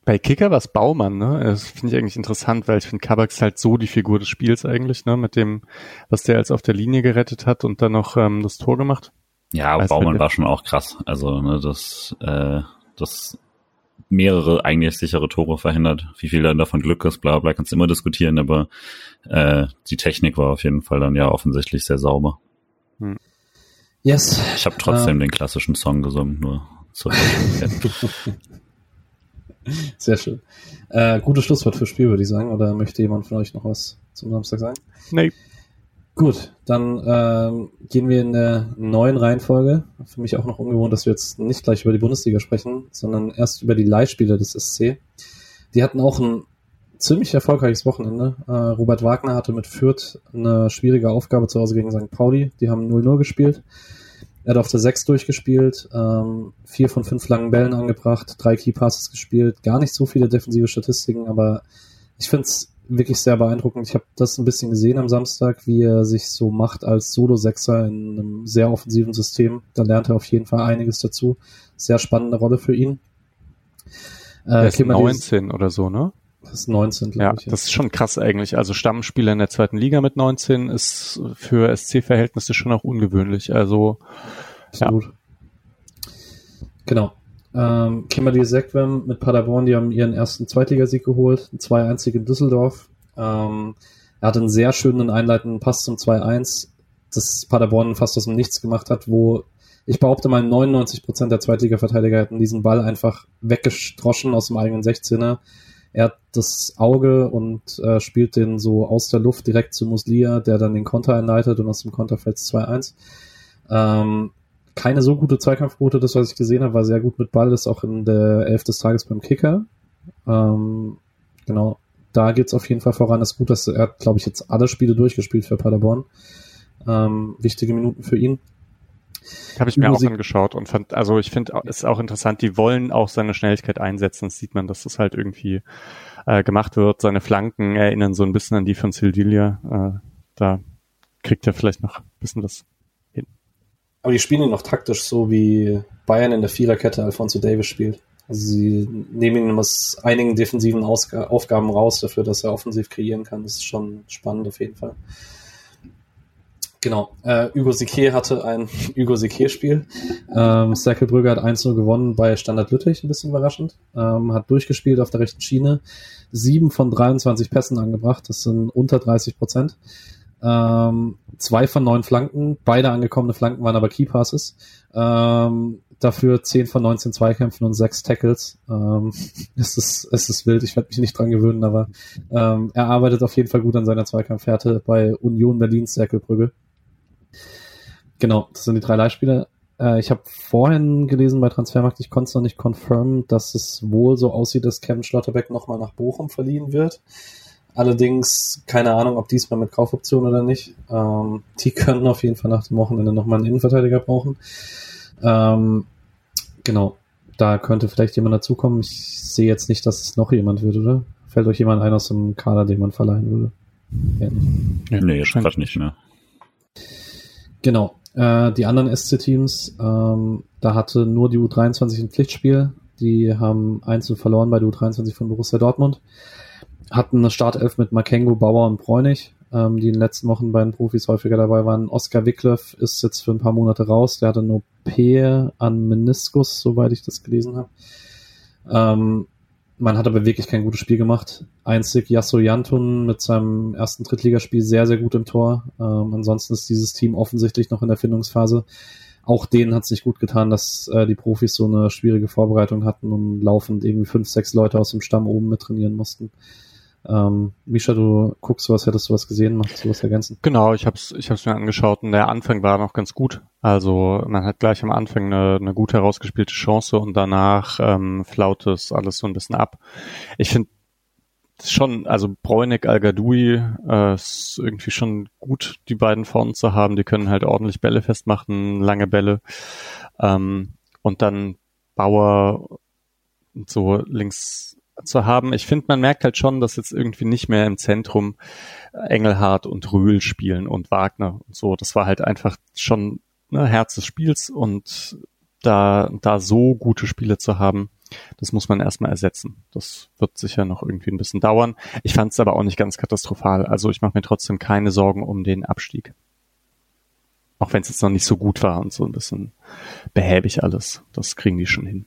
Bei Kicker war es Baumann, ne? Das finde ich eigentlich interessant, weil ich finde, Kabak ist halt so die Figur des Spiels eigentlich, ne? Mit dem, was der als auf der Linie gerettet hat und dann noch ähm, das Tor gemacht. Ja, Baumann war schon auch krass. Also, ne, das, äh, das mehrere eigentlich sichere Tore verhindert. Wie viel dann davon Glück ist, bla bla, kannst du immer diskutieren, aber äh, die Technik war auf jeden Fall dann ja offensichtlich sehr sauber. Hm. Yes. Ich habe trotzdem um, den klassischen Song gesungen, nur zur [laughs] Sehr schön. Äh, gutes Schlusswort für Spiel, würde ich sagen. Oder möchte jemand von euch noch was zum Samstag sagen? Nee. Gut, dann ähm, gehen wir in der neuen Reihenfolge. Für mich auch noch ungewohnt, dass wir jetzt nicht gleich über die Bundesliga sprechen, sondern erst über die Leihspieler des SC. Die hatten auch ein ziemlich erfolgreiches Wochenende. Äh, Robert Wagner hatte mit Fürth eine schwierige Aufgabe zu Hause gegen St. Pauli. Die haben 0-0 gespielt. Er hat auf der 6 durchgespielt, ähm, vier von fünf langen Bällen angebracht, drei Key Passes gespielt, gar nicht so viele defensive Statistiken, aber ich finde es wirklich sehr beeindruckend. Ich habe das ein bisschen gesehen am Samstag, wie er sich so macht als Solo-Sechser in einem sehr offensiven System. Da lernt er auf jeden Fall einiges dazu. Sehr spannende Rolle für ihn. Äh, er ist 19 oder so, ne? Das ist 19, glaube ja, ich. Ja, das ist schon krass eigentlich. Also Stammspieler in der zweiten Liga mit 19 ist für SC-Verhältnisse schon auch ungewöhnlich. Also Absolut. Ja. Genau. Ähm, Kimberly Sekwem mit Paderborn, die haben ihren ersten Zweitligasieg geholt, zwei einzige in Düsseldorf. Ähm, er hatte einen sehr schönen einleitenden Pass zum 2-1, das Paderborn fast aus dem Nichts gemacht hat, wo ich behaupte mal 99% der Zweitliga-Verteidiger hätten diesen Ball einfach weggestroschen aus dem eigenen 16er. Er hat das Auge und äh, spielt den so aus der Luft direkt zu Muslia, der dann den Konter einleitet und aus dem Konter fällt 2-1. Ähm, keine so gute Zweikampfquote, das, was ich gesehen habe, war sehr gut mit Ball, ist auch in der Elf des Tages beim Kicker. Ähm, genau, da geht's auf jeden Fall voran. Ist gut, dass er, glaube ich, jetzt alle Spiele durchgespielt für Paderborn. Ähm, wichtige Minuten für ihn. Habe ich mir auch angeschaut und fand, also ich finde, es ist auch interessant, die wollen auch seine Schnelligkeit einsetzen. Das sieht man, dass das halt irgendwie äh, gemacht wird. Seine Flanken erinnern so ein bisschen an die von Sildilia. Äh, da kriegt er vielleicht noch ein bisschen was aber die spielen ihn noch taktisch, so wie Bayern in der Viererkette Alfonso Davis spielt. Also sie nehmen ihn aus einigen defensiven Ausg Aufgaben raus dafür, dass er offensiv kreieren kann. Das ist schon spannend auf jeden Fall. Genau. Äh, Hugo Sique hatte ein [laughs] Hugo Sique-Spiel. Ähm, Brügge hat 1-0 gewonnen bei Standard Lüttich, ein bisschen überraschend. Ähm, hat durchgespielt auf der rechten Schiene. Sieben von 23 Pässen angebracht. Das sind unter 30 Prozent. Ähm, zwei von neun Flanken, beide angekommene Flanken waren aber Key Passes. Ähm, dafür zehn von 19 Zweikämpfen und sechs Tackles. Ähm, [laughs] es, ist, es ist wild, ich werde mich nicht dran gewöhnen, aber ähm, er arbeitet auf jeden Fall gut an seiner Zweikampfhärte bei Union Berlin Cerkelbrügge. Genau, das sind die drei Leihspieler. Äh, ich habe vorhin gelesen bei Transfermarkt, ich konnte es noch nicht confirmen, dass es wohl so aussieht, dass Kevin Schlotterbeck nochmal nach Bochum verliehen wird. Allerdings keine Ahnung, ob diesmal mit Kaufoption oder nicht. Ähm, die können auf jeden Fall nach dem Wochenende nochmal einen Innenverteidiger brauchen. Ähm, genau, da könnte vielleicht jemand dazukommen. Ich sehe jetzt nicht, dass es noch jemand wird, oder? Fällt euch jemand ein aus dem Kader, den man verleihen würde? Ja, nee, nee jetzt gerade nicht mehr. Genau. Äh, die anderen SC-Teams, ähm, da hatte nur die U23 ein Pflichtspiel. Die haben einzeln verloren bei der U23 von Borussia Dortmund hatten eine Startelf mit Makengo, Bauer und Bräunig, ähm, die in den letzten Wochen bei den Profis häufiger dabei waren. Oscar Wickleff ist jetzt für ein paar Monate raus. Der hatte eine OP an Meniskus, soweit ich das gelesen habe. Ähm, man hat aber wirklich kein gutes Spiel gemacht. Einzig Yasso Jantun mit seinem ersten Drittligaspiel sehr, sehr gut im Tor. Ähm, ansonsten ist dieses Team offensichtlich noch in der Findungsphase. Auch denen hat es nicht gut getan, dass äh, die Profis so eine schwierige Vorbereitung hatten und laufend irgendwie fünf, sechs Leute aus dem Stamm oben mit trainieren mussten. Ähm, Misha, du guckst sowas, hättest du was gesehen, machst du was ergänzen? Genau, ich hab's, ich hab's mir angeschaut und der Anfang war noch ganz gut. Also man hat gleich am Anfang eine, eine gut herausgespielte Chance und danach ähm, flaut es alles so ein bisschen ab. Ich finde schon, also Bräunig, al äh, ist irgendwie schon gut, die beiden vorne zu haben. Die können halt ordentlich Bälle festmachen, lange Bälle. Ähm, und dann Bauer so links zu haben. Ich finde, man merkt halt schon, dass jetzt irgendwie nicht mehr im Zentrum Engelhardt und Rühl spielen und Wagner und so. Das war halt einfach schon ne, Herz des Spiels und da, da so gute Spiele zu haben, das muss man erstmal ersetzen. Das wird sicher noch irgendwie ein bisschen dauern. Ich fand es aber auch nicht ganz katastrophal. Also ich mache mir trotzdem keine Sorgen um den Abstieg. Auch wenn es jetzt noch nicht so gut war und so ein bisschen behäbig alles. Das kriegen die schon hin.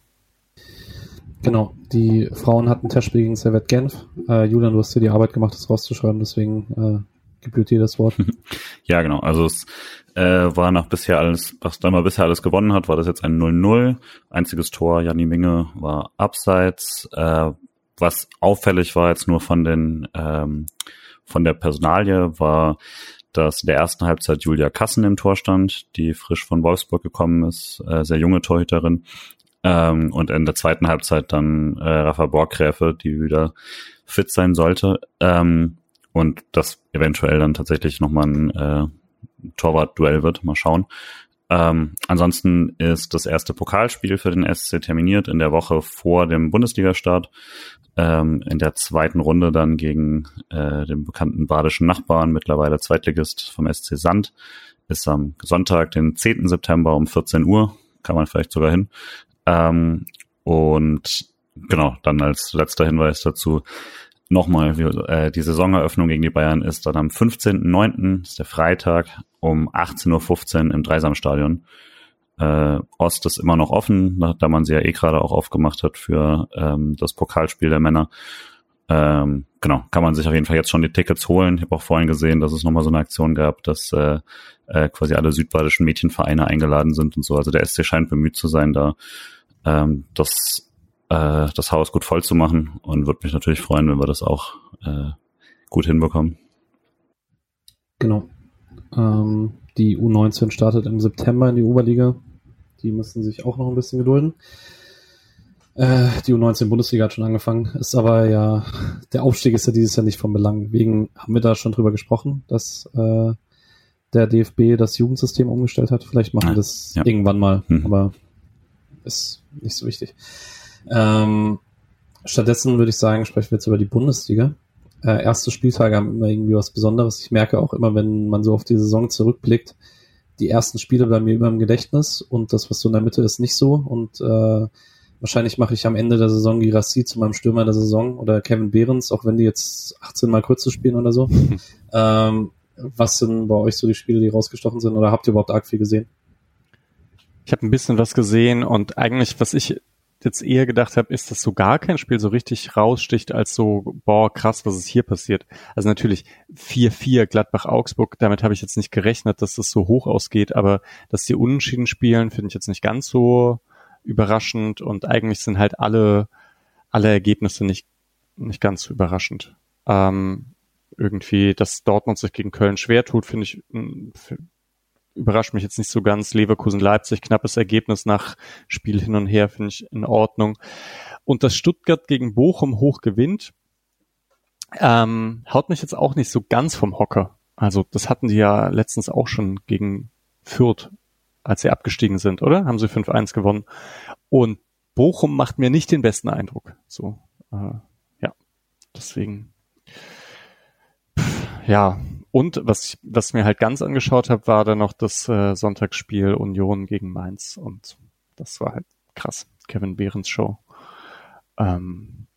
Genau, die Frauen hatten Testspiel gegen Servet Genf. Äh, Julian, du hast dir die Arbeit gemacht, das rauszuschreiben, deswegen äh, gebührt dir das Wort. [laughs] Ja, genau. Also es äh, war nach bisher alles, was Däumer bisher alles gewonnen hat, war das jetzt ein 0-0. Einziges Tor, Janni Minge war abseits. Äh, was auffällig war jetzt nur von den ähm, von der Personalie war, dass in der ersten Halbzeit Julia Kassen im Tor stand, die frisch von Wolfsburg gekommen ist, äh, sehr junge Torhüterin. Ähm, und in der zweiten Halbzeit dann äh, Rafa Borgräfe, die wieder fit sein sollte. Ähm, und das eventuell dann tatsächlich nochmal ein äh, Torwart-Duell wird. Mal schauen. Ähm, ansonsten ist das erste Pokalspiel für den SC terminiert in der Woche vor dem Bundesliga-Start. Ähm, in der zweiten Runde dann gegen äh, den bekannten badischen Nachbarn, mittlerweile Zweitligist vom SC Sand, ist am Sonntag, den 10. September um 14 Uhr. Kann man vielleicht sogar hin. Ähm, und genau, dann als letzter Hinweis dazu nochmal, äh, die Saisoneröffnung gegen die Bayern ist dann am 15.09., ist der Freitag, um 18.15 Uhr im Dreisamstadion. Äh, Ost ist immer noch offen, da man sie ja eh gerade auch aufgemacht hat für ähm, das Pokalspiel der Männer. Ähm, genau, kann man sich auf jeden Fall jetzt schon die Tickets holen. Ich habe auch vorhin gesehen, dass es nochmal so eine Aktion gab, dass äh, äh, quasi alle südbadischen Mädchenvereine eingeladen sind und so. Also der SC scheint bemüht zu sein, da ähm, das, äh, das Haus gut voll zu machen und würde mich natürlich freuen, wenn wir das auch äh, gut hinbekommen. Genau. Ähm, die U19 startet im September in die Oberliga. Die müssen sich auch noch ein bisschen gedulden. Äh, die U19-Bundesliga hat schon angefangen, ist aber ja, der Aufstieg ist ja dieses Jahr nicht von Belang. Wegen haben wir da schon drüber gesprochen, dass äh, der DFB das Jugendsystem umgestellt hat. Vielleicht machen wir das ja. irgendwann mal, hm. aber ist nicht so wichtig. Ähm, stattdessen würde ich sagen, sprechen wir jetzt über die Bundesliga. Äh, erste Spieltage haben immer irgendwie was Besonderes. Ich merke auch immer, wenn man so auf die Saison zurückblickt, die ersten Spiele bleiben mir immer im Gedächtnis und das, was so in der Mitte ist, nicht so. Und äh, wahrscheinlich mache ich am Ende der Saison Girassi zu meinem Stürmer der Saison oder Kevin Behrens, auch wenn die jetzt 18 Mal Kurze spielen oder so. [laughs] ähm, was sind bei euch so die Spiele, die rausgestochen sind oder habt ihr überhaupt arg viel gesehen? Ich habe ein bisschen was gesehen und eigentlich, was ich jetzt eher gedacht habe, ist, dass so gar kein Spiel so richtig raussticht als so, boah, krass, was ist hier passiert. Also natürlich 4-4 Gladbach-Augsburg, damit habe ich jetzt nicht gerechnet, dass das so hoch ausgeht, aber dass die Unentschieden spielen, finde ich jetzt nicht ganz so überraschend und eigentlich sind halt alle, alle Ergebnisse nicht, nicht ganz so überraschend. Ähm, irgendwie, dass Dortmund sich gegen Köln schwer tut, finde ich, überrascht mich jetzt nicht so ganz. Leverkusen-Leipzig, knappes Ergebnis nach Spiel hin und her, finde ich in Ordnung. Und dass Stuttgart gegen Bochum hoch gewinnt, ähm, haut mich jetzt auch nicht so ganz vom Hocker. Also das hatten die ja letztens auch schon gegen Fürth, als sie abgestiegen sind, oder? Haben sie 5-1 gewonnen. Und Bochum macht mir nicht den besten Eindruck. So, äh, ja, deswegen. Ja, und was ich, was mir halt ganz angeschaut habe, war dann noch das äh, Sonntagsspiel Union gegen Mainz und das war halt krass. Kevin Behrens Show. Ähm,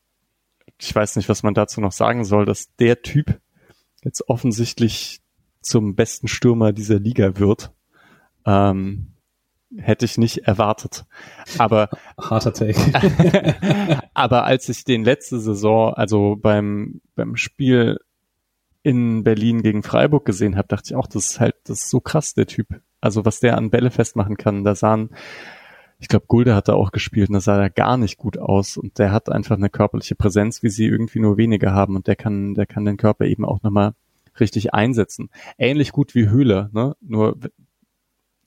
ich weiß nicht, was man dazu noch sagen soll, dass der Typ jetzt offensichtlich zum besten Stürmer dieser Liga wird. Ähm, hätte ich nicht erwartet. Aber harter Take. [laughs] aber als ich den letzte Saison, also beim beim Spiel in Berlin gegen Freiburg gesehen habe, dachte ich auch, das ist halt, das ist so krass, der Typ. Also was der an Bälle festmachen kann, da sahen, ich glaube, Gulde hat da auch gespielt und da sah er gar nicht gut aus und der hat einfach eine körperliche Präsenz, wie sie irgendwie nur wenige haben und der kann, der kann den Körper eben auch nochmal richtig einsetzen. Ähnlich gut wie Höhler, ne? Nur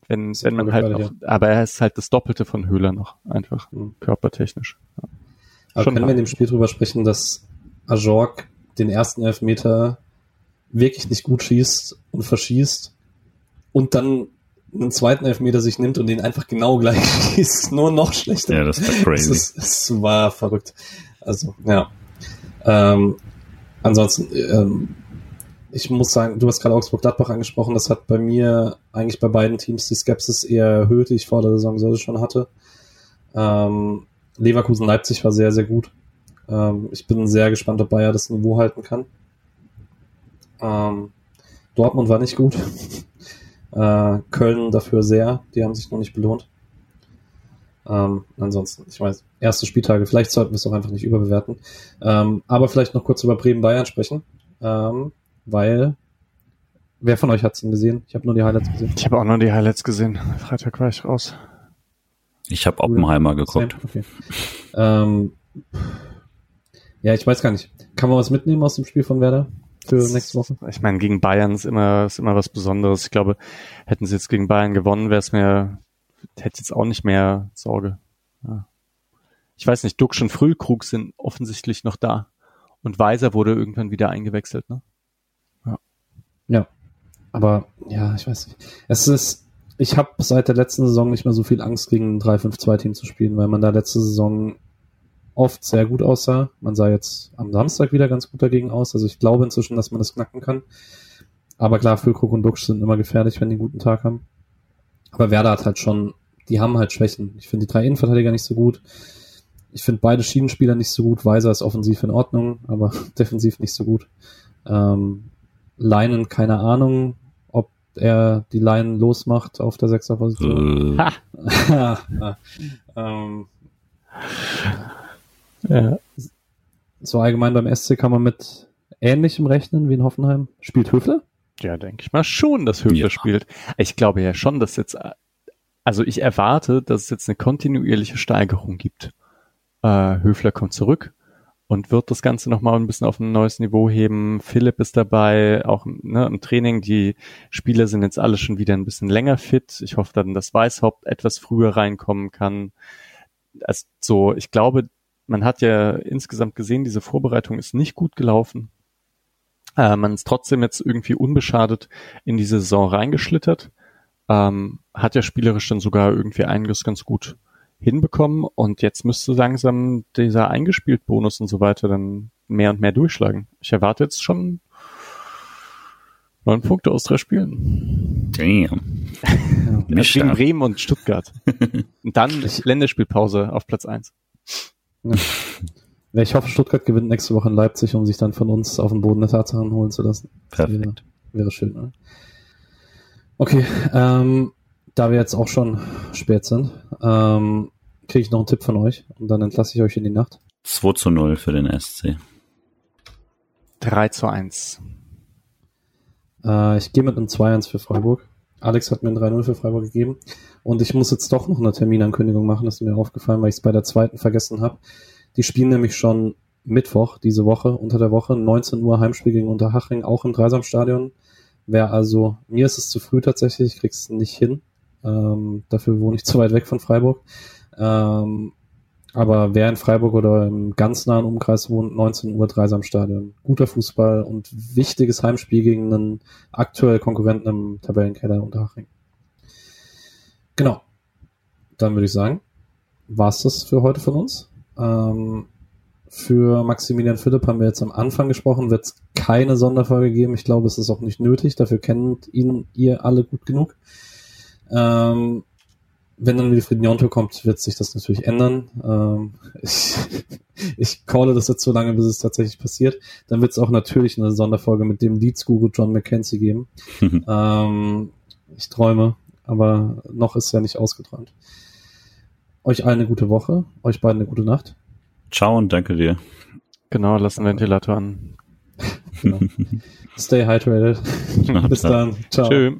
wenn, wenn man halt noch, ja. aber er ist halt das Doppelte von Höhler noch, einfach mhm. körpertechnisch. Ja. Aber Schon können hart. wir in dem Spiel drüber sprechen, dass Ajork den ersten Elfmeter wirklich nicht gut schießt und verschießt und dann einen zweiten Elfmeter sich nimmt und den einfach genau gleich [laughs] schießt, nur noch schlechter. Ja, das ist crazy. Das, das war verrückt. Also, ja. Ähm, ansonsten, ähm, ich muss sagen, du hast gerade Augsburg-Gladbach angesprochen, das hat bei mir eigentlich bei beiden Teams die Skepsis eher erhöht, die ich vor der Saison so schon hatte. Ähm, Leverkusen-Leipzig war sehr, sehr gut. Ähm, ich bin sehr gespannt, ob Bayer das Niveau halten kann. Ähm, Dortmund war nicht gut. [laughs] Äh, Köln dafür sehr, die haben sich noch nicht belohnt. Ähm, ansonsten, ich weiß, erste Spieltage, vielleicht sollten wir es auch einfach nicht überbewerten. Ähm, aber vielleicht noch kurz über Bremen-Bayern sprechen, ähm, weil wer von euch hat es denn gesehen? Ich habe nur die Highlights gesehen. Ich habe auch nur die Highlights gesehen. Freitag war ich raus. Ich habe Oppenheimer geguckt. Okay. Ähm, ja, ich weiß gar nicht. Kann man was mitnehmen aus dem Spiel von Werder? für nächste Woche? Ich meine, gegen Bayern ist immer, ist immer was Besonderes. Ich glaube, hätten sie jetzt gegen Bayern gewonnen, wäre es mir, hätte jetzt auch nicht mehr Sorge. Ja. Ich weiß nicht, Duxch und Frühkrug sind offensichtlich noch da. Und Weiser wurde irgendwann wieder eingewechselt, ne? Ja. Aber, ja, ich weiß nicht. Es ist, ich habe seit der letzten Saison nicht mehr so viel Angst, gegen ein 3-5-2-Team zu spielen, weil man da letzte Saison oft sehr gut aussah. Man sah jetzt am Samstag wieder ganz gut dagegen aus. Also ich glaube inzwischen, dass man das knacken kann. Aber klar, Füllkrug und Duxch sind immer gefährlich, wenn die einen guten Tag haben. Aber Werder hat halt schon, die haben halt Schwächen. Ich finde die drei Innenverteidiger nicht so gut. Ich finde beide Schienenspieler nicht so gut. Weiser ist offensiv in Ordnung, aber [laughs] defensiv nicht so gut. Ähm, Leinen, keine Ahnung, ob er die Leinen losmacht auf der Sechserposition. Äh. [laughs] ähm, ja. So allgemein beim SC kann man mit Ähnlichem rechnen wie in Hoffenheim. Spielt Höfler? Ja, denke ich mal schon, dass Höfler ja. spielt. Ich glaube ja schon, dass jetzt, also ich erwarte, dass es jetzt eine kontinuierliche Steigerung gibt. Äh, Höfler kommt zurück und wird das Ganze nochmal ein bisschen auf ein neues Niveau heben. Philipp ist dabei, auch ne, im Training. Die Spieler sind jetzt alle schon wieder ein bisschen länger fit. Ich hoffe dann, dass Weißhaupt etwas früher reinkommen kann. Also so, ich glaube, man hat ja insgesamt gesehen, diese Vorbereitung ist nicht gut gelaufen. Äh, man ist trotzdem jetzt irgendwie unbeschadet in die Saison reingeschlittert. Ähm, hat ja spielerisch dann sogar irgendwie einiges ganz gut hinbekommen und jetzt müsste langsam dieser eingespielt Bonus und so weiter dann mehr und mehr durchschlagen. Ich erwarte jetzt schon neun Punkte aus drei Spielen. Damn. [laughs] Gegen Bremen und Stuttgart. [laughs] und dann Länderspielpause auf Platz eins. Ja. ich hoffe, Stuttgart gewinnt nächste Woche in Leipzig, um sich dann von uns auf den Boden der Tatsachen holen zu lassen. Perfekt. Wäre, wäre schön. Ne? Okay, ähm, da wir jetzt auch schon spät sind, ähm, kriege ich noch einen Tipp von euch und dann entlasse ich euch in die Nacht. 2 zu 0 für den SC. 3 zu 1. Äh, ich gehe mit einem 2-1 für Freiburg. Alex hat mir ein 3-0 für Freiburg gegeben. Und ich muss jetzt doch noch eine Terminankündigung machen, das ist mir aufgefallen, weil ich es bei der zweiten vergessen habe. Die spielen nämlich schon Mittwoch diese Woche, unter der Woche, 19 Uhr Heimspiel gegen Unterhaching, auch im Dreisamstadion. Wer also, mir ist es zu früh tatsächlich, ich krieg's nicht hin. Ähm, dafür wohne ich [laughs] zu weit weg von Freiburg. Ähm, aber wer in Freiburg oder im ganz nahen Umkreis wohnt, 19 Uhr Dreisamstadion. Guter Fußball und wichtiges Heimspiel gegen einen aktuell Konkurrenten im Tabellenkeller Unterhaching. Genau. Dann würde ich sagen, war's das für heute von uns. Ähm, für Maximilian Philipp haben wir jetzt am Anfang gesprochen, wird es keine Sonderfolge geben. Ich glaube, es ist auch nicht nötig. Dafür kennt ihn ihr alle gut genug. Ähm, wenn dann Wilfried Njonto kommt, wird sich das natürlich ändern. Ähm, [laughs] ich, ich calle das jetzt so lange, bis es tatsächlich passiert. Dann wird es auch natürlich eine Sonderfolge mit dem Leads-Guru John McKenzie geben. [laughs] ähm, ich träume, aber noch ist ja nicht ausgeträumt. Euch allen eine gute Woche, euch beiden eine gute Nacht. Ciao und danke dir. Genau, lass einen Ventilator an. [laughs] genau. Stay hydrated. Bis dann. Ciao. Tschö.